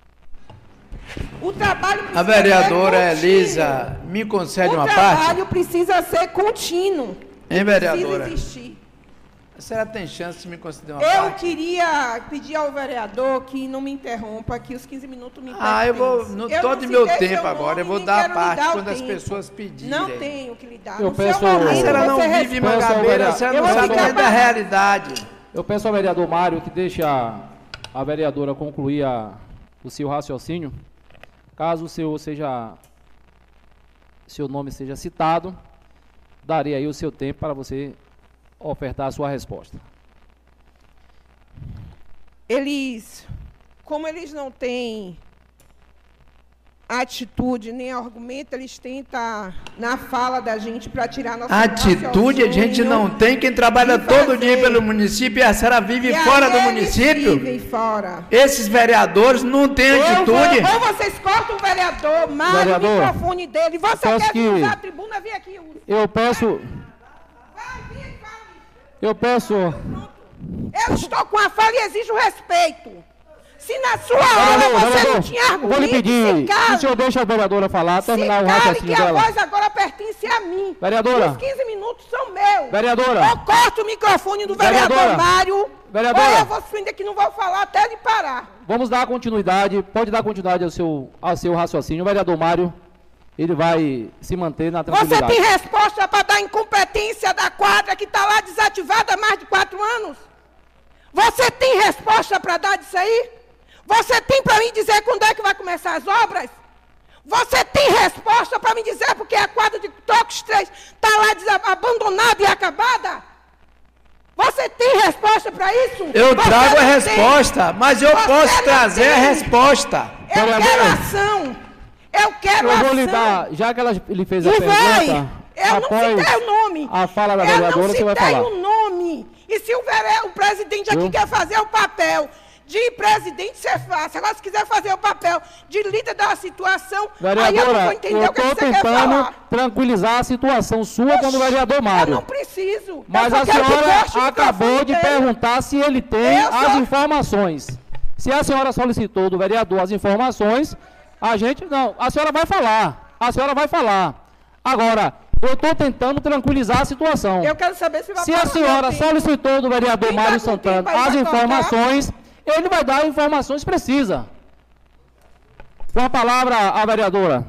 O trabalho precisa A vereadora Elisa me concede uma parte. O trabalho precisa ser contínuo. Hein, vereadora? Precisa existir. A senhora tem chance de me conceder uma eu parte? Eu queria pedir ao vereador que não me interrompa, que os 15 minutos me Ah, eu vou, no eu todo meu tempo agora, eu vou dar a parte quando as pessoas pedirem. Não tenho que lhe dar. Eu peço, a senhora não vive em Mangabeira, a senhora não sabe nem da realidade. Eu peço ao vereador Mário que deixe a, a vereadora concluir a, o seu raciocínio. Caso o seu seja seu nome seja citado, darei aí o seu tempo para você ofertar a sua resposta. Eles, como eles não têm atitude nem argumento, eles tentam na fala da gente para tirar nossa Atitude a gente não tem, quem trabalha todo dia pelo município e a senhora vive e fora do município. Vivem fora. Esses vereadores não têm eu atitude. Vou, ou vocês cortam o vereador, marcam o microfone dele. Você quer que... usar a tribuna, vem aqui. Usa. Eu peço. Eu peço. Eu estou com a fala e exijo respeito. Se na sua aula você não tinha argumento, vou lhe pedir, se o senhor deixa a vereadora falar, terminar o raciocínio dela. que a voz agora pertence a mim. Vereadora. Os 15 minutos são meus. Vereadora. Eu corto o microfone do vereador vereadora. Mário. Vereadora. Ou eu vou suspender que não vou falar até ele parar. Vamos dar continuidade, pode dar continuidade ao seu, ao seu raciocínio. O vereador Mário, ele vai se manter na tranquilidade. Você tem resposta para dar incompetência da quadra que está lá desativada há mais de quatro anos? Você tem resposta para dar disso aí? Você tem para me dizer quando é que vai começar as obras? Você tem resposta para me dizer porque a quadra de Toques 3 está lá abandonada e acabada? Você tem resposta para isso? Eu Você trago a resposta, tem. mas eu Você posso trazer tem. a resposta. Eu Pera quero ação. Eu quero eu ação. vou lhe dar, já que ela, ele fez a e pergunta, vai. Eu não citei o nome. A fala da vereadora, você vai falar. Eu não citei o nome. E se o, vere... o presidente aqui quer fazer o papel de presidente ser fácil. Agora, se quiser fazer o papel de líder da situação, Vereadora, aí eu não vou entender o que, você quer falar. tranquilizar a situação sua com o vereador Mário. Eu não preciso. Mas a senhora acabou de perguntar se ele tem eu as só... informações. Se a senhora solicitou do vereador as informações, a gente não. A senhora vai falar. A senhora vai falar. Agora, eu estou tentando tranquilizar a situação. Eu quero saber se vai Se a senhora solicitou do vereador Mário Santana as informações, ele vai dar informações precisas. Com a palavra, a vereadora.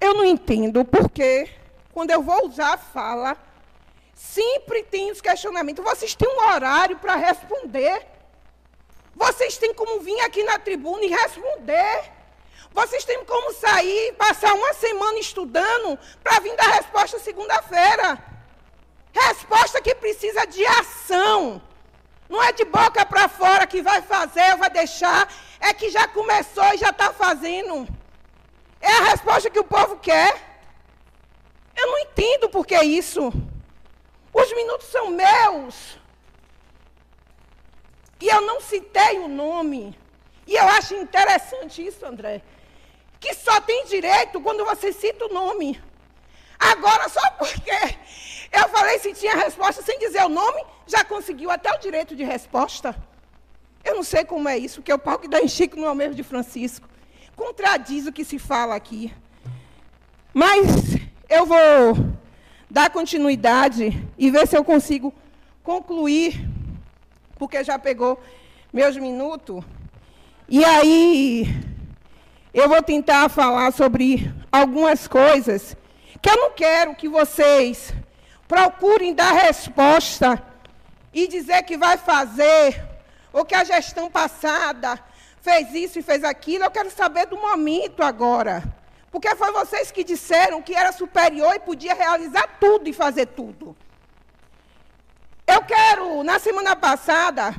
Eu não entendo porque quando eu vou usar a fala, sempre tem os questionamentos. Vocês têm um horário para responder. Vocês têm como vir aqui na tribuna e responder. Vocês têm como sair, passar uma semana estudando para vir dar resposta segunda-feira. Resposta que precisa de ação. Não é de boca para fora que vai fazer ou vai deixar. É que já começou e já está fazendo. É a resposta que o povo quer. Eu não entendo por que isso. Os minutos são meus. E eu não citei o nome. E eu acho interessante isso, André. Que só tem direito quando você cita o nome. Agora, só porque eu falei se tinha resposta sem dizer o nome, já conseguiu até o direito de resposta. Eu não sei como é isso, que o pau que dá em Chico não é o mesmo de Francisco. Contradiz o que se fala aqui. Mas eu vou dar continuidade e ver se eu consigo concluir, porque já pegou meus minutos. E aí eu vou tentar falar sobre algumas coisas que eu não quero que vocês procurem dar resposta e dizer que vai fazer, ou que a gestão passada fez isso e fez aquilo. Eu quero saber do momento agora. Porque foi vocês que disseram que era superior e podia realizar tudo e fazer tudo. Eu quero, na semana passada,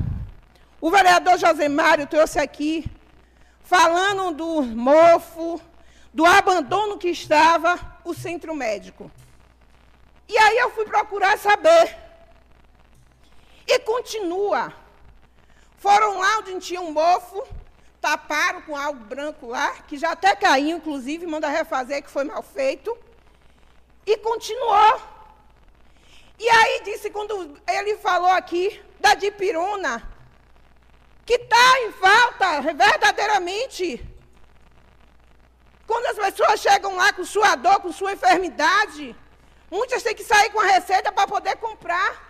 o vereador José Mário trouxe aqui, falando do mofo, do abandono que estava o centro médico. E aí eu fui procurar saber. E continua. Foram lá onde tinha um mofo, taparam com algo branco lá, que já até caiu, inclusive, manda refazer, que foi mal feito. E continuou. E aí disse, quando ele falou aqui da dipirona, que está em falta verdadeiramente. Quando as pessoas chegam lá com sua dor, com sua enfermidade, muitas têm que sair com a receita para poder comprar.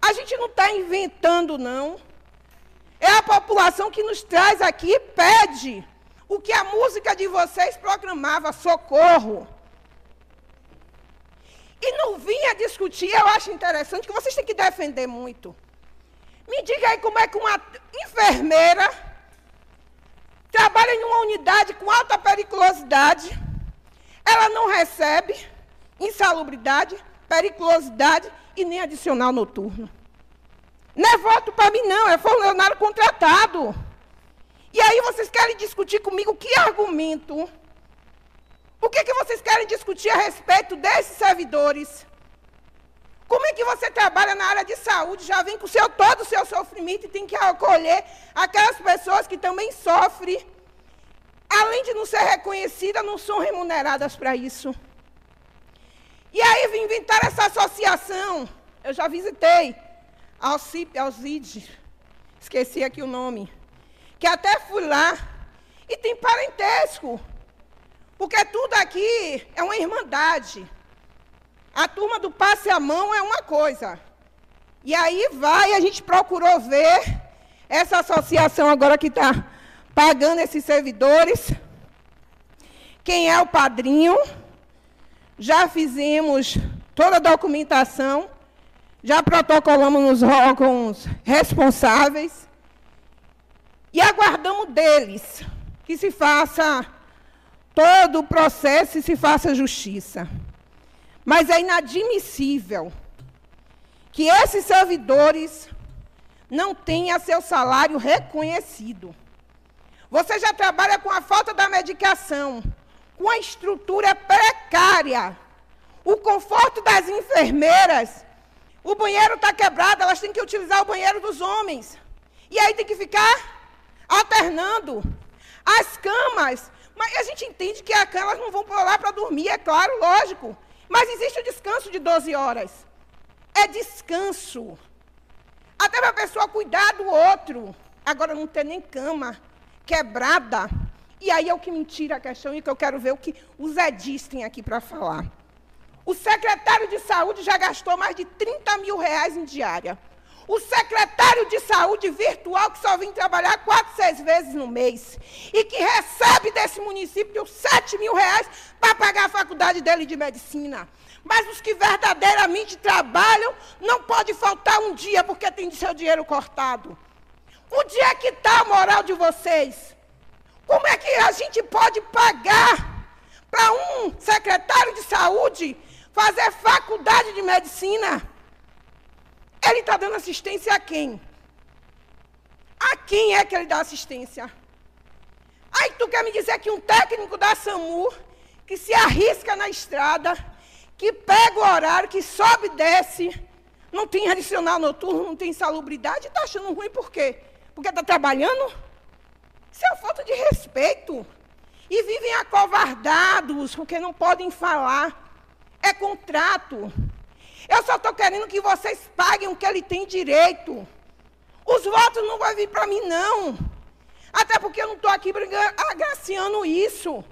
A gente não está inventando, não. É a população que nos traz aqui e pede o que a música de vocês proclamava, socorro. E não vinha discutir, eu acho interessante, que vocês têm que defender muito. Me diga aí como é que uma enfermeira trabalha em uma unidade com alta periculosidade, ela não recebe insalubridade, periculosidade e nem adicional noturno. Não é voto para mim, não, é funcionário contratado. E aí vocês querem discutir comigo que argumento? O que, que vocês querem discutir a respeito desses servidores? Como é que você trabalha na área de saúde, já vem com seu, todo o seu sofrimento e tem que acolher aquelas pessoas que também sofrem, além de não ser reconhecidas, não são remuneradas para isso. E aí vim inventar essa associação. Eu já visitei Alcip, Alzide, esqueci aqui o nome, que até fui lá, e tem parentesco, porque tudo aqui é uma irmandade. A turma do passe a mão é uma coisa. E aí vai, a gente procurou ver essa associação agora que está pagando esses servidores. Quem é o padrinho? Já fizemos toda a documentação já protocolamos nos órgãos responsáveis e aguardamos deles que se faça todo o processo e se faça justiça. Mas é inadmissível que esses servidores não tenham seu salário reconhecido. Você já trabalha com a falta da medicação, com a estrutura precária, o conforto das enfermeiras o banheiro está quebrado, elas têm que utilizar o banheiro dos homens. E aí tem que ficar alternando. As camas, mas a gente entende que as camas não vão para lá para dormir, é claro, lógico. Mas existe o descanso de 12 horas. É descanso. Até para a pessoa cuidar do outro. Agora não tem nem cama quebrada. E aí é o que me tira a questão e que eu quero ver o que os edis têm aqui para falar. O secretário de saúde já gastou mais de 30 mil reais em diária. O secretário de saúde virtual que só vem trabalhar quatro, seis vezes no mês e que recebe desse município sete mil reais para pagar a faculdade dele de medicina. Mas os que verdadeiramente trabalham, não pode faltar um dia porque tem seu dinheiro cortado. Onde é que está a moral de vocês? Como é que a gente pode pagar para um secretário de saúde fazer faculdade de medicina? Ele está dando assistência a quem? A quem é que ele dá assistência? Aí tu quer me dizer que um técnico da SAMU, que se arrisca na estrada, que pega o horário, que sobe e desce, não tem adicional noturno, não tem salubridade, está achando ruim por quê? Porque está trabalhando? Isso é uma falta de respeito. E vivem acovardados, porque não podem falar. É contrato. Eu só estou querendo que vocês paguem o que ele tem direito. Os votos não vão vir para mim, não. Até porque eu não estou aqui agraciando isso.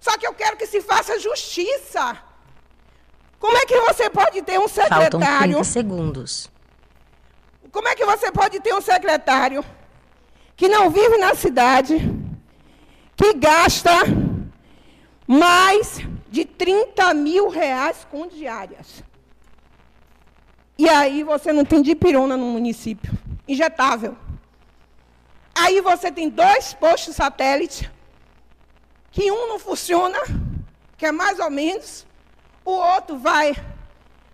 Só que eu quero que se faça justiça. Como é que você pode ter um secretário... Faltam 30 segundos. Como é que você pode ter um secretário que não vive na cidade, que gasta mais de 30 mil reais com diárias? E aí você não tem dipirona no município, injetável. Aí você tem dois postos satélites, que um não funciona, que é mais ou menos, o outro vai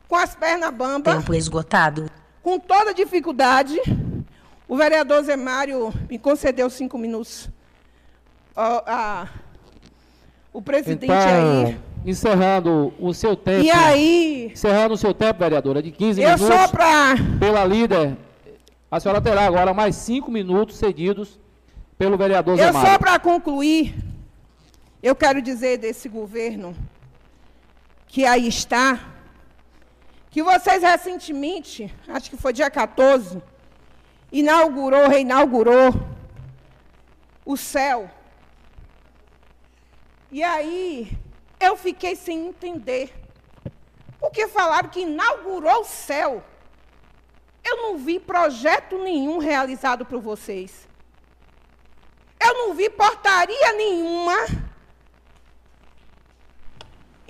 com as pernas bambas. Tempo esgotado. Com toda dificuldade. O vereador Zé Mário me concedeu cinco minutos. a, o presidente então, aí encerrando o seu tempo. E aí? Encerrando o seu tempo, vereadora, de 15 eu minutos. Eu sou para. Pela líder. A senhora terá agora mais cinco minutos seguidos pelo vereador Eu Zé Mário. só para concluir, eu quero dizer desse governo que aí está, que vocês recentemente, acho que foi dia 14, inaugurou, reinaugurou o céu. E aí, eu fiquei sem entender. Porque falaram que inaugurou o céu. Eu não vi projeto nenhum realizado por vocês. Eu não vi portaria nenhuma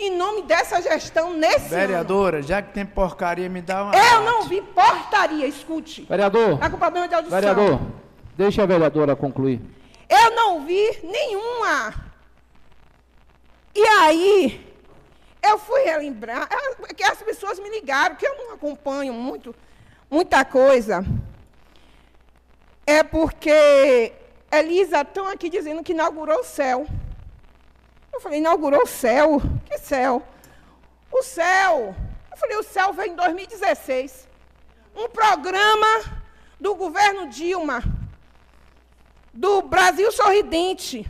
em nome dessa gestão nesse Vereadora, ano. já que tem porcaria, me dá uma. Eu parte. não vi portaria, escute. Vereador. Está com problema de audição. Vereador, deixa a vereadora concluir. Eu não vi nenhuma. E aí, eu fui relembrar, é, que as pessoas me ligaram, que eu não acompanho muito, muita coisa. É porque Elisa estão aqui dizendo que inaugurou o céu. Eu falei, inaugurou o céu? Que céu? O céu. Eu falei, o céu veio em 2016. Um programa do governo Dilma, do Brasil Sorridente.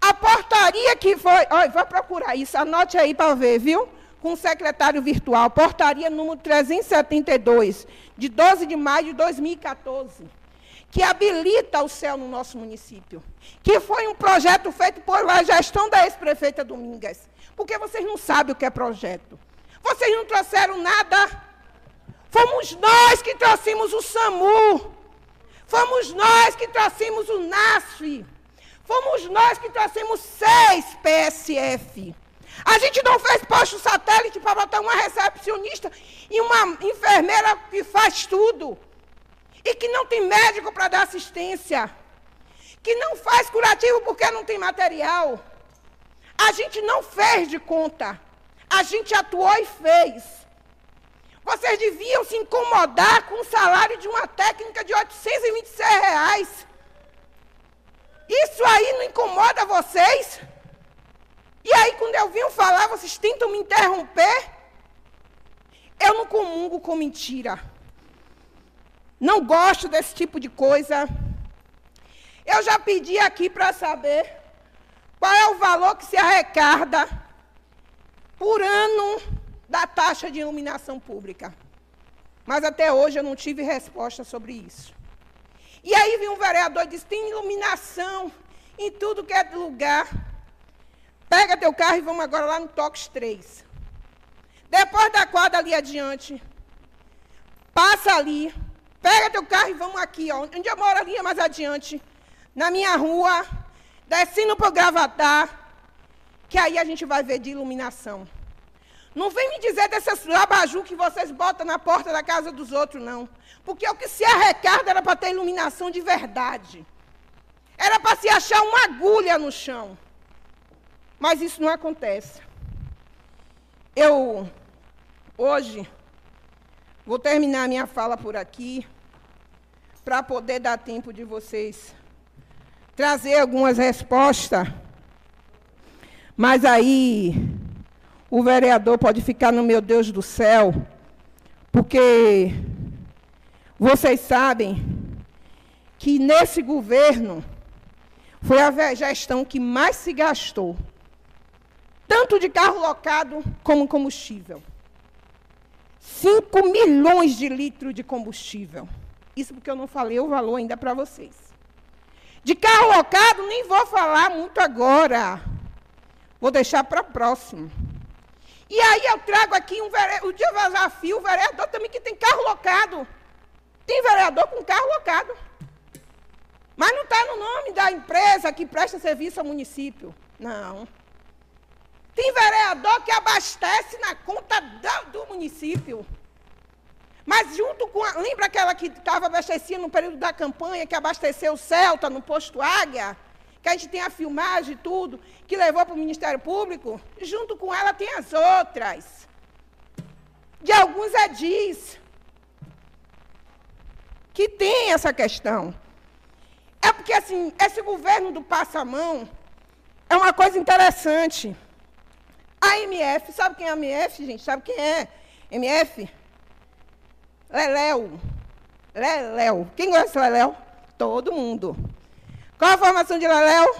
A portaria que foi. Olha, vai procurar isso, anote aí para ver, viu? Com o secretário virtual. Portaria número 372, de 12 de maio de 2014 que habilita o céu no nosso município. Que foi um projeto feito por a gestão da ex-prefeita Domingues. Porque vocês não sabem o que é projeto. Vocês não trouxeram nada. Fomos nós que trouxemos o SAMU. Fomos nós que trouxemos o NASF. Fomos nós que trouxemos seis PSF. A gente não fez posto satélite para botar uma recepcionista e uma enfermeira que faz tudo e que não tem médico para dar assistência, que não faz curativo porque não tem material. A gente não fez de conta. A gente atuou e fez. Vocês deviam se incomodar com o salário de uma técnica de 826 reais. Isso aí não incomoda vocês? E aí, quando eu vim falar, vocês tentam me interromper? Eu não comungo com mentira. Não gosto desse tipo de coisa. Eu já pedi aqui para saber qual é o valor que se arrecada por ano da taxa de iluminação pública. Mas até hoje eu não tive resposta sobre isso. E aí vem um vereador e diz: tem iluminação em tudo que é lugar. Pega teu carro e vamos agora lá no Tox 3. Depois da quadra ali adiante, passa ali, pega teu carro e vamos aqui, ó, onde eu moro ali mais adiante, na minha rua, descendo para o Gravatar, que aí a gente vai ver de iluminação. Não vem me dizer desses abajur que vocês botam na porta da casa dos outros, não. Porque o que se arrecada era para ter iluminação de verdade. Era para se achar uma agulha no chão. Mas isso não acontece. Eu, hoje, vou terminar minha fala por aqui, para poder dar tempo de vocês trazer algumas respostas. Mas aí, o vereador pode ficar no meu Deus do céu, porque vocês sabem que nesse governo foi a gestão que mais se gastou, tanto de carro locado como combustível. 5 milhões de litros de combustível. Isso porque eu não falei o valor ainda para vocês. De carro locado, nem vou falar muito agora. Vou deixar para próximo. E aí eu trago aqui um vereador, o desafio, o vereador também que tem carro locado. Tem vereador com carro locado. Mas não está no nome da empresa que presta serviço ao município. Não. Tem vereador que abastece na conta do município. Mas junto com a, Lembra aquela que estava abastecendo no período da campanha, que abasteceu o Celta no posto Águia? Que a gente tem a filmagem e tudo, que levou para o Ministério Público? Junto com ela tem as outras. De alguns é diz que tem essa questão. É porque, assim, esse governo do passa-mão é uma coisa interessante. A MF, sabe quem é a MF, gente? Sabe quem é? MF? Leléu. Leléu. Quem conhece Leléu? Todo mundo. Qual a formação de Leléu?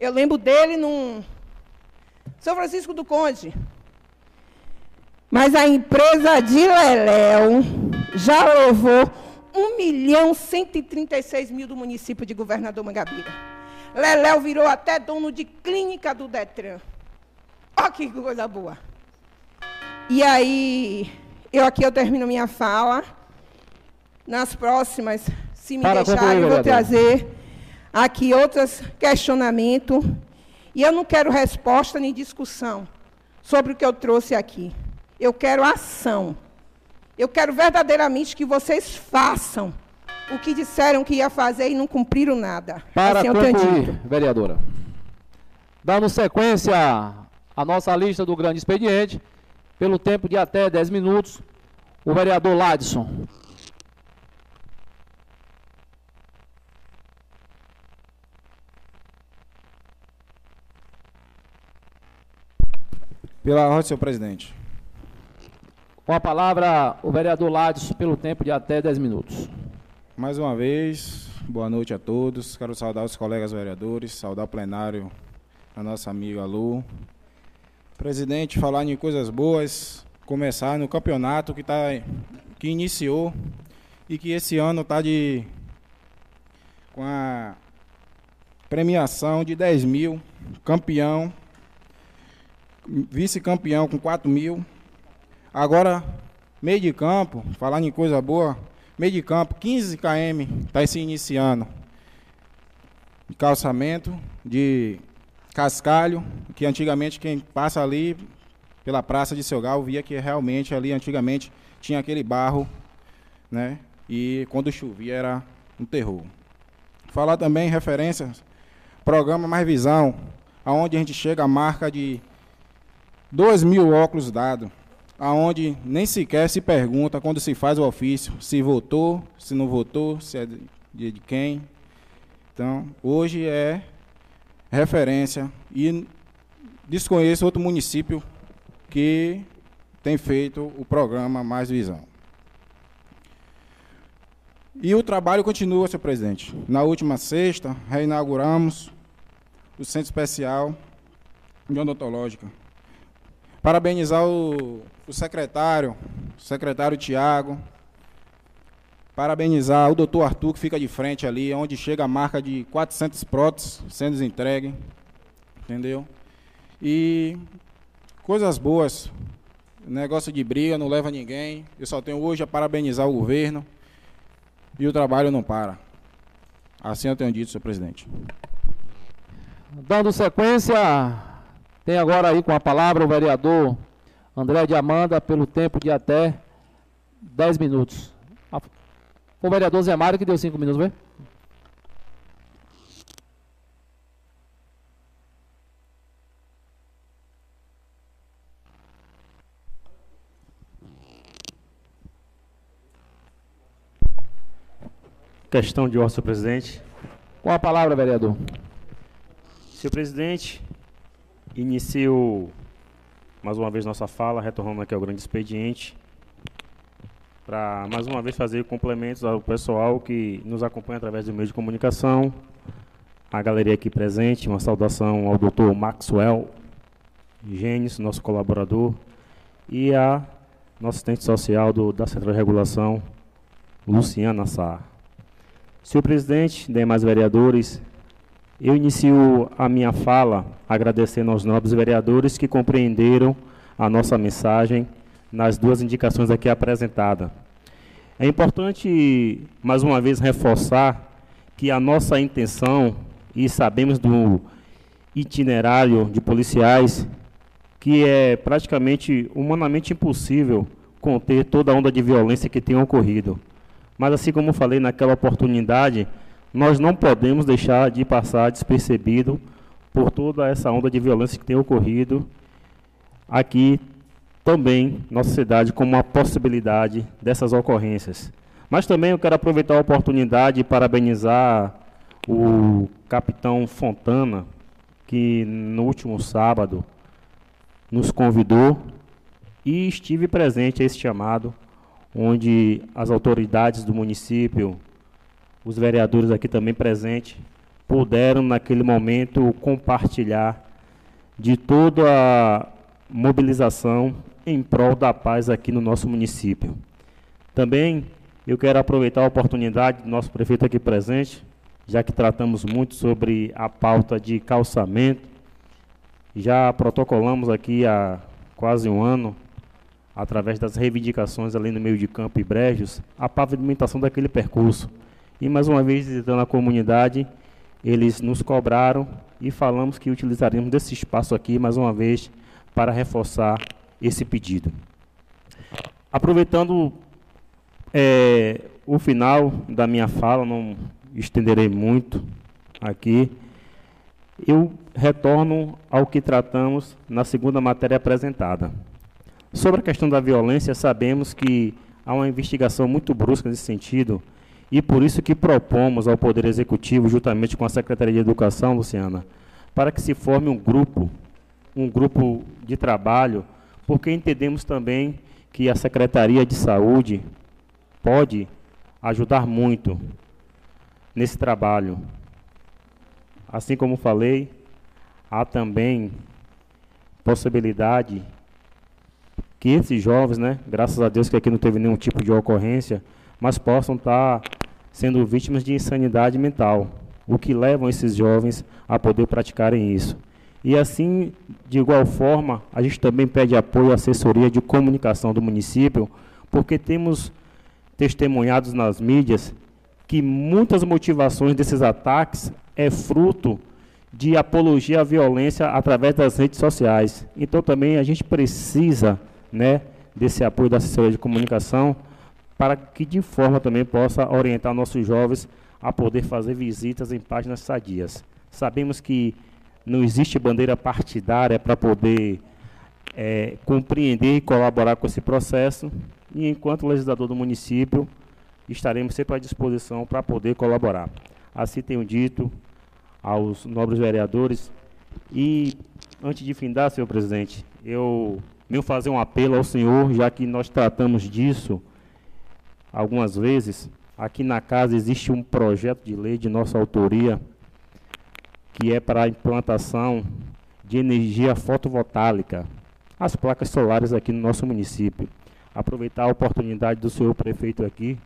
Eu lembro dele num São Francisco do Conde. Mas a empresa de Leléu já levou 1 milhão 136 mil do município de Governador Mangabeira. Leléu virou até dono de clínica do Detran. Olha que coisa boa. E aí, eu aqui eu termino minha fala. Nas próximas, se me Para deixarem, eu vou trazer aqui outros questionamentos. E eu não quero resposta nem discussão sobre o que eu trouxe aqui. Eu quero ação. Eu quero verdadeiramente que vocês façam o que disseram que ia fazer e não cumpriram nada. Para assim concluir, vereadora. Dando sequência à nossa lista do grande expediente, pelo tempo de até 10 minutos, o vereador Ladson. Pela ordem, senhor presidente. Com a palavra, o vereador Ladson, pelo tempo de até 10 minutos. Mais uma vez, boa noite a todos. Quero saudar os colegas vereadores, saudar o plenário, a nossa amiga Lu. Presidente, falar em coisas boas, começar no campeonato que, tá, que iniciou e que esse ano está de com a premiação de 10 mil, campeão, vice-campeão com 4 mil, Agora, meio de campo, falando em coisa boa, meio de campo, 15 km está se iniciando. Calçamento, de cascalho, que antigamente quem passa ali pela Praça de Selgal via que realmente ali antigamente tinha aquele barro, né? E quando chovia era um terror. Falar também referências, programa Mais Visão, aonde a gente chega à marca de 2 mil óculos dados aonde nem sequer se pergunta quando se faz o ofício se votou, se não votou, se é de quem. Então, hoje é referência e desconheço outro município que tem feito o programa Mais Visão. E o trabalho continua, senhor presidente. Na última sexta, reinauguramos o Centro Especial de Odontológica. Parabenizar o o secretário, o secretário Tiago, parabenizar o doutor Arthur, que fica de frente ali, onde chega a marca de 400 próteses sendo entregue, entendeu? E coisas boas. Negócio de briga não leva ninguém. Eu só tenho hoje a parabenizar o governo e o trabalho não para. Assim eu tenho dito, senhor presidente. Dando sequência, tem agora aí com a palavra o vereador André de Amanda, pelo tempo de até 10 minutos. O vereador Zé Mário que deu 5 minutos, vê? Questão de ordem, senhor presidente. Com a palavra, vereador. Senhor presidente, inicio mais uma vez nossa fala, retornando aqui ao grande expediente, para mais uma vez fazer complementos ao pessoal que nos acompanha através do meio de comunicação, a galeria aqui presente, uma saudação ao doutor Maxwell Gênesis, nosso colaborador, e a nossa assistente social do, da Central de Regulação, Luciana Sá. Senhor presidente, demais vereadores, eu inicio a minha fala agradecendo aos nobres vereadores que compreenderam a nossa mensagem nas duas indicações aqui apresentadas. É importante, mais uma vez, reforçar que a nossa intenção, e sabemos do itinerário de policiais, que é praticamente humanamente impossível conter toda a onda de violência que tem ocorrido. Mas, assim como falei naquela oportunidade, nós não podemos deixar de passar despercebido por toda essa onda de violência que tem ocorrido aqui também, nossa cidade, como uma possibilidade dessas ocorrências. Mas também eu quero aproveitar a oportunidade e parabenizar o capitão Fontana, que no último sábado nos convidou e estive presente a esse chamado, onde as autoridades do município, os vereadores aqui também presentes, puderam naquele momento compartilhar de toda a mobilização em prol da paz aqui no nosso município. Também eu quero aproveitar a oportunidade do nosso prefeito aqui presente, já que tratamos muito sobre a pauta de calçamento, já protocolamos aqui há quase um ano, através das reivindicações ali no meio de campo e brejos, a pavimentação daquele percurso. E mais uma vez, visitando a comunidade, eles nos cobraram e falamos que utilizaríamos desse espaço aqui, mais uma vez, para reforçar esse pedido. Aproveitando é, o final da minha fala, não estenderei muito aqui, eu retorno ao que tratamos na segunda matéria apresentada. Sobre a questão da violência, sabemos que há uma investigação muito brusca nesse sentido, e por isso que propomos ao Poder Executivo, juntamente com a Secretaria de Educação, Luciana, para que se forme um grupo, um grupo de trabalho, porque entendemos também que a Secretaria de Saúde pode ajudar muito nesse trabalho. Assim como falei, há também possibilidade que esses jovens, né, graças a Deus que aqui não teve nenhum tipo de ocorrência, mas possam estar sendo vítimas de insanidade mental, o que levam esses jovens a poder praticarem isso. E assim, de igual forma, a gente também pede apoio à assessoria de comunicação do município, porque temos testemunhados nas mídias que muitas motivações desses ataques é fruto de apologia à violência através das redes sociais. Então também a gente precisa, né, desse apoio da assessoria de comunicação para que de forma também possa orientar nossos jovens a poder fazer visitas em páginas sadias. Sabemos que não existe bandeira partidária para poder é, compreender e colaborar com esse processo, e enquanto legislador do município, estaremos sempre à disposição para poder colaborar. Assim tenho dito aos nobres vereadores, e antes de findar, senhor presidente, eu venho fazer um apelo ao senhor, já que nós tratamos disso algumas vezes. Aqui na casa existe um projeto de lei de nossa autoria que é para a implantação de energia fotovoltaica, as placas solares aqui no nosso município. Aproveitar a oportunidade do senhor prefeito aqui,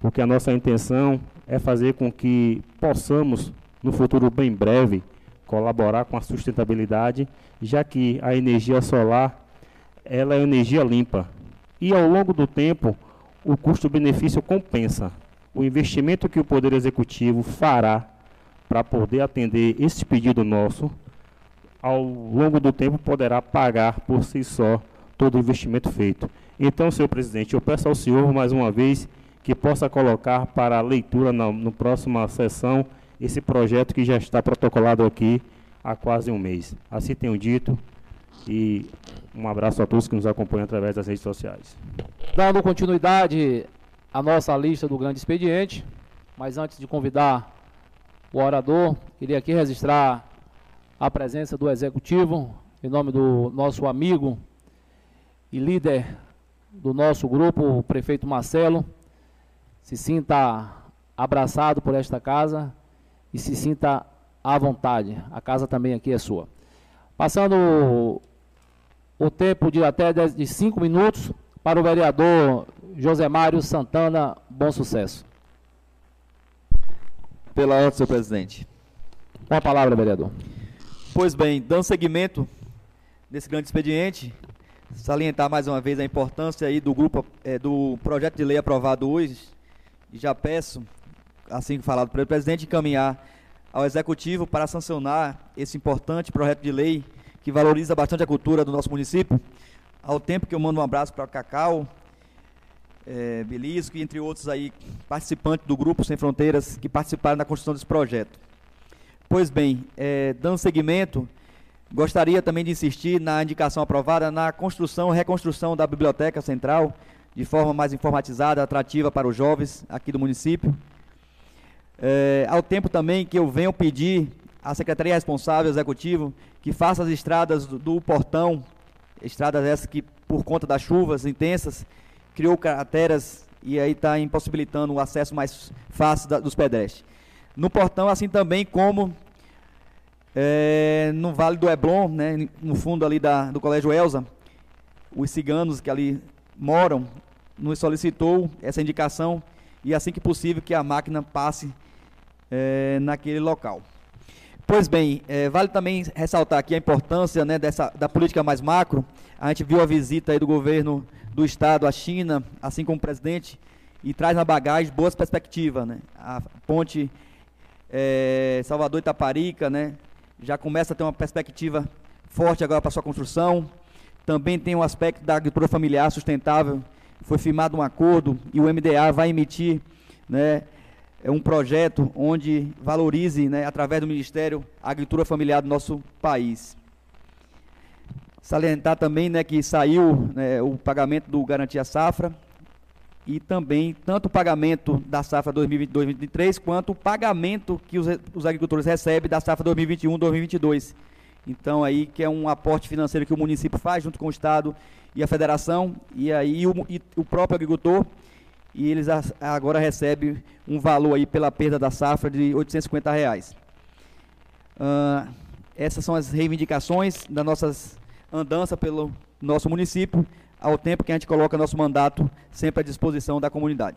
porque a nossa intenção é fazer com que possamos, no futuro bem breve, colaborar com a sustentabilidade, já que a energia solar ela é energia limpa. E ao longo do tempo, o custo-benefício compensa. O investimento que o Poder Executivo fará para poder atender esse pedido nosso, ao longo do tempo poderá pagar por si só todo o investimento feito. Então, senhor presidente, eu peço ao senhor mais uma vez que possa colocar para leitura na no próxima sessão esse projeto que já está protocolado aqui há quase um mês. Assim tenho dito e um abraço a todos que nos acompanham através das redes sociais. Dando continuidade à nossa lista do grande expediente, mas antes de convidar o orador, queria aqui registrar a presença do executivo, em nome do nosso amigo e líder do nosso grupo, o prefeito Marcelo. Se sinta abraçado por esta casa e se sinta à vontade. A casa também aqui é sua. Passando o tempo de até de cinco minutos para o vereador José Mário Santana, bom sucesso. Pela ordem, senhor presidente. Com a palavra, vereador. Pois bem, dando seguimento nesse grande expediente, salientar mais uma vez a importância aí do grupo é, do projeto de lei aprovado hoje e já peço, assim falado pelo presidente, encaminhar ao executivo para sancionar esse importante projeto de lei que valoriza bastante a cultura do nosso município. Ao tempo que eu mando um abraço para o Cacau, é, Belisco e entre outros aí participantes do grupo Sem Fronteiras que participaram da construção desse projeto. Pois bem, é, dando seguimento, gostaria também de insistir na indicação aprovada na construção e reconstrução da Biblioteca Central, de forma mais informatizada, atrativa para os jovens aqui do município. É, ao tempo também que eu venho pedir à Secretaria Responsável Executivo que faça as estradas do, do portão, estradas essas que, por conta das chuvas intensas, criou crateras e aí está impossibilitando o acesso mais fácil da, dos pedestres. No portão, assim também como é, no Vale do Eblon, né, no fundo ali da, do Colégio Elza, os ciganos que ali moram nos solicitou essa indicação e assim que possível que a máquina passe é, naquele local. Pois bem, é, vale também ressaltar aqui a importância né, dessa, da política mais macro. A gente viu a visita aí do governo do Estado à China, assim como o presidente, e traz na bagagem boas perspectivas. Né? A ponte é, Salvador-Itaparica né, já começa a ter uma perspectiva forte agora para sua construção. Também tem um aspecto da agricultura familiar sustentável. Foi firmado um acordo e o MDA vai emitir né, é um projeto onde valorize, né, através do Ministério, a agricultura familiar do nosso país. Salientar também né, que saiu né, o pagamento do Garantia Safra e também tanto o pagamento da safra 2022-2023 quanto o pagamento que os, os agricultores recebem da safra 2021-2022. Então aí que é um aporte financeiro que o município faz junto com o Estado e a Federação e aí o, e o próprio agricultor e eles agora recebem um valor aí pela perda da safra de 850 reais. Uh, essas são as reivindicações da nossa andança pelo nosso município, ao tempo que a gente coloca nosso mandato sempre à disposição da comunidade.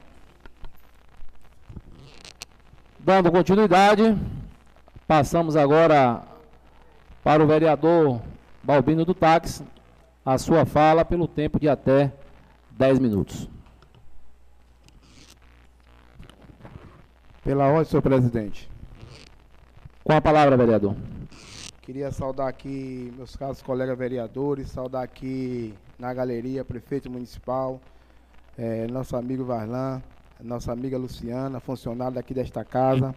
Dando continuidade, passamos agora para o vereador Balbino do Táxi, a sua fala pelo tempo de até 10 minutos. Pela ordem, senhor presidente. Com a palavra, vereador. Queria saudar aqui meus caros colegas vereadores, saudar aqui na galeria prefeito municipal, é, nosso amigo Varlan, nossa amiga Luciana, funcionária aqui desta casa.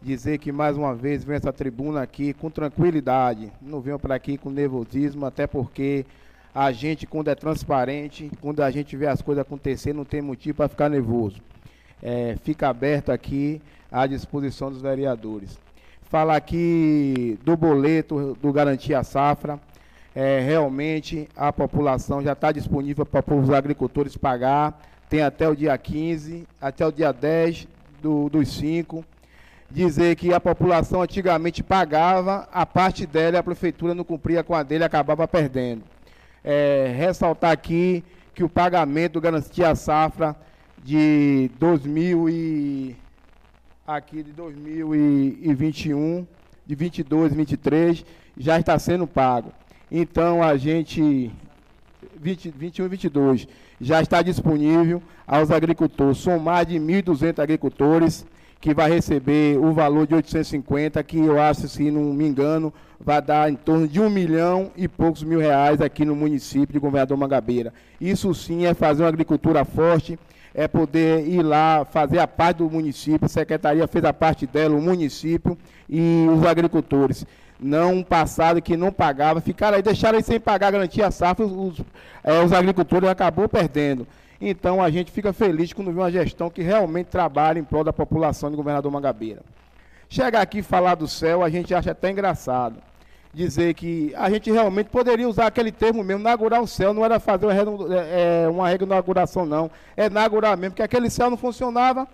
Dizer que mais uma vez venho essa tribuna aqui com tranquilidade, não venho para aqui com nervosismo, até porque a gente, quando é transparente, quando a gente vê as coisas acontecer, não tem motivo para ficar nervoso é, fica aberto aqui à disposição dos vereadores. Fala aqui do boleto do Garantia Safra. É, realmente a população já está disponível para os agricultores pagar. Tem até o dia 15, até o dia 10 do, dos 5. Dizer que a população antigamente pagava, a parte dela a prefeitura não cumpria com a dele acabava perdendo. É, ressaltar aqui que o pagamento do Garantia Safra de 2000 e aqui de 2021, de 22, 23, já está sendo pago. Então a gente 20, 21 e 22 já está disponível aos agricultores. São mais de 1.200 agricultores que vai receber o valor de 850, que eu acho, se não me engano, vai dar em torno de um milhão e poucos mil reais aqui no município de Governador Mangabeira. Isso sim é fazer uma agricultura forte, é poder ir lá fazer a parte do município, a secretaria fez a parte dela, o município e os agricultores. Não passado que não pagava, ficaram aí, deixaram aí sem pagar a garantia safra, os, é, os agricultores acabou perdendo. Então a gente fica feliz quando vê uma gestão que realmente trabalha em prol da população de governador Mangabeira. Chegar aqui e falar do céu, a gente acha até engraçado. Dizer que a gente realmente poderia usar aquele termo mesmo, inaugurar o céu, não era fazer uma, é, uma inauguração, não. É inaugurar mesmo, porque aquele céu não funcionava,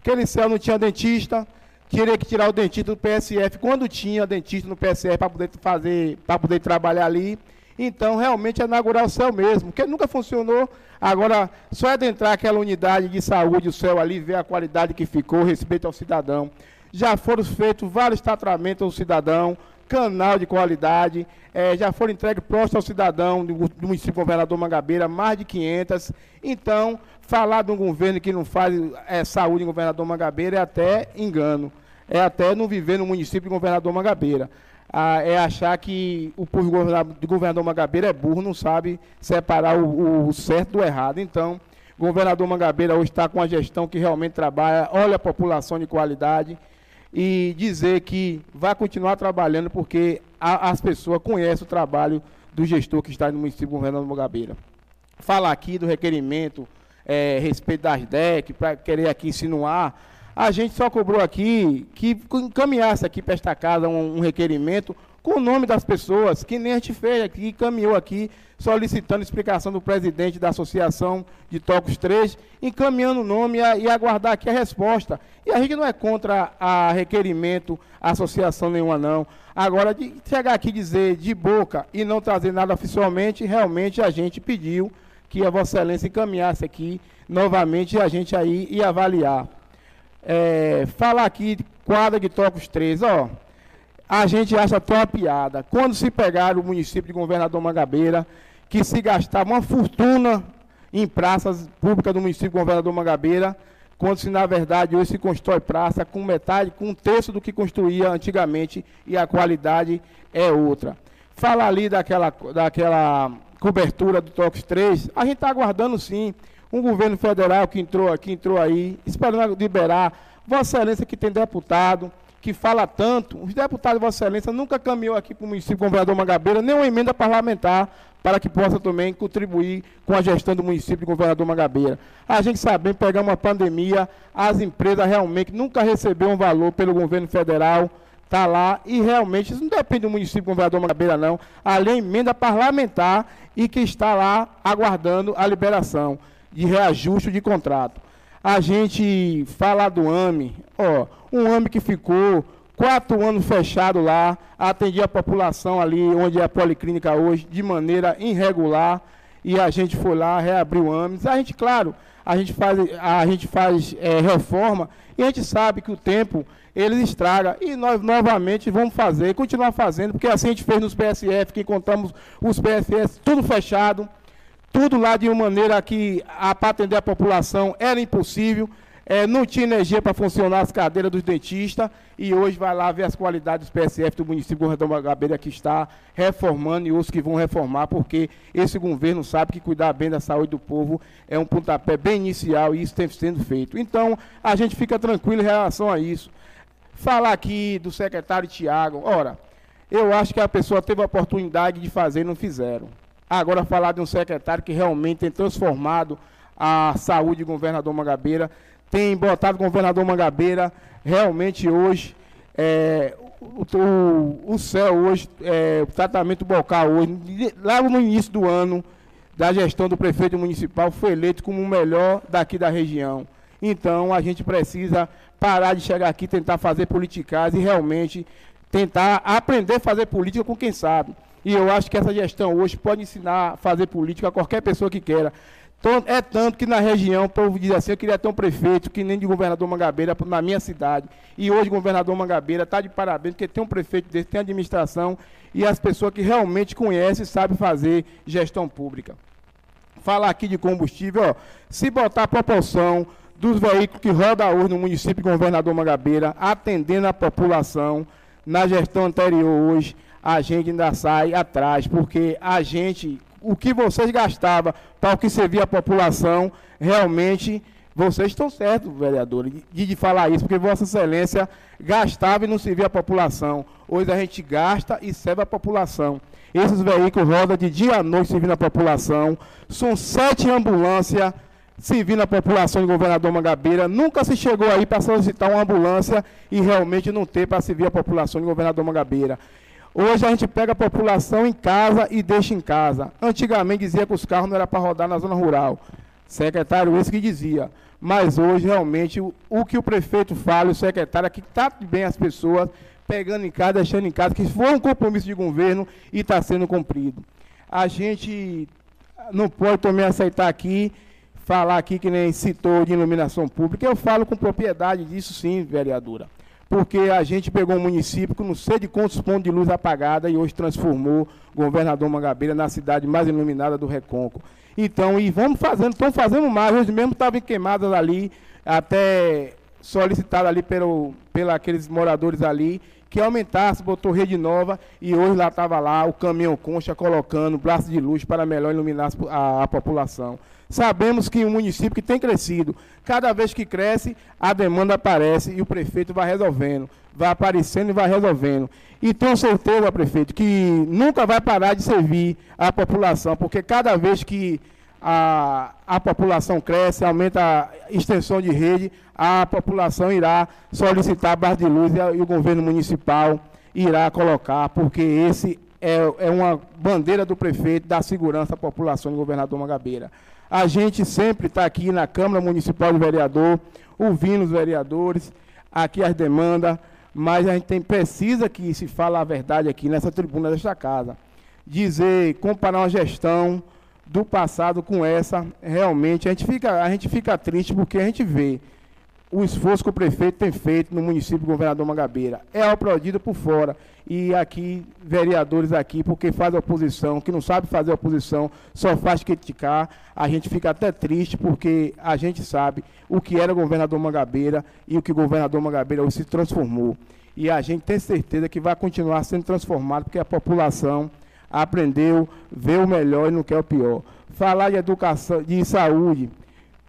aquele céu não tinha dentista, teria que tirar o dentista do PSF, quando tinha dentista no PSF para poder fazer, para poder trabalhar ali. Então, realmente é inaugurar o céu mesmo, porque nunca funcionou. Agora, só é adentrar aquela unidade de saúde, o céu ali, ver a qualidade que ficou, respeito ao cidadão. Já foram feitos vários tratamentos ao cidadão, canal de qualidade, é, já foram entregues postos ao cidadão do, do município governador Mangabeira, mais de 500. Então, falar de um governo que não faz é, saúde em governador Mangabeira é até engano. É até não viver no município de governador Mangabeira. Ah, é achar que o povo de governador Mangabeira é burro, não sabe separar o, o certo do errado. Então, governador Mangabeira hoje está com uma gestão que realmente trabalha, olha a população de qualidade e dizer que vai continuar trabalhando porque a, as pessoas conhecem o trabalho do gestor que está no município governador Mangabeira. Falar aqui do requerimento, é, respeito das DEC, para querer aqui insinuar a gente só cobrou aqui que encaminhasse aqui para esta casa um, um, requerimento com o nome das pessoas, que nem a gente fez aqui, caminhou aqui, solicitando explicação do presidente da Associação de Tocos 3, encaminhando o nome e, aguardar aqui a resposta. E a gente não é contra a requerimento, a associação nenhuma não. Agora, de chegar aqui dizer de boca e não trazer nada oficialmente, realmente a gente pediu que a Vossa Excelência encaminhasse aqui novamente a gente aí e avaliar é, falar aqui de quadra de Tocos 3, ó, a gente acha até uma piada. Quando se pegaram o município de Governador Mangabeira, que se gastava uma fortuna em praças públicas do município de Governador Mangabeira, quando se na verdade hoje se constrói praça com metade, com um terço do que construía antigamente e a qualidade é outra. Fala ali daquela, daquela cobertura do Tox 3, a gente está aguardando sim um governo federal que entrou aqui, entrou aí, esperando liberar. Vossa Excelência que tem deputado, que fala tanto, os deputados de Vossa Excelência nunca caminhou aqui para o município governador Mangabeira, nem uma emenda parlamentar para que possa também contribuir com a gestão do município de governador Mangabeira. A gente sabe, pegar uma pandemia, as empresas realmente nunca receberam um valor pelo governo federal, está lá, e realmente isso não depende do município de governador Mangabeira, não. Ali é emenda parlamentar e que está lá aguardando a liberação de reajuste de contrato. A gente fala do AME, ó, um AME que ficou quatro anos fechado lá, atendia a população ali onde é a policlínica hoje, de maneira irregular, e a gente foi lá, reabriu o AMES. A gente, claro, a gente faz, a gente faz é, reforma e a gente sabe que o tempo ele estraga. E nós novamente vamos fazer, continuar fazendo, porque assim a gente fez nos PSF, que encontramos os PSF tudo fechado, tudo lá de uma maneira que, para atender a população, era impossível. É, não tinha energia para funcionar as cadeiras dos dentistas e hoje vai lá ver as qualidades dos PSF do município de Gordão Magabeira que está reformando e os que vão reformar, porque esse governo sabe que cuidar bem da saúde do povo é um pontapé bem inicial e isso tem sendo feito. Então, a gente fica tranquilo em relação a isso. Falar aqui do secretário Tiago, ora, eu acho que a pessoa teve a oportunidade de fazer e não fizeram. Agora falar de um secretário que realmente tem transformado a saúde do governador Mangabeira, tem botado o governador Mangabeira realmente hoje, é, o, o, céu hoje, é, o tratamento bocal hoje, logo no início do ano, da gestão do prefeito municipal, foi eleito como o melhor daqui da região. Então, a gente precisa parar de chegar aqui, tentar fazer politicagem e realmente tentar aprender a fazer política com quem sabe. E eu acho que essa gestão hoje pode ensinar a fazer política a qualquer pessoa que queira. É tanto que na região o povo diz assim, eu queria ter um prefeito que nem de governador Mangabeira na minha cidade. E hoje o governador Mangabeira está de parabéns, porque tem um prefeito desse, tem administração e as pessoas que realmente conhecem e sabem fazer gestão pública. falar aqui de combustível, ó, se botar a proporção dos veículos que rodam hoje no município de Governador Mangabeira, atendendo a população, na gestão anterior hoje, a gente ainda sai atrás, porque a gente, o que vocês gastavam para o que servia a população, realmente vocês estão certos, vereador, de, de falar isso, porque Vossa Excelência gastava e não servia a população. Hoje a gente gasta e serve a população. Esses veículos rodam de dia a noite servindo a população. São sete ambulâncias servindo a população de Governador Mangabeira. Nunca se chegou aí para solicitar uma ambulância e realmente não ter para servir a população de Governador Mangabeira. Hoje a gente pega a população em casa e deixa em casa. Antigamente dizia que os carros não eram para rodar na zona rural. Secretário, esse que dizia. Mas hoje, realmente, o, o que o prefeito fala, o secretário, é que está bem as pessoas, pegando em casa, deixando em casa, que foi um compromisso de governo e está sendo cumprido. A gente não pode também aceitar aqui, falar aqui que nem citou de iluminação pública. Eu falo com propriedade disso sim, vereadora. Porque a gente pegou um município com não sei de quantos pontos de luz apagada e hoje transformou o governador Mangabeira na cidade mais iluminada do Recôncavo. Então, e vamos fazendo, estão fazendo mais. Hoje mesmo estavam queimadas ali, até solicitadas ali pelo, pela aqueles moradores ali, que aumentasse, botou rede nova e hoje lá estava lá o caminhão concha colocando braço de luz para melhor iluminar a, a população. Sabemos que um município que tem crescido, cada vez que cresce, a demanda aparece e o prefeito vai resolvendo, vai aparecendo e vai resolvendo. E tenho certeza, prefeito, que nunca vai parar de servir a população, porque cada vez que a, a população cresce, aumenta a extensão de rede, a população irá solicitar barra de luz e, e, o governo municipal irá colocar, porque esse é, é uma bandeira do prefeito da segurança à população do governador Magabeira. A gente sempre está aqui na Câmara Municipal de Vereador, ouvindo os vereadores, aqui as demandas, mas a gente tem, precisa que se fale a verdade aqui nessa tribuna desta casa. Dizer, comparar uma gestão do passado com essa, realmente a gente fica, a gente fica triste porque a gente vê o esforço que o prefeito tem feito no município do governador Mangabeira. É aplaudido por fora. E aqui, vereadores aqui, porque faz oposição, que não sabe fazer oposição, só faz criticar. A gente fica até triste porque a gente sabe o que era o governador Mangabeira e o que o governador Mangabeira se transformou. E a gente tem certeza que vai continuar sendo transformado, porque a população aprendeu, vê o melhor e não quer o pior. Falar de educação, de saúde,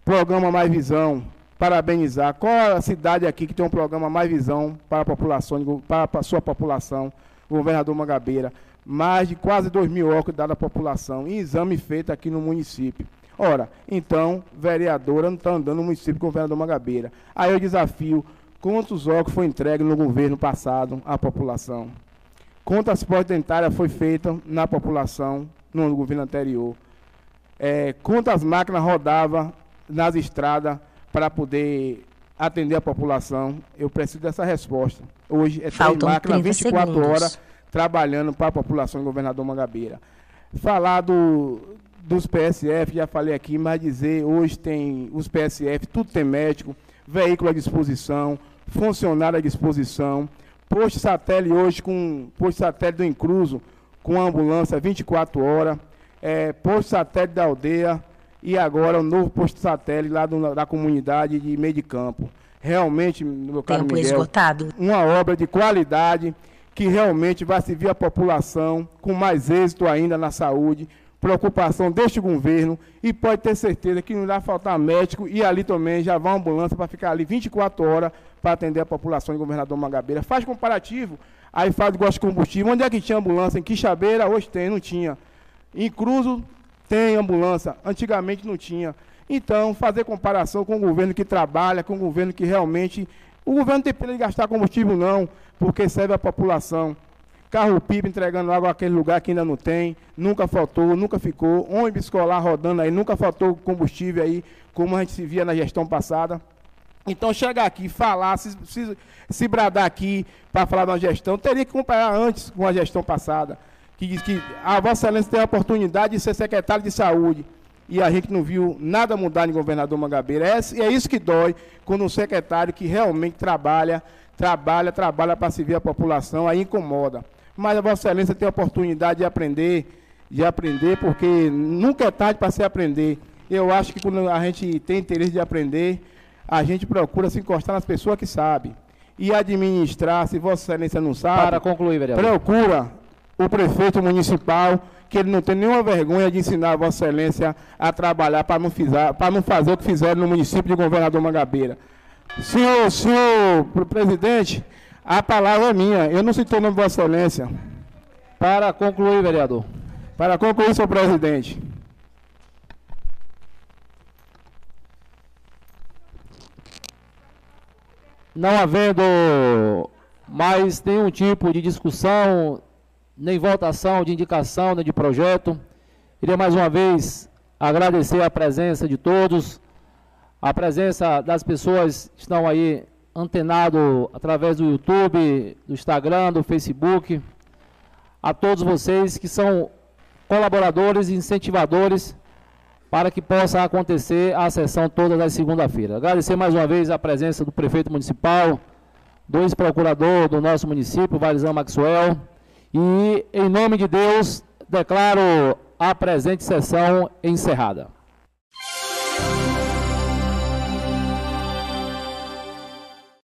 programa Mais Visão, parabenizar. Qual a cidade aqui que tem um programa Mais Visão para a população, para a sua população, governador Mangabeira? Mais de quase 2 mil óculos dados à população, em exame feito aqui no município. Ora, então, vereadora não está andando no município governador Mangabeira. Aí eu desafio, quantos óculos foi entregue no governo passado à população? Quantas portas dentárias foi feita na população no governo anterior? É, quantas máquinas rodavam nas estradas para poder atender a população. Eu preciso dessa resposta. Hoje é três máquinas 24 segundos. horas trabalhando para a população do governador Mangabeira. Falar do, dos PSF, já falei aqui, mas dizer, hoje tem os PSF, tudo tem médico, veículo à disposição, funcionário à disposição, posto satélite hoje com posto satélite do Incruso, com ambulância 24 horas, é, posto satélite da aldeia, e agora o novo posto satélite lá do, da comunidade de meio de campo. Realmente, meu caro Tempo Miguel, esgotado. uma obra de qualidade que realmente vai servir a população com mais êxito ainda na saúde, preocupação deste governo e pode ter certeza que não irá faltar médico e ali também já vai uma ambulância para ficar ali 24 horas para atender a população de governador Magabeira. Faz comparativo, aí faz gosto de combustível. Onde é que tinha ambulância? Em Quixabeira, hoje tem, não tinha. Em Cruzo, tem ambulância, antigamente não tinha. Então, fazer comparação com o governo que trabalha, com o governo que realmente. O governo tem pena de gastar combustível, não, porque serve a população. Carro-pipa entregando água àquele lugar que ainda não tem, nunca faltou, nunca ficou. Ônibus escolar rodando aí, nunca faltou combustível aí, como a gente se via na gestão passada. Então, chegar aqui, falar, se, se, se bradar aqui para falar de uma gestão, teria que comparar antes com a gestão passada que diz que a Vossa Excelência tem a oportunidade de ser secretário de saúde. E a gente não viu nada mudar em governador Mangabeira. É, é isso que dói quando um secretário que realmente trabalha, trabalha, trabalha para servir a população, aí incomoda. Mas a Vossa Excelência tem a oportunidade de aprender, de aprender, porque nunca é tarde para se aprender. Eu acho que quando a gente tem interesse de aprender, a gente procura se encostar nas pessoas que sabem. E administrar, se Vossa Excelência não sabe. Para concluir, vereador. Procura o prefeito municipal, que ele não tem nenhuma vergonha de ensinar a Vossa Excelência a trabalhar para não, não fazer o que fizeram no município de Governador Mangabeira. Senhor, senhor presidente, a palavra é minha. Eu não citei o nome de Vossa Excelência. Para concluir, vereador. Para concluir, senhor presidente. Não havendo mais nenhum tipo de discussão, nem votação de indicação, nem de projeto, queria mais uma vez agradecer a presença de todos, a presença das pessoas que estão aí antenado através do YouTube, do Instagram, do Facebook, a todos vocês que são colaboradores e incentivadores para que possa acontecer a sessão toda as segunda-feira. Agradecer mais uma vez a presença do prefeito municipal, do ex-procurador do nosso município, Varizão Maxwell, e, em nome de Deus, declaro a presente sessão encerrada.